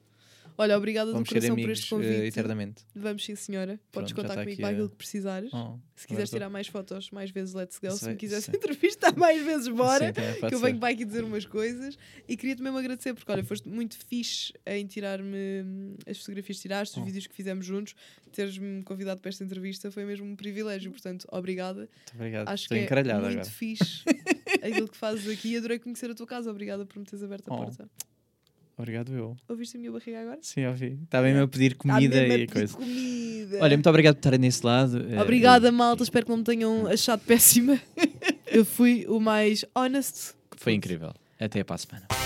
Olha, obrigada Vamos do coração por este eh, convite. eternamente. Vamos sim, senhora. Podes Pronto, contar comigo para aquilo que precisares. Oh, Se quiseres tirar mais fotos, mais vezes, let's go. Se Sei, me quiseres entrevistar <laughs> mais vezes, bora. Sim, também que eu venho para aqui dizer umas coisas e queria-te mesmo agradecer porque olha, foste muito fixe em tirar-me hum, as fotografias que tiraste, os Oh. vídeos que fizemos juntos, teres-me convidado para esta entrevista foi mesmo um privilégio, portanto, obrigada. Muito obrigado. Acho Estou que é muito agora. fixe <laughs> aquilo que fazes aqui adorei conhecer a tua casa. Obrigada por me teres aberto a Oh. porta. Obrigado, eu. Ouviste a minha barriga agora? Sim, ouvi. Está bem a pedir Tá comida a e pedir coisa. comida. Olha, muito obrigado por estarem desse lado. eh, Obrigada, e- malta. Espero que não me tenham achado péssima. <laughs> Eu fui o mais honest. Foi incrível. Até para a semana.